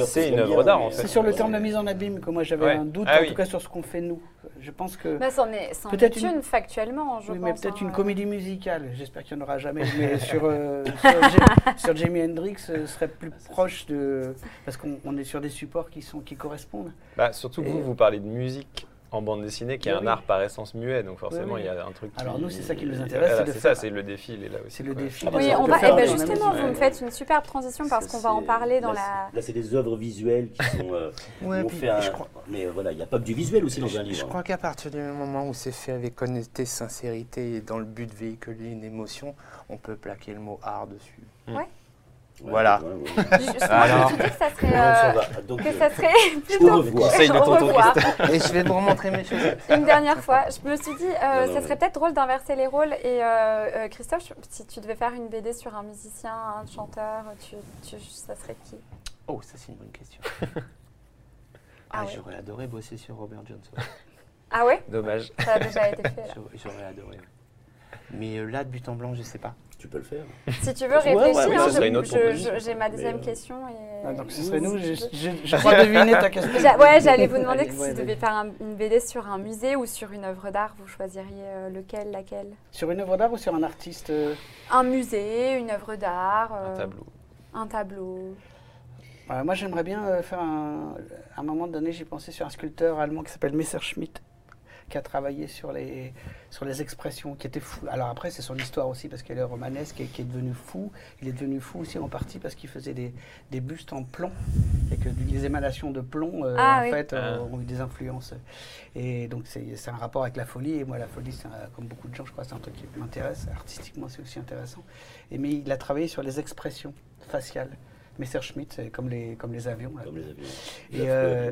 c'est une œuvre d'art en fait. C'est sur le terme de mise en abîme que moi j'avais Ouais. un doute, Ah en oui. tout cas sur ce qu'on fait nous. Je pense que. Bah, c'en est, c'en Peut-être est une- une factuellement, je oui, pense. mais peut-être hein, une euh. comédie musicale. J'espère qu'il n'y en aura jamais. Mais sur, euh, sur, Jim- sur Jimi Hendrix, ce serait plus proche de. Parce qu'on on est sur des supports qui, sont, qui correspondent. Bah, surtout que vous, vous parlez de musique en bande dessinée, qui est Oui, un oui. art par essence muet, donc forcément oui. il y a un truc. Alors, qui- nous, c'est ça qui nous intéresse, Voilà, c'est ça, c'est le défi, il est là aussi. C'est le quoi. défi. Ah bah, Oui, on va. Eh ben justement, vous me faites une superbe transition parce qu'on va en parler dans là, la. c'est- Là, c'est des œuvres visuelles qui sont. euh, Ouais, où on puis fait un- je crois- Mais voilà, il n'y a pas que du visuel aussi dans un livre. je crois qu'à partir du moment où c'est fait avec honnêteté, sincérité et dans le but de véhiculer une émotion, on peut plaquer le mot art dessus. Ouais, Voilà. ouais, ouais. Justement, Alors. je me suis dit que ça serait. Euh, va. Donc, que euh, ça serait au plutôt. Conseil de tonton. Et je vais vous remontrer mes choses. Une dernière fois, je me suis dit, euh, Non, non, ça serait peut-être drôle d'inverser les rôles. Et euh, euh, Christophe, si tu devais faire une BD sur un musicien, un chanteur, tu, tu- ça serait qui? Oh, ça c'est une bonne question. Ah Ah, ouais. J'aurais adoré bosser sur Robert Johnson. Ah ouais? Dommage. Ça a déjà été fait. J'aurais- adoré. Mais là, de but en blanc, je sais pas. Tu peux le faire. Si tu veux Ouais, ouais, réfléchir, hein, je- j'ai ma deuxième euh, question. Et... Ah, donc ce serait nous. Je, tu je, je crois deviner ta question. Ouais, j'allais vous demander Allez, que ouais, si vous devez faire un- une BD sur un musée ou sur une œuvre d'art, vous choisiriez euh, lequel, laquelle? Sur une œuvre d'art ou sur un artiste euh, Un musée, une œuvre d'art, Un tableau. un tableau. Euh, moi, j'aimerais bien euh, faire un. À un moment donné, j'ai pensé sur un sculpteur allemand qui s'appelle Messerschmitt, qui a travaillé sur les, sur les expressions, qui était fou. Alors après, c'est son histoire aussi, parce qu'elle est romanesque et qui est devenu fou. Il est devenu fou aussi en partie parce qu'il faisait des, des bustes en plomb, et que les émanations de plomb, euh, Ah en oui. fait, euh, Ah. ont eu des influences. Et donc, c'est c'est un rapport avec la folie. Et moi, la folie, c'est un- comme beaucoup de gens, je crois, c'est un truc qui m'intéresse. Artistiquement, c'est aussi intéressant. Et, mais il a travaillé sur les expressions faciales. Messerschmitt, c'est comme les, comme les avions. là. Comme les avions. Et, euh,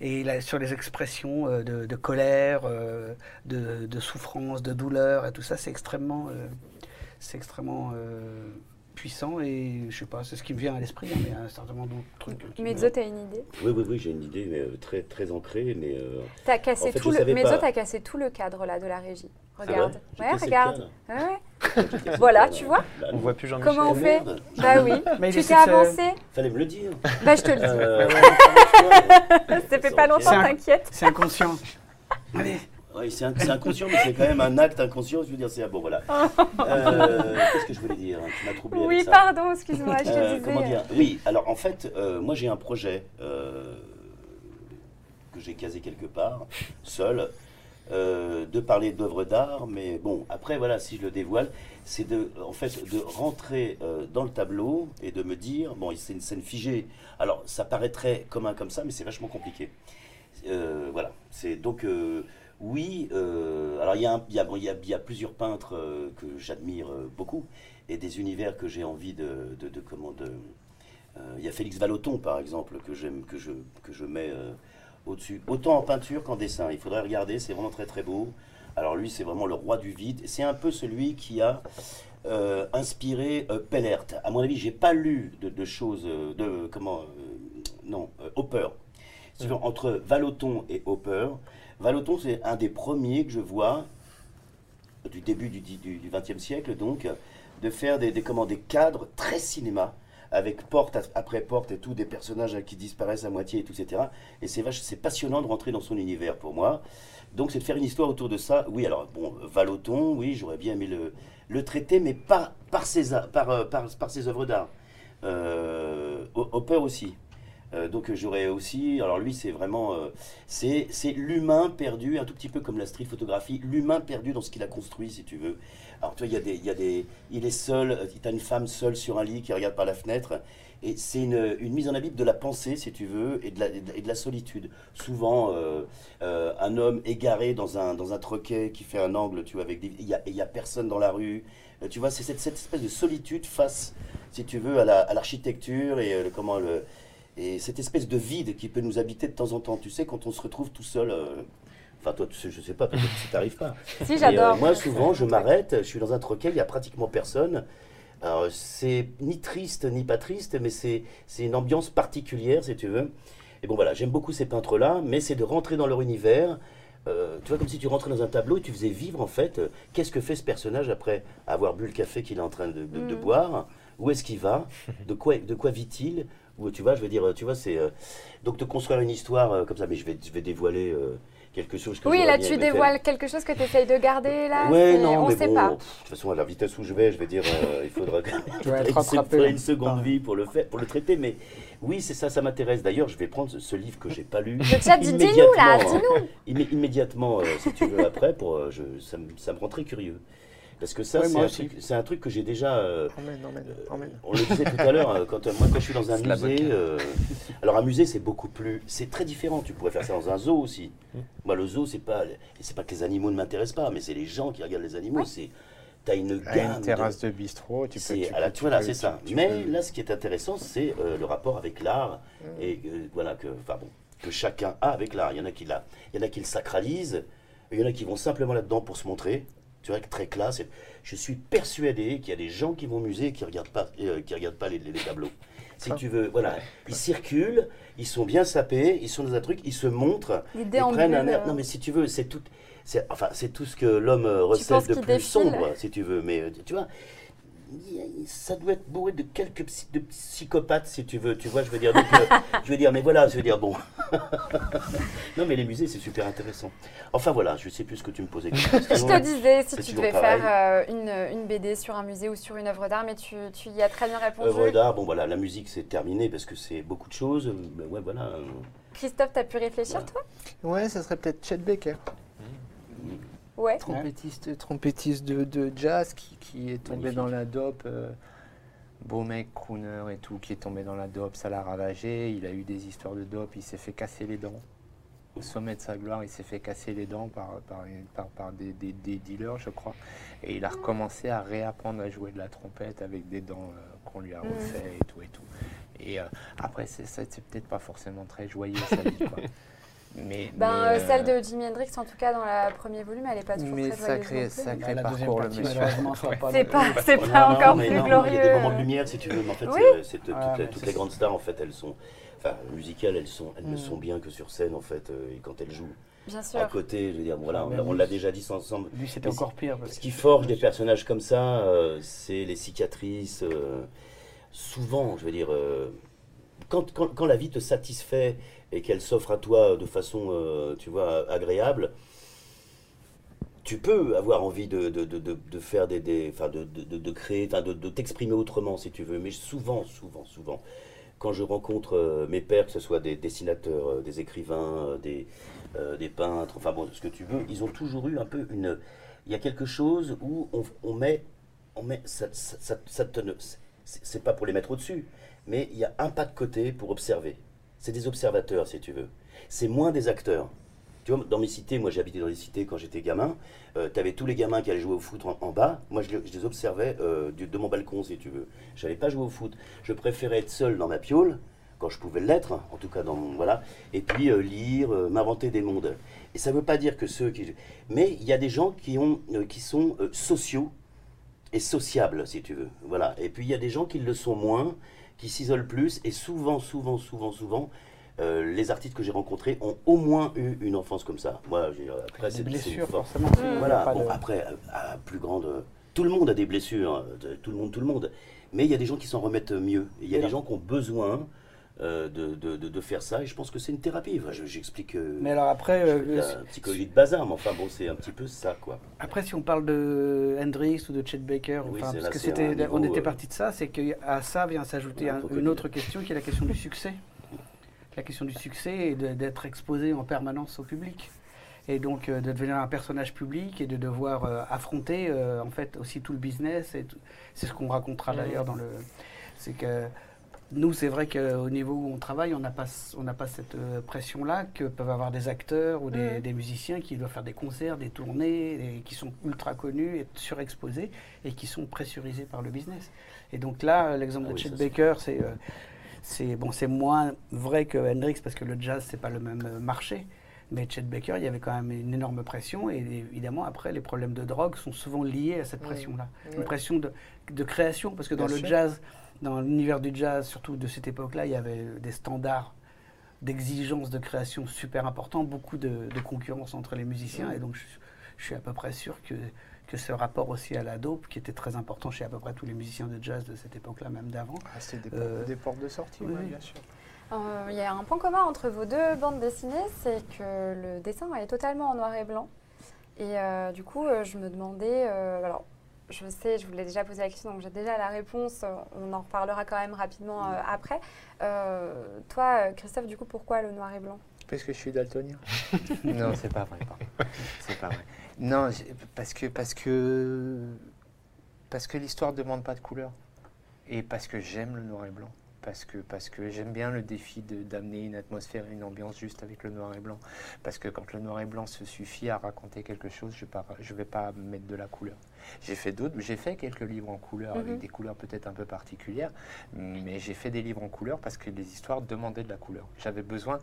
et sur les expressions euh, de, de colère, euh, de, de souffrance, de douleur, et tout ça, c'est extrêmement, euh, c'est extrêmement euh, puissant. Et je sais pas, c'est ce qui me vient à l'esprit, hein, mais il y a certainement d'autres trucs. Mezzo, t'as une idée? Oui, oui, oui, j'ai une idée mais, euh, très, très ancrée, mais euh, T'as cassé En fait, tout le. Mezzo, t'as cassé tout le cadre là de la régie. c'est Regarde. ouais, le regarde. cadre. Ouais, ouais. Voilà, tu vois On voit plus Jean-Michel. Comment on Oh, fait. Bah oui. Mais tu t'es avancé Fallait me le dire. Bah je te le dis. Euh, Ça fait pas longtemps, t'inquiète. C'est inconscient. Allez, Oui, c'est inconscient, mais c'est quand même un acte inconscient. Je veux dire, c'est ah, bon, voilà. Euh, Qu'est-ce que je voulais dire Tu m'as troublé Oui, avec ça. pardon, excuse-moi, je te Euh, disais. comment dire? Oui, alors en fait, euh, moi j'ai un projet euh, que j'ai casé quelque part, seul, euh, de parler d'œuvres d'art, mais bon, après voilà, si je le dévoile, c'est de, en fait, de rentrer euh, dans le tableau et de me dire, bon, c'est une scène figée. Alors, ça paraîtrait commun comme ça, mais c'est vachement compliqué. Euh, voilà, c'est donc. oui, alors il y, a y, plusieurs peintres que j'admire beaucoup et des univers que j'ai envie de, comment de. il y a Félix Vallotton par exemple que j'aime que je que je mets autant en peinture qu'en dessin. Il faudrait regarder, c'est vraiment très très beau. Alors lui, c'est vraiment le roi du vide. C'est un peu celui qui a euh, inspiré euh, Pellert. À mon avis, j'ai pas lu de, choses euh, de comment non Hopper. Entre Vallotton et Hopper, Vallotton c'est un des premiers que je vois du début du XXe siècle donc de faire des, des, comment, des cadres très cinéma avec porte après porte et tout des personnages qui disparaissent à moitié et tout etc. Et c'est c'est passionnant de rentrer dans son univers pour moi. Donc c'est de faire une histoire autour de ça. Oui, alors bon, Vallotton, oui, j'aurais bien aimé le, le traiter, mais pas par ses, euh, par, par ses œuvres d'art. Euh, Ho- Hopper aussi. Euh, donc euh, j'aurais aussi, alors lui c'est vraiment, euh, c'est l'humain perdu, un tout petit peu comme la street photographie, l'humain perdu dans ce qu'il a construit si tu veux. Alors tu vois, il y a des, il est seul, euh, il a une femme seule sur un lit qui regarde par la fenêtre, et c'est une, mise en abîme de la pensée si tu veux, et de la, solitude. Souvent euh, euh, un homme égaré dans un, dans un troquet qui fait un angle, tu vois, avec il y a, personne dans la rue. Euh, tu vois, c'est cette, espèce de solitude face, si tu veux, à la- à l'architecture et euh, comment le et cette espèce de vide qui peut nous habiter de temps en temps. Tu sais, quand on se retrouve tout seul. euh, Enfin, toi, tu sais, je sais pas, peut-être que ça t'arrive pas. Si, j'adore. euh, moi, souvent, je m'arrête, je suis dans un troquet, il y a pratiquement personne. Alors, c'est ni triste ni pas triste, mais c'est une ambiance particulière, si tu veux. Et bon, voilà, j'aime beaucoup ces peintres-là, mais c'est de rentrer dans leur univers. Euh, tu vois, comme si tu rentrais dans un tableau et tu faisais vivre, en fait, euh, qu'est-ce que fait ce personnage après avoir bu le café qu'il est en train de, de- de Mm. boire? Où est-ce qu'il va? De quoi, de quoi vit-il? Tu vois, je veux dire, tu vois, c'est euh, donc de construire une histoire euh, comme ça. Mais je vais, je vais dévoiler euh, quelque chose que Oui, là, tu faire. dévoiles quelque chose que tu essayes de garder, là. Ouais, non, on mais sait bon, pas. de toute façon, à la vitesse où je vais, je vais dire, euh, il faudra faudrait une seconde par- vie pour le faire, pour le traiter. Mais oui, c'est ça, ça m'intéresse. D'ailleurs, je vais prendre ce, ce livre que j'ai pas lu. Le chat, dis- dis-nous, là, immédiatement, dis-nous. Immé- immédiatement, euh, si tu veux, après, pour, euh, je, ça, me, ça me rend très curieux. Parce que ça, Ouais, c'est un, truc- c'est un truc que j'ai déjà. euh, Emmène, emmène, emmène. on le disait tout à l'heure, euh, quand, euh, moi quand je suis dans un musée, euh, alors un musée c'est beaucoup plus, c'est très différent. Tu pourrais faire ça dans un zoo aussi. Moi le zoo c'est pas, et c'est pas que les animaux ne m'intéressent pas, mais c'est les gens qui regardent les animaux. C'est, t'as une À gamme. une terrasse de bistrot, tu peux. c'est, tu à la- peux- tu vois, là, peux- c'est ça. tu- tu Mais peux- là, ce qui est intéressant, c'est euh, le rapport avec l'art et euh, voilà que, enfin bon, que chacun a avec l'art. Il y en a qui l'a, il y en a qui le sacralisent, et il y en a qui vont simplement là-dedans pour se montrer. Tu vois, très classe. Et je suis persuadé qu'il y a des gens qui vont au musée et qui regardent pas, euh, qui regardent pas les, les- les tableaux. Si tu veux, voilà, ils circulent, ils sont bien sapés, ils sont dans un truc, ils se montrent, Ils prennent un air. euh. Non, mais si tu veux, c'est tout. C'est, enfin, c'est tout ce que l'homme euh, recèle de plus défile sombre, si tu veux. Mais euh, tu vois, ça doit être bourré de quelques psy- de psychopathes, si tu veux. Tu vois, je veux dire. donc, euh, je veux dire, mais voilà, je veux dire, bon. non, mais les musées, c'est super intéressant. Enfin, voilà, je sais plus ce que tu me posais. Je te disais si tu devais pareil. faire euh, une, une BD sur un musée ou sur une œuvre d'art, mais tu, tu y as très bien répondu. Œuvre d'art, bon voilà, la musique c'est terminé parce que c'est beaucoup de choses. Mais ouais, voilà. Christophe, t'as pu réfléchir, Ouais. toi? Ouais, ça serait peut-être Chet Baker, Ouais. trompettiste, trompettiste de, de jazz qui, qui est tombé Magnifique. dans la dope. euh, beau mec, crooner et tout, qui est tombé dans la dope, ça l'a ravagé. Il a eu des histoires de dope, il s'est fait casser les dents. Au sommet de sa gloire, il s'est fait casser les dents par, par, par, par des, des- des dealers, je crois. Et il a recommencé à réapprendre à jouer de la trompette avec des dents euh, qu'on lui a Mhm. refait et tout et tout. Et euh, après, c'est peut-être pas forcément très joyeux sa vie, quoi. Mais, Ben, mais, euh, celle euh, de Jimi Hendrix, en tout cas, dans le premier volume, elle est pas toujours mais très sacré, sacré la deuxième parcours, le monsieur. pas C'est pas, c'est pas encore plus non, glorieux. Il y a des moments de lumière, si tu veux, mais en fait, Oui. c'est- toutes, Ah, les- mais toutes c'est les ça. grandes stars, en fait, elles sont, enfin, musicales, elles sont, elles ne Mm. sont bien que sur scène, en fait, euh, et quand elles jouent Bien à côté, je veux dire, voilà, on, mais l'a- on oui. l'a déjà dit ensemble. Lui, c'était encore pire. Ce qui forge des personnages comme ça, euh, c'est les cicatrices. euh, souvent, je veux dire, euh, quand la vie te satisfait et qu'elle s'offre à toi de façon, euh, tu vois, agréable, tu peux avoir envie de, de, de, de- faire des, des de, de, créer, de, t'exprimer autrement si tu veux. Mais souvent, souvent, souvent, quand je rencontre euh, mes pères, que ce soit des dessinateurs, euh, des écrivains, des, des peintres, enfin bon, ce que tu veux, ils ont toujours eu un peu une. Il y a quelque chose où on, met, on met, ça, ça, ça- c'est pas pour les mettre au-dessus, mais il y a un pas de côté pour observer. C'est des observateurs, si tu veux. C'est moins des acteurs. Tu vois, dans mes cités, moi j'habitais dans les cités quand j'étais gamin, tu avais tous les gamins qui allaient jouer au foot en, bas. Moi je, les- observais euh, de mon balcon, si tu veux. Je n'allais pas jouer au foot. Je préférais être seul dans ma piole quand je pouvais l'être, en tout cas dans mon voilà, et puis euh, lire, euh, m'inventer des mondes. Et ça veut pas dire que ceux qui, mais il y a des gens qui ont, euh, qui sont euh, sociaux et sociables, si tu veux, voilà. Et puis il y a des gens qui le sont moins, qui s'isolent plus, et souvent, souvent, souvent, souvent. euh, les artistes que j'ai rencontrés ont au moins eu une enfance comme ça. Moi, j'ai- après, des c'est- blessures, forcément. Mmh. Voilà, pas bon, de- après, à plus grande. Tout le monde a des blessures, euh, de- tout le monde, tout le monde. Mais il y a des gens qui s'en remettent mieux. Il y a des gens qui ont besoin euh, de, de- de- de faire ça, et je pense que c'est une thérapie. Enfin, je- J'explique. euh, Mais alors après, je euh, la psychologie de bazar, mais enfin bon, c'est un petit peu ça, quoi. Après, si on parle de Hendrix ou de Chet Baker, Oui, enfin, parce là, que c'était, on était euh, parti de ça, c'est qu'à ça vient s'ajouter un un- crocodile. une autre question qui est la question du succès. La question du succès et d'être exposé en permanence au public. Et donc euh, de devenir un personnage public et de devoir euh, affronter euh, en fait aussi tout le business. Et c'est ce qu'on racontera Mhm. d'ailleurs dans le. C'est que nous, c'est vrai qu'au niveau où on travaille, on n'a pas, on pas cette euh, pression-là que peuvent avoir des acteurs ou des, Mhm. des musiciens qui doivent faire des concerts, des tournées, et qui sont ultra connus et surexposés et qui sont pressurisés par le business. Et donc là, l'exemple Ah de oui, Chet Baker, c'est euh, c'est bon, c'est moins vrai que Hendrix parce que le jazz c'est pas le même euh, marché. Mais Chet Baker, il y avait quand même une énorme pression et évidemment après les problèmes de drogue sont souvent liés à cette Oui. pression-là, une pression de, de création parce que dans Bien le sûr. jazz, dans l'univers du jazz, surtout de cette époque-là, il y avait des standards d'exigence de création super importants, beaucoup de, de concurrence entre les musiciens et donc je, je suis à peu près sûr que que ce rapport aussi à la dope, qui était très important chez à peu près tous les musiciens de jazz de cette époque-là, même d'avant, Ah, c'est des, Euh, portes- des portes de sortie, oui, ouais, bien sûr. Euh, Il y a un point commun entre vos deux bandes dessinées, c'est que le dessin est totalement en noir et blanc. Et euh, du coup, euh, je me demandais, euh, alors je sais, je vous l'ai déjà posé la question, donc j'ai déjà la réponse, on en reparlera quand même rapidement euh, après. Euh, toi, Christophe, du coup, pourquoi le noir et blanc? Parce que je suis daltonien. non, c'est pas vrai. C'est pas vrai. Non, parce que parce que parce que l'histoire ne demande pas de couleur et parce que j'aime le noir et blanc. Parce que, parce que j'aime bien le défi d'amener une atmosphère et une ambiance juste avec le noir et blanc. Parce que quand le noir et blanc se suffit à raconter quelque chose, je ne vais pas mettre de la couleur. J'ai fait d'autres, j'ai fait quelques livres en couleur Mhm. avec des couleurs peut-être un peu particulières, mais j'ai fait des livres en couleur parce que les histoires demandaient de la couleur. J'avais besoin,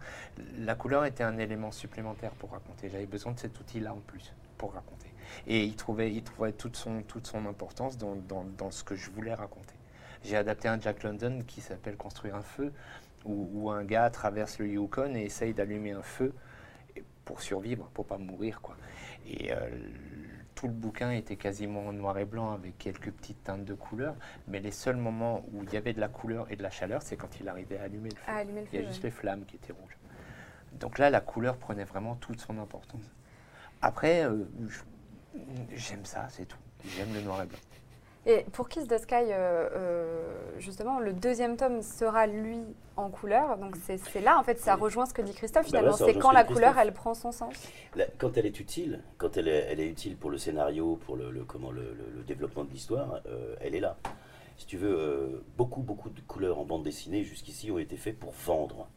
la couleur était un élément supplémentaire pour raconter. J'avais besoin de cet outil-là en plus pour raconter. Et il trouvait, il trouvait toute, son, toute son importance dans, dans- dans ce que je voulais raconter. J'ai adapté un Jack London qui s'appelle Construire un feu, où, où un gars traverse le Yukon et essaye d'allumer un feu pour survivre, pour pas mourir. Quoi. Et euh, tout le bouquin était quasiment en noir et blanc avec quelques petites teintes de couleur, mais les seuls moments où il y avait de la couleur et de la chaleur, c'est quand il arrivait à allumer le feu. À allumer le Il y a juste les flammes qui étaient rouges. Donc là, la couleur prenait vraiment toute son importance. Après, euh, j'aime ça, c'est tout. J'aime le noir et blanc. Et pour Kiss the Sky, euh, euh, justement, le deuxième tome sera lui en couleur. Donc c'est là, en fait, ça rejoint ce que dit Christophe. Bah Finalement, c'est quand la couleur, elle prend son sens. La- quand elle est utile, quand elle est, elle est utile pour le scénario, pour le, le- comment, le, le- le développement de l'histoire, euh, elle est là. Si tu veux, beaucoup, beaucoup de couleurs en bande dessinée jusqu'ici ont été faites pour vendre.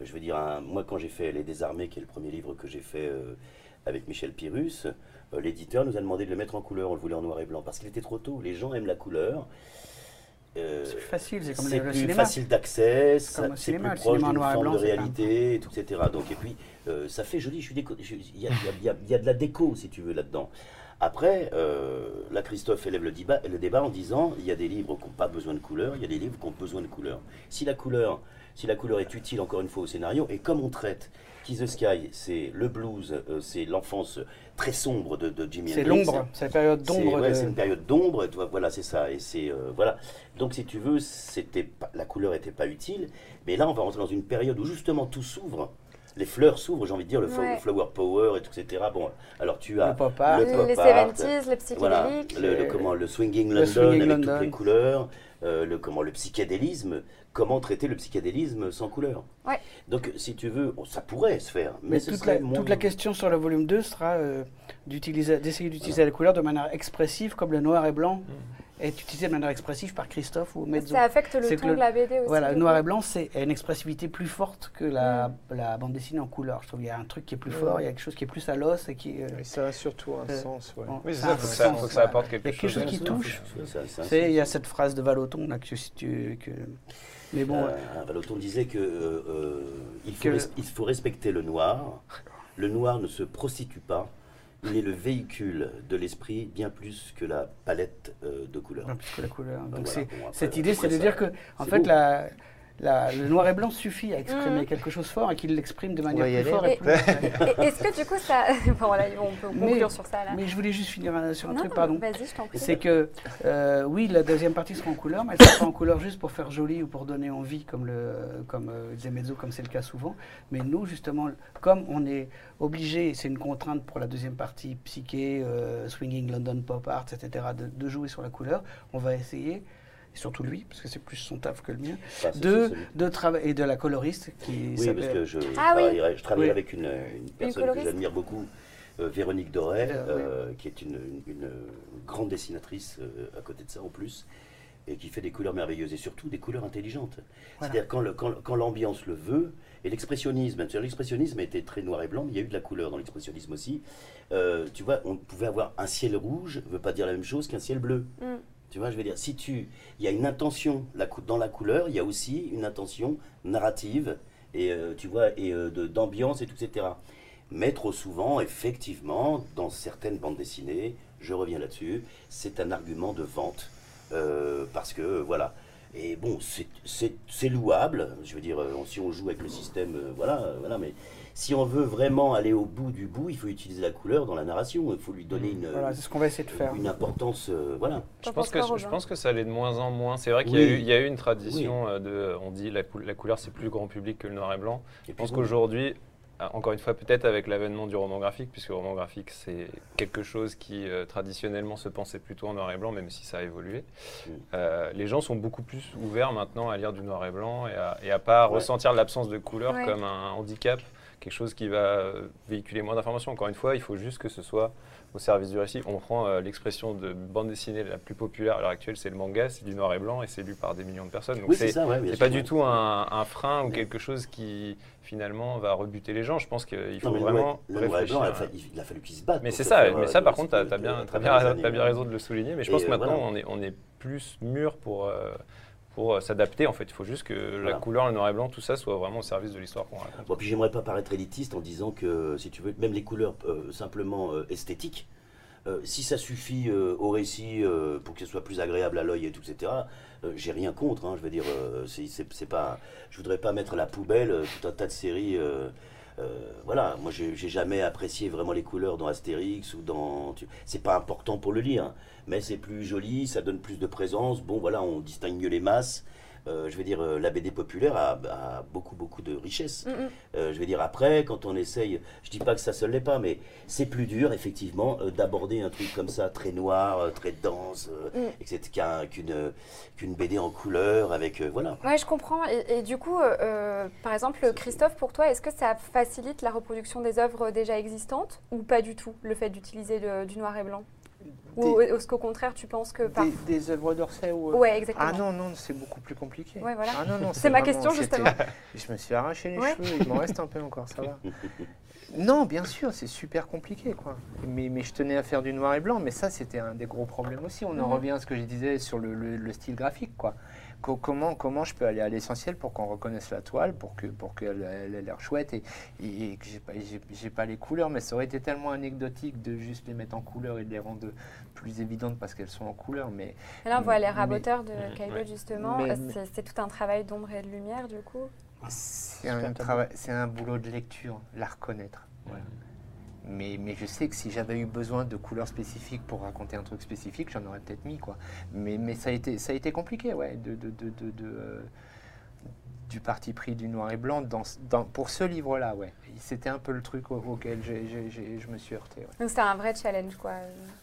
Je veux dire, moi quand j'ai fait Les Désarmés, qui est le premier livre que j'ai fait avec Michel Pyrrhus, l'éditeur nous a demandé de le mettre en couleur, on le voulait en noir et blanc, parce qu'il était trop tôt. Les gens aiment la couleur. Euh, c'est plus facile, c'est comme c'est le, plus cinéma. facile d'accès, c'est plus proche d'une forme blanc, de réalité, et tout, etc. Donc, et puis, euh, ça fait joli, y y y il y a de la déco, si tu veux, là-dedans. Après, euh, là, Christophe élève le débat, le débat en disant, il y a des livres qui n'ont pas besoin de couleur, il y a des livres qui ont besoin de couleur. Si la couleur, si la couleur est utile, encore une fois, au scénario, et comme on traite Kiss the Sky, c'est le blues, euh, c'est l'enfance très sombre de, de Jimi C'est l'ombre, c'est la période C'est d'ombre. ouais, de- c'est une période d'ombre, voilà, c'est ça. Et c'est euh, voilà. Donc si tu veux, c'était la couleur n'était pas utile, mais là on va rentrer dans une période où justement tout s'ouvre, les fleurs s'ouvrent, j'ai envie de dire le, Ouais. le flower power et tout, etc. Bon, alors tu as Le pop art. le les pop les art, 70s, les voilà, psychédéliques. le, le- comment, le swinging le London swinging avec London. toutes les couleurs, euh, le, comment, le psychédélisme, comment traiter le psychédélisme sans couleur. Ouais. Donc si tu veux, ça pourrait se faire, mais, Mais ce toute la, moins- toute la question sur le volume 2 sera euh, d'utiliser- d'essayer d'utiliser la couleur de manière expressive, comme le noir et blanc est utilisé de manière expressive par Christophe ou Mezzo. Ça affecte le ton le- de la BD aussi. Voilà, le noir et blanc, c'est une expressivité plus forte que la, Mm. la bande dessinée en couleur. Je trouve qu'il y a un truc qui est plus Mm. fort, il y a quelque chose qui est plus à l'os et qui. euh, Et ça a surtout un Euh, sens, ouais. Oui, c'est ça faut ça, faut que ça voilà. apporte Il y a quelque quelque chose. chose qui touche. Il y a cette phrase de Valoton là, que, si tu- que- Mais bon, Euh, Valoton disait que euh, euh, il, faut Que- res- il faut respecter le noir. Le noir ne se prostitue pas. Il est le véhicule de l'esprit bien plus que la palette euh, de couleurs. plus que la couleur. Donc voilà. c'est- Bon, après, cette idée, c'est de dire que, en fait, beau. la, la- le noir et blanc suffit à exprimer Mhm. quelque chose fort et qu'il l'exprime de manière y plus forte plus. Est-ce que du coup ça. bon, voilà, on peut Mais- conclure sur ça là. Mais je voulais juste finir euh, sur un non, truc, pardon. Vas-y, je t'en prie. C'est que, euh, oui, la deuxième partie sera en couleur, mais elle sera pas en couleur juste pour faire joli ou pour donner envie, comme, le, comme euh, disait Mezzo, comme c'est le cas souvent. Mais nous, justement, comme on est obligé, c'est une contrainte pour la deuxième partie, psyché, euh, swinging, London pop art, etc., de, de jouer sur la couleur, on va essayer, et surtout lui, parce que c'est plus son taf que le mien, Enfin, de, de travailler, et de la coloriste qui Oui, parce que je, Ah oui. travaillerai- je travaille Oui. avec une, une personne que coloriste. j'admire beaucoup, euh, Véronique Doré, Euh, euh, qui est une, une- une grande dessinatrice euh, à côté de ça en plus, et qui fait des couleurs merveilleuses, et surtout des couleurs intelligentes. Voilà. C'est-à-dire quand le- quand, quand l'ambiance le veut, et l'expressionnisme, l'expressionnisme était très noir et blanc, mais il y a eu de la couleur dans l'expressionnisme aussi. Euh, tu vois, on pouvait avoir un ciel rouge, ne veut pas dire la même chose qu'un ciel bleu. Mm. Tu vois, je veux dire, si tu, il y a une intention dans la couleur, il y a aussi une intention narrative et euh, tu vois et euh, d'ambiance et tout, etc. Mais trop souvent, effectivement, dans certaines bandes dessinées, je reviens là-dessus, c'est un argument de vente euh, parce que voilà. Et bon, c'est- louable. Je veux dire, si on joue avec le système, voilà, voilà. Mais si on veut vraiment aller au bout du bout, il faut utiliser la couleur dans la narration. Il faut lui donner une, Voilà, c'est ce qu'on va essayer de faire. une importance, euh, voilà. Je pense, que, quoi, je Robin pense que ça allait de moins en moins. C'est vrai qu'il y, a Oui. eu- il y a eu une tradition euh, de. On dit la, cou- la couleur c'est plus grand public que le noir et blanc. Et Je pense qu'aujourd'hui, euh, encore une fois, peut-être avec l'avènement du roman graphique, puisque le roman graphique c'est quelque chose qui euh, traditionnellement se pensait plutôt en noir et blanc, même si ça a évolué. Mm. Euh, les gens sont beaucoup plus ouverts maintenant à lire du noir et blanc et à, et à pas Ouais. ressentir l'absence de couleur Ouais. comme un handicap, quelque chose qui va véhiculer moins d'informations. Encore une fois, il faut juste que ce soit au service du récit. On prend euh, l'expression de bande dessinée la plus populaire à l'heure actuelle, c'est le manga, c'est du noir et blanc et c'est lu par des millions de personnes. Donc Oui, c'est ouais, pas du tout un, un frein ou Ouais. quelque chose qui finalement va rebuter les gens. Je pense qu'il faut Non, vraiment noir- le noir et réfléchir. blanc, il a fallu- qu'ils se battent. Mais c'est ça, mais euh, ça par contre, tu as, bien, t'as à bien, raison de le souligner. Mais je pense que euh, maintenant, voilà. on, est, on est plus mûr pour, euh, pour euh, s'adapter. En fait, il faut juste que la couleur, le noir et blanc, tout ça soit vraiment au service de l'histoire qu'on raconte. Bon, puis j'aimerais pas paraître élitiste en disant que, si tu veux, même les couleurs euh, simplement euh, esthétiques, euh, si ça suffit euh, au récit euh, pour que ce soit plus agréable à l'œil et tout, etc., euh, j'ai rien contre. hein, je veux dire, euh, c'est, pas, je voudrais pas mettre à la poubelle euh, tout un tas de séries. euh, euh, voilà, moi j'ai, jamais apprécié vraiment les couleurs dans Astérix ou dans. C'est pas important pour le lire, mais c'est plus joli, ça donne plus de présence. Bon, voilà, on distingue mieux les masses. Euh, je veux dire, euh, la BD populaire a, a beaucoup, beaucoup de richesse. Mm, mm. Euh, je veux dire, après, quand on essaye, je dis pas que ça ne l'est pas, mais c'est plus dur, effectivement, d'aborder un truc comme ça, très noir, très dense, Mm. etc., qu'un- qu'une qu'une BD en couleur, avec, voilà. Ouais, je comprends. Et, et du coup, par exemple, Christophe, pour toi, est-ce que ça facilite la reproduction des œuvres déjà existantes ou pas du tout, le fait d'utiliser du noir et blanc? Ou Des- est-ce qu'au contraire, tu penses que par... Des, des œuvres d'Orsay ou... Ouais, exactement. Ah non, non, c'est beaucoup plus compliqué. Ouais, voilà. Ah non, non, C'est ma vraiment- question, justement. Je me suis arraché les Ouais. cheveux, il m'en reste un peu encore, ça va. Non, bien sûr, c'est super compliqué, quoi. Mais, mais je tenais à faire du noir et blanc, mais ça, c'était un des gros problèmes aussi. On en Mhm. revient à ce que je disais sur le, le- le style graphique, quoi. Co- comment, comment je peux aller à l'essentiel pour qu'on reconnaisse la toile, pour que pour qu'elle elle ait l'air chouette et, et que j'ai pas, pas les couleurs, mais ça aurait été tellement anecdotique de juste les mettre en couleur et de les rendre plus évidentes parce qu'elles sont en couleur, mais là, on voit les raboteurs de ouais. justement. Euh, c'est- tout un travail d'ombre et de lumière, du coup. c'est un, tableau. travail, c'est un boulot de lecture, la reconnaître. Voilà. Mais, mais je sais que si j'avais eu besoin de couleurs spécifiques pour raconter un truc spécifique, j'en aurais peut-être mis quoi. Mais, mais ça, a été, ça a été compliqué, ouais. De, de, de, de, de, euh, du parti pris du noir et blanc dans, dans- pour ce livre-là, ouais. C'était un peu le truc au- auquel je me suis heurté. ouais. Donc c'était un vrai challenge, quoi.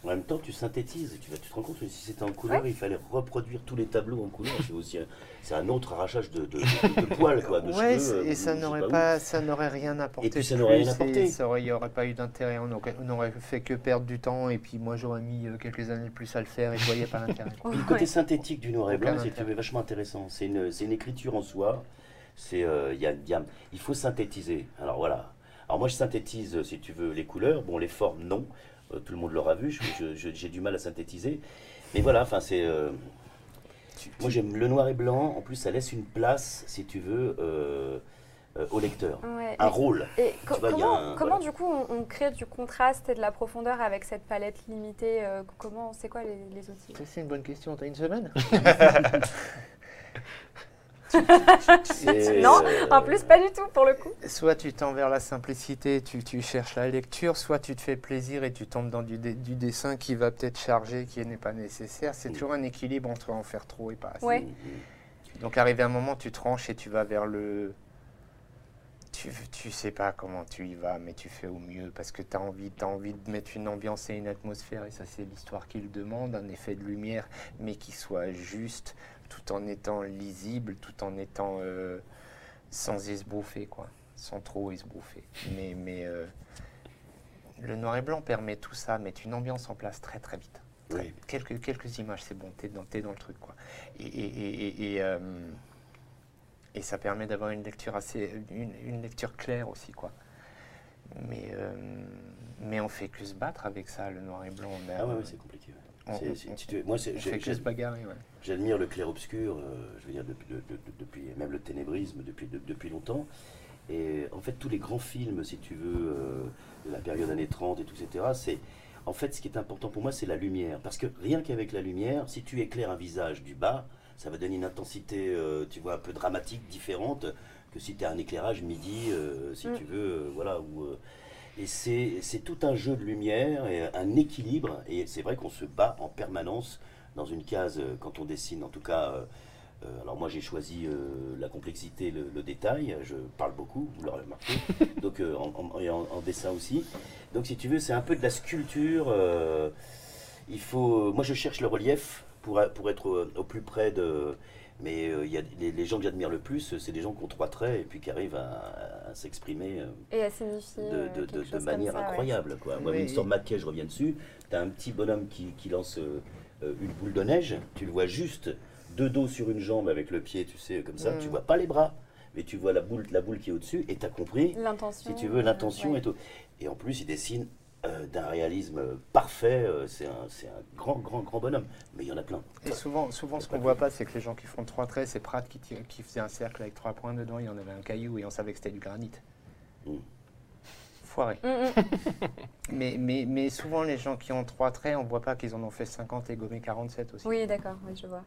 En même temps, tu synthétises. Tu, vas, tu te rends compte que si c'était en couleur, il fallait reproduire tous les tableaux en couleur. C'est aussi un, c'est un autre arrachage de, de, de- de poils, quoi, de Ouais, cheveux. et euh, ça n'aurait pas, ça n'aurait rien apporté. Et puis, ça n'aurait rien apporté. et Ça aurait, il n'y aurait pas eu d'intérêt. On aurait, on aurait fait que perdre du temps. Et puis moi, j'aurais mis euh, quelques années de plus à le faire. Et je voyais pas l'intérêt. le côté synthétique du noir et blanc, c'est vachement intéressant. C'est une, écriture en soi. C'est, euh, il y a- il y a- il faut synthétiser. Alors voilà. Alors moi, je synthétise, euh, si tu veux, les couleurs. Bon, les formes, non. Euh, tout le monde l'aura vu. J'ai du mal à synthétiser. Mais voilà, enfin, c'est. euh, moi, j'aime le noir et blanc. En plus, ça laisse une place, si tu veux, euh, euh, au lecteur. Ouais. Un Et- rôle. Et co- vois, comment, un- comment voilà. du coup on, on crée du contraste et de la profondeur avec cette palette limitée euh, Comment, c'est quoi les, les outils? C'est une bonne question. T'as une semaine? Non, euh, En plus, pas du tout pour le coup. Soit tu tends vers la simplicité, tu, tu cherches la lecture, soit tu te fais plaisir et tu tombes dans du, dé- du dessin qui va peut-être charger, qui n'est pas nécessaire. C'est Mm. toujours un équilibre entre en faire trop et pas assez. Ouais. mm, Donc arrivé à un moment, tu tranches et tu vas vers le... Tu, tu sais pas comment tu y vas, mais tu fais au mieux parce que tu as envie, as envie de mettre une ambiance et une atmosphère, et ça c'est l'histoire qui le demande, un effet de lumière, mais qui soit juste, tout en étant lisible, tout en étant euh, sans esbrouffer, quoi, sans trop esbrouffer. Mais, mais euh, le noir et blanc permet tout ça, mettre une ambiance en place très très vite. Très- Oui. Quelques, quelques images, c'est bon, t'es dans, dans le truc, quoi. Et, et, et, et, et, euh, et ça permet d'avoir une lecture assez, une, une lecture claire aussi, quoi. Mais, mais on fait que se battre avec ça, le noir et blanc. on a- Ah ouais, ouais, c'est compliqué. C'est- moi, ouais. J'admire le clair-obscur, euh, je veux dire, depuis, de- de- de- depuis, même le ténébrisme depuis, de- depuis longtemps. Et en fait, tous les grands films, si tu veux, euh, de la période années 30 et tout, etc., c'est. En fait, ce qui est important pour moi, c'est la lumière. Parce que rien qu'avec la lumière, si tu éclaires un visage du bas, ça va donner une intensité, euh, tu vois, un peu dramatique, différente que si tu as un éclairage midi, euh, si Mm. tu veux, euh, voilà. Où, euh, et c'est tout un jeu de lumière et un équilibre. Et c'est vrai qu'on se bat en permanence dans une case euh, quand on dessine, en tout cas. euh, euh, alors moi j'ai choisi euh, la complexité, le, le détail. Je parle beaucoup, vous l'aurez remarqué. Donc euh, en, en- et en- en dessin aussi. Donc si tu veux, c'est un peu de la sculpture. il faut. Moi je cherche le relief pour, pour être au, au plus près de. Mais il y a les, les gens que j'admire le plus, c'est des gens qui ont trois traits et puis qui arrivent à, à s'exprimer. euh, Et à signifier de, euh, de- de- de manière ça, ouais. incroyable. Quoi. Moi, Oui, une je reviens dessus. Tu as un petit bonhomme qui, qui lance euh, euh, une boule de neige. Tu le vois juste de dos sur une jambe avec le pied, tu sais, comme ça. Mm. Tu vois pas les bras, mais tu vois la boule, la boule qui est au-dessus et tu as compris, L'intention. si tu veux, l'intention ouais. et tout. Et en plus, il dessine euh, d'un réalisme parfait. euh, c'est un, grand, grand, grand bonhomme. Mais il y en a plein. Et souvent, souvent ce qu'on voit pas, c'est que les gens qui font trois traits, c'est Pratt qui, tire- qui faisait un cercle avec trois points dedans, il y en avait un caillou et on savait que c'était du granit. Mm. Foiré. Mm, mm. Mais, mais, mais souvent, les gens qui ont trois traits, on voit pas qu'ils en ont fait 50 et gommé 47 aussi. Oui, d'accord, oui, je vois.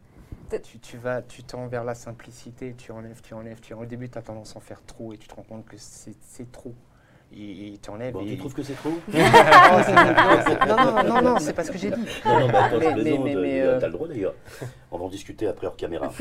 Tu, tu vas, tu tends vers la simplicité, tu enlèves, tu enlèves, tu enlèves. Au début, tu as tendance à en faire trop et tu te rends compte que c'est c'est trop. Et et tu. Bon, trouves que c'est trop non, non, non, non, c'est pas ce que j'ai dit. Non, non, mais attends, Mais- je plaisante, mais- mais, euh, euh, t'as le droit d'ailleurs. On va en discuter après hors caméra.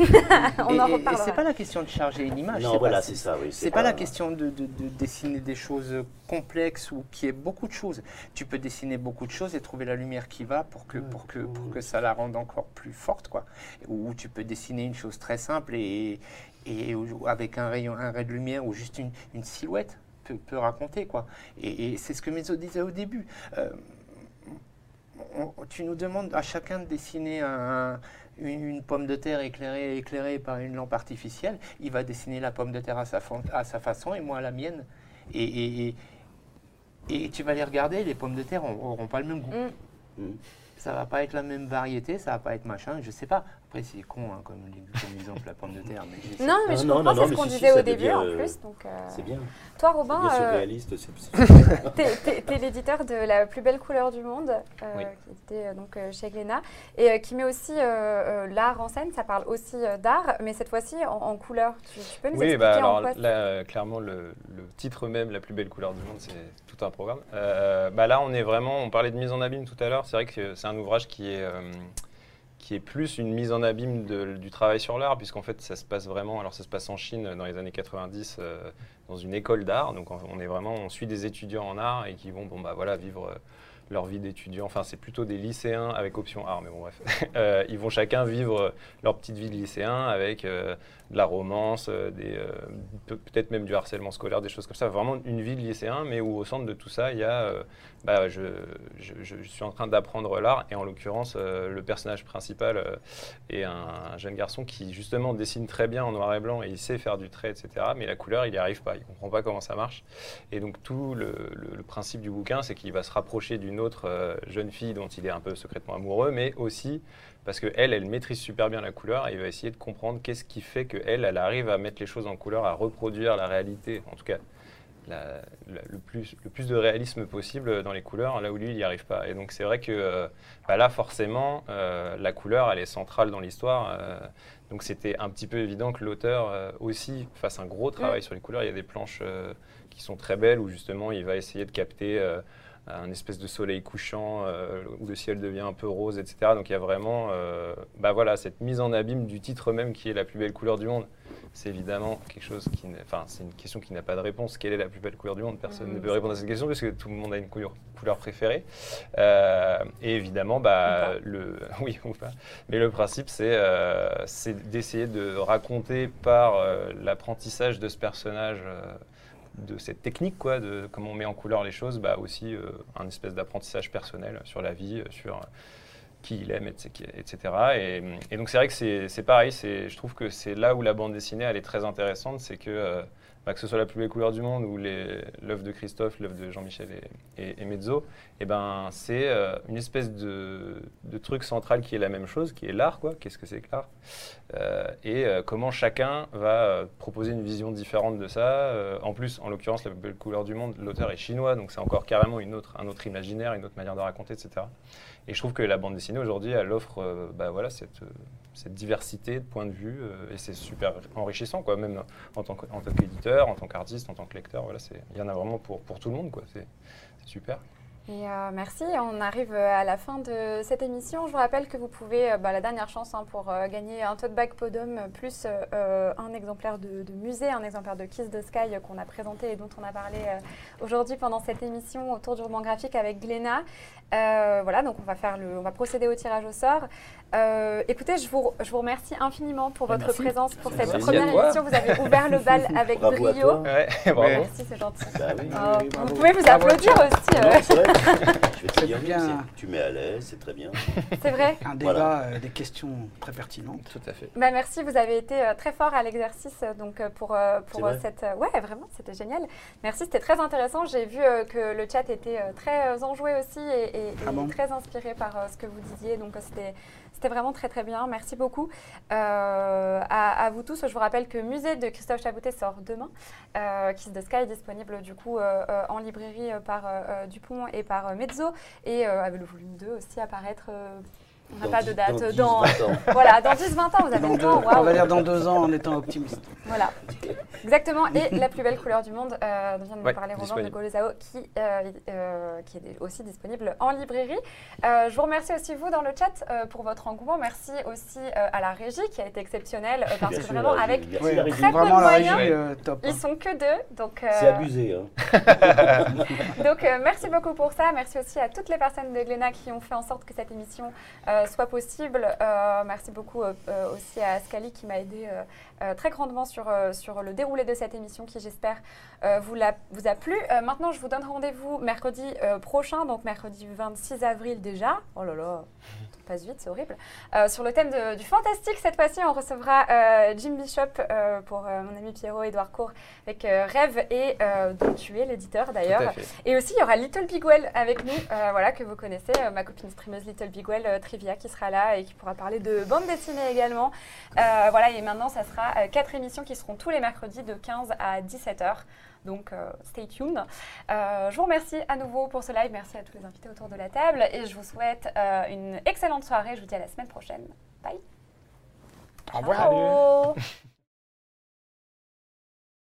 On et, en et- et reparlera. c'est pas la question de charger une image. non, voilà, c'est ça, oui. C'est pas la question de, de- de dessiner des choses complexes ou qui est beaucoup de choses. Tu peux dessiner beaucoup de choses et trouver la lumière qui va pour que, pour que, pour que ça la rende encore plus forte. Quoi. Ou tu peux dessiner une chose très simple et, et avec un rayon, un ray de lumière ou juste une, une silhouette peut, peut raconter. Quoi. Et, et c'est ce que Mezzo disait au début. Euh, on- tu nous demandes à chacun de dessiner un- une, une pomme de terre éclairée, éclairée par une lampe artificielle. Il va dessiner la pomme de terre à sa, fa- à sa façon et moi à la mienne. Et, et- et- et tu vas les regarder, les pommes de terre n'auront pas le même goût. Mm. Mm. Ça va pas être la même variété, ça va pas être machin, je sais pas. Après, c'est con hein, comme, comme exemple la pomme de terre. Mais Non, mais je non, comprends, c'est ce qu'on si, si, disait au début en euh, plus. Donc, euh, C'est bien. Toi, Robin, euh, T'es, l'éditeur de La plus belle couleur du monde, euh, Oui. qui était donc chez Glénat, et euh, qui met aussi euh, euh, l'art en scène. Ça parle aussi euh, d'art, mais cette fois-ci en, en couleur. Tu, tu peux nous Oui, expliquer bah en alors quoi là, clairement, le, le titre même, La plus belle couleur du monde, c'est tout un programme. Euh, bah là, on est vraiment, on parlait de mise en abîme tout à l'heure, c'est vrai que c'est un ouvrage qui est, euh, qui est plus une mise en abîme du travail sur l'art, puisqu'en fait, ça se passe vraiment. Alors, ça se passe en Chine dans les années 90, euh, dans une école d'art. Donc, on est vraiment, on suit des étudiants en art et qui vont, bon, bah voilà, vivre euh, leur vie d'étudiant. Enfin, c'est plutôt des lycéens avec option art, mais bon, bref. Euh, ils vont chacun vivre leur petite vie de lycéen avec de la romance, euh, euh, peut- peut-être même du harcèlement scolaire, des choses comme ça. Vraiment une vie de lycéen, mais où au centre de tout ça, il y a, euh, bah, je, suis en train d'apprendre l'art, et en l'occurrence, le personnage principal est un, un jeune garçon qui justement dessine très bien en noir et blanc, et il sait faire du trait, etc. Mais la couleur, il n'y arrive pas, il comprend pas comment ça marche. Et donc tout le, principe du bouquin, c'est qu'il va se rapprocher d'une autre jeune fille dont il est un peu secrètement amoureux, mais aussi parce que elle, maîtrise super bien la couleur et il va essayer de comprendre qu'est-ce qui fait que elle, arrive à mettre les choses en couleur, à reproduire la réalité, en tout cas la- la- le, plus, le plus de réalisme possible dans les couleurs, là où lui, il n'y arrive pas. Et donc c'est vrai que euh, bah là, forcément, euh, la couleur, elle est centrale dans l'histoire. euh, donc c'était un petit peu évident que l'auteur aussi fasse un gros travail sur les couleurs. Il y a des planches qui sont très belles où justement il va essayer de capter un espèce de soleil couchant euh, où le ciel devient un peu rose, etc. Donc il y a vraiment euh, bah voilà, cette mise en abîme du titre même qui est la plus belle couleur du monde. C'est évidemment quelque chose qui, enfin c'est une question qui n'a pas de réponse. Quelle est la plus belle couleur du monde? Personne ne peut c'est répondre à cette question parce que tout le monde a une couleur, couleur préférée. Euh, et évidemment, bah, le, oui ou pas. Mais le principe, c'est d'essayer de raconter par l'apprentissage de ce personnage, de cette technique, quoi, de comment on met en couleur les choses, bah, aussi euh, un espèce d'apprentissage personnel sur la vie, euh, sur euh, qui il aime, etc. Et, et donc c'est vrai que c'est pareil, je trouve que c'est là où la bande dessinée, elle est très intéressante, c'est que... bah, que ce soit la plus belle couleur du monde ou l'œuvre de Christophe, l'œuvre de Jean-Michel et, Mezzo, et ben, c'est euh, une espèce de, truc central qui est la même chose, qui est l'art. quoi. Qu'est-ce que c'est que l'art? Euh, Et euh, comment chacun va proposer une vision différente de ça. En plus, en l'occurrence, la plus belle couleur du monde, l'auteur est chinois, donc c'est encore carrément un autre imaginaire, une autre manière de raconter, etc. Et je trouve que la bande dessinée aujourd'hui, elle offre bah, voilà, cette, cette diversité de points de vue, euh, et c'est super enrichissant, quoi, même en tant qu'éditeur, en tant qu'artiste, en tant que lecteur. Voilà, il y en a vraiment pour, tout le monde. quoi. C'est super. Et euh, merci, on arrive à la fin de cette émission. Je vous rappelle que vous pouvez, euh, bah, la dernière chance hein, pour gagner un tote bag Podum plus un exemplaire de, musée, un exemplaire de Kiss the Sky qu'on a présenté et dont on a parlé aujourd'hui pendant cette émission autour du roman graphique avec Gléna. Voilà, donc on va procéder au tirage au sort. Euh, écoutez, je vous, je vous remercie infiniment pour votre merci. présence pour cette Merci première émission. Vous avez ouvert le bal avec Bravo à brio. toi. Ouais, bravo. Ouais. Merci, c'est gentil. Bah oui. Oh, oui, vous pouvez vous Bravo, applaudir aussi. euh, Non, c'est vrai. Je vais te C'est dire, bien. tu mets à l'aise, c'est très bien. c'est vrai. Un débat, Voilà. euh, des questions très pertinentes. Tout à fait. Bah, merci, vous avez été euh, très fort à l'exercice euh, donc euh, pour, euh, pour euh, cette euh, ouais vraiment c'était génial. Merci, c'était très intéressant. J'ai vu euh, que le chat était euh, très euh, enjoué aussi et, et- et Ah bon? très inspiré par euh, ce que vous disiez. Donc euh, c'était c'était vraiment très très bien. Merci beaucoup Euh, à, vous tous. Je vous rappelle que Musée de Christophe Chaboutet sort demain. Euh, Kiss the Sky est disponible du coup euh, en librairie par Dupont et par Mezzo et avec le volume 2 aussi apparaître. On n'a pas de date. dans dix, Dans, vingt ans. voilà, dans 10-20 ans, vous avez Dans le deux- temps. on va dire dans deux ans en étant optimiste. Voilà, exactement. Et la plus belle couleur du monde, euh, dont vient de nous parler Roland de disponible. Golezao, qui, euh, euh, qui est aussi disponible en librairie. Euh, je vous remercie aussi, vous, dans le chat, euh, pour votre engouement. Merci aussi euh, à la régie, qui a été exceptionnelle, euh, parce Bien que vraiment, avec. régie. Oui, régie. Très peu vraiment de la régie, moyens. euh, top. Ils sont que deux, donc. euh, C'est abusé. Hein. donc euh, merci beaucoup pour ça. Merci aussi à toutes les personnes de Glénat qui ont fait en sorte que cette émission euh, soit possible. Euh, merci beaucoup euh, euh, aussi à Ascali qui m'a aidé euh, très grandement sur, euh, sur le déroulé de cette émission qui j'espère euh, vous, l'a- vous a plu. Maintenant je vous donne rendez-vous mercredi prochain, donc mercredi 26 avril déjà. Oh là là, ça passe vite, c'est horrible. Sur le thème de- du fantastique, cette fois-ci on recevra Jim Bishop pour mon ami Pierrot Édouard Court avec Rêve et dont tu es l'éditeur Tout d'ailleurs. Et aussi, il y aura Little Big Well avec nous, voilà, que vous connaissez, ma copine streameuse Little Big Well, euh, Trivia, qui sera là et qui pourra parler de bande dessinée également. Voilà, et maintenant, ça sera euh, quatre émissions qui seront tous les mercredis de 15 à 17h. Donc, euh, stay tuned. Euh, je vous remercie à nouveau pour ce live. Merci à tous les invités autour de la table. Et je vous souhaite une excellente soirée. Je vous dis à la semaine prochaine. Bye. Au revoir.